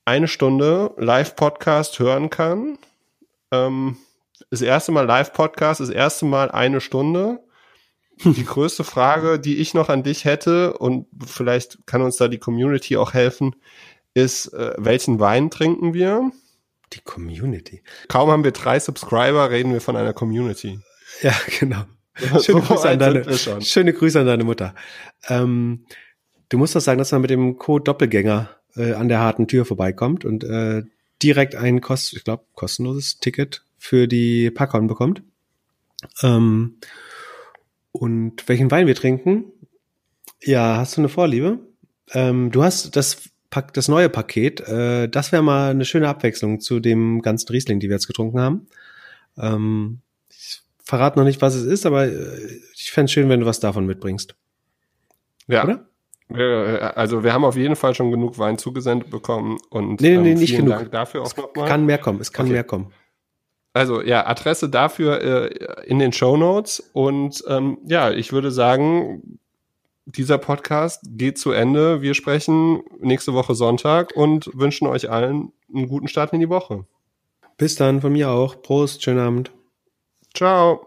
eine Stunde Live-Podcast hören kann. Ähm, das erste Mal Live-Podcast, das erste Mal eine Stunde. Die größte Frage, die ich noch an dich hätte, und vielleicht kann uns da die Community auch helfen, ist, äh, welchen Wein trinken wir? Die Community. Kaum haben wir drei Subscriber, reden wir von einer Community. Ja, genau. Schöne, Grüße, an deine, schöne Grüße an deine Mutter. Ähm, du musst doch sagen, dass man mit dem Code Doppelgänger äh, an der harten Tür vorbeikommt und äh, direkt ein kost ich glaube, kostenloses Ticket für die Packon bekommt. Ähm, und welchen Wein wir trinken? Ja, hast du eine Vorliebe? Ähm, du hast das Pack, das neue Paket, äh, das wäre mal eine schöne Abwechslung zu dem ganzen Riesling, die wir jetzt getrunken haben. Ähm, ich verrate noch nicht, was es ist, aber äh, ich fände es schön, wenn du was davon mitbringst. Ja. Oder? Also wir haben auf jeden Fall schon genug Wein zugesendet bekommen und nee, nee, ähm, nicht genug. Dank dafür auch nochmal. Es kann mehr kommen, es kann okay. mehr kommen. Also ja, Adresse dafür äh, in den Show Notes und ähm, ja, ich würde sagen, dieser Podcast geht zu Ende. Wir sprechen nächste Woche Sonntag und wünschen euch allen einen guten Start in die Woche. Bis dann, von mir auch. Prost, schönen Abend. Ciao.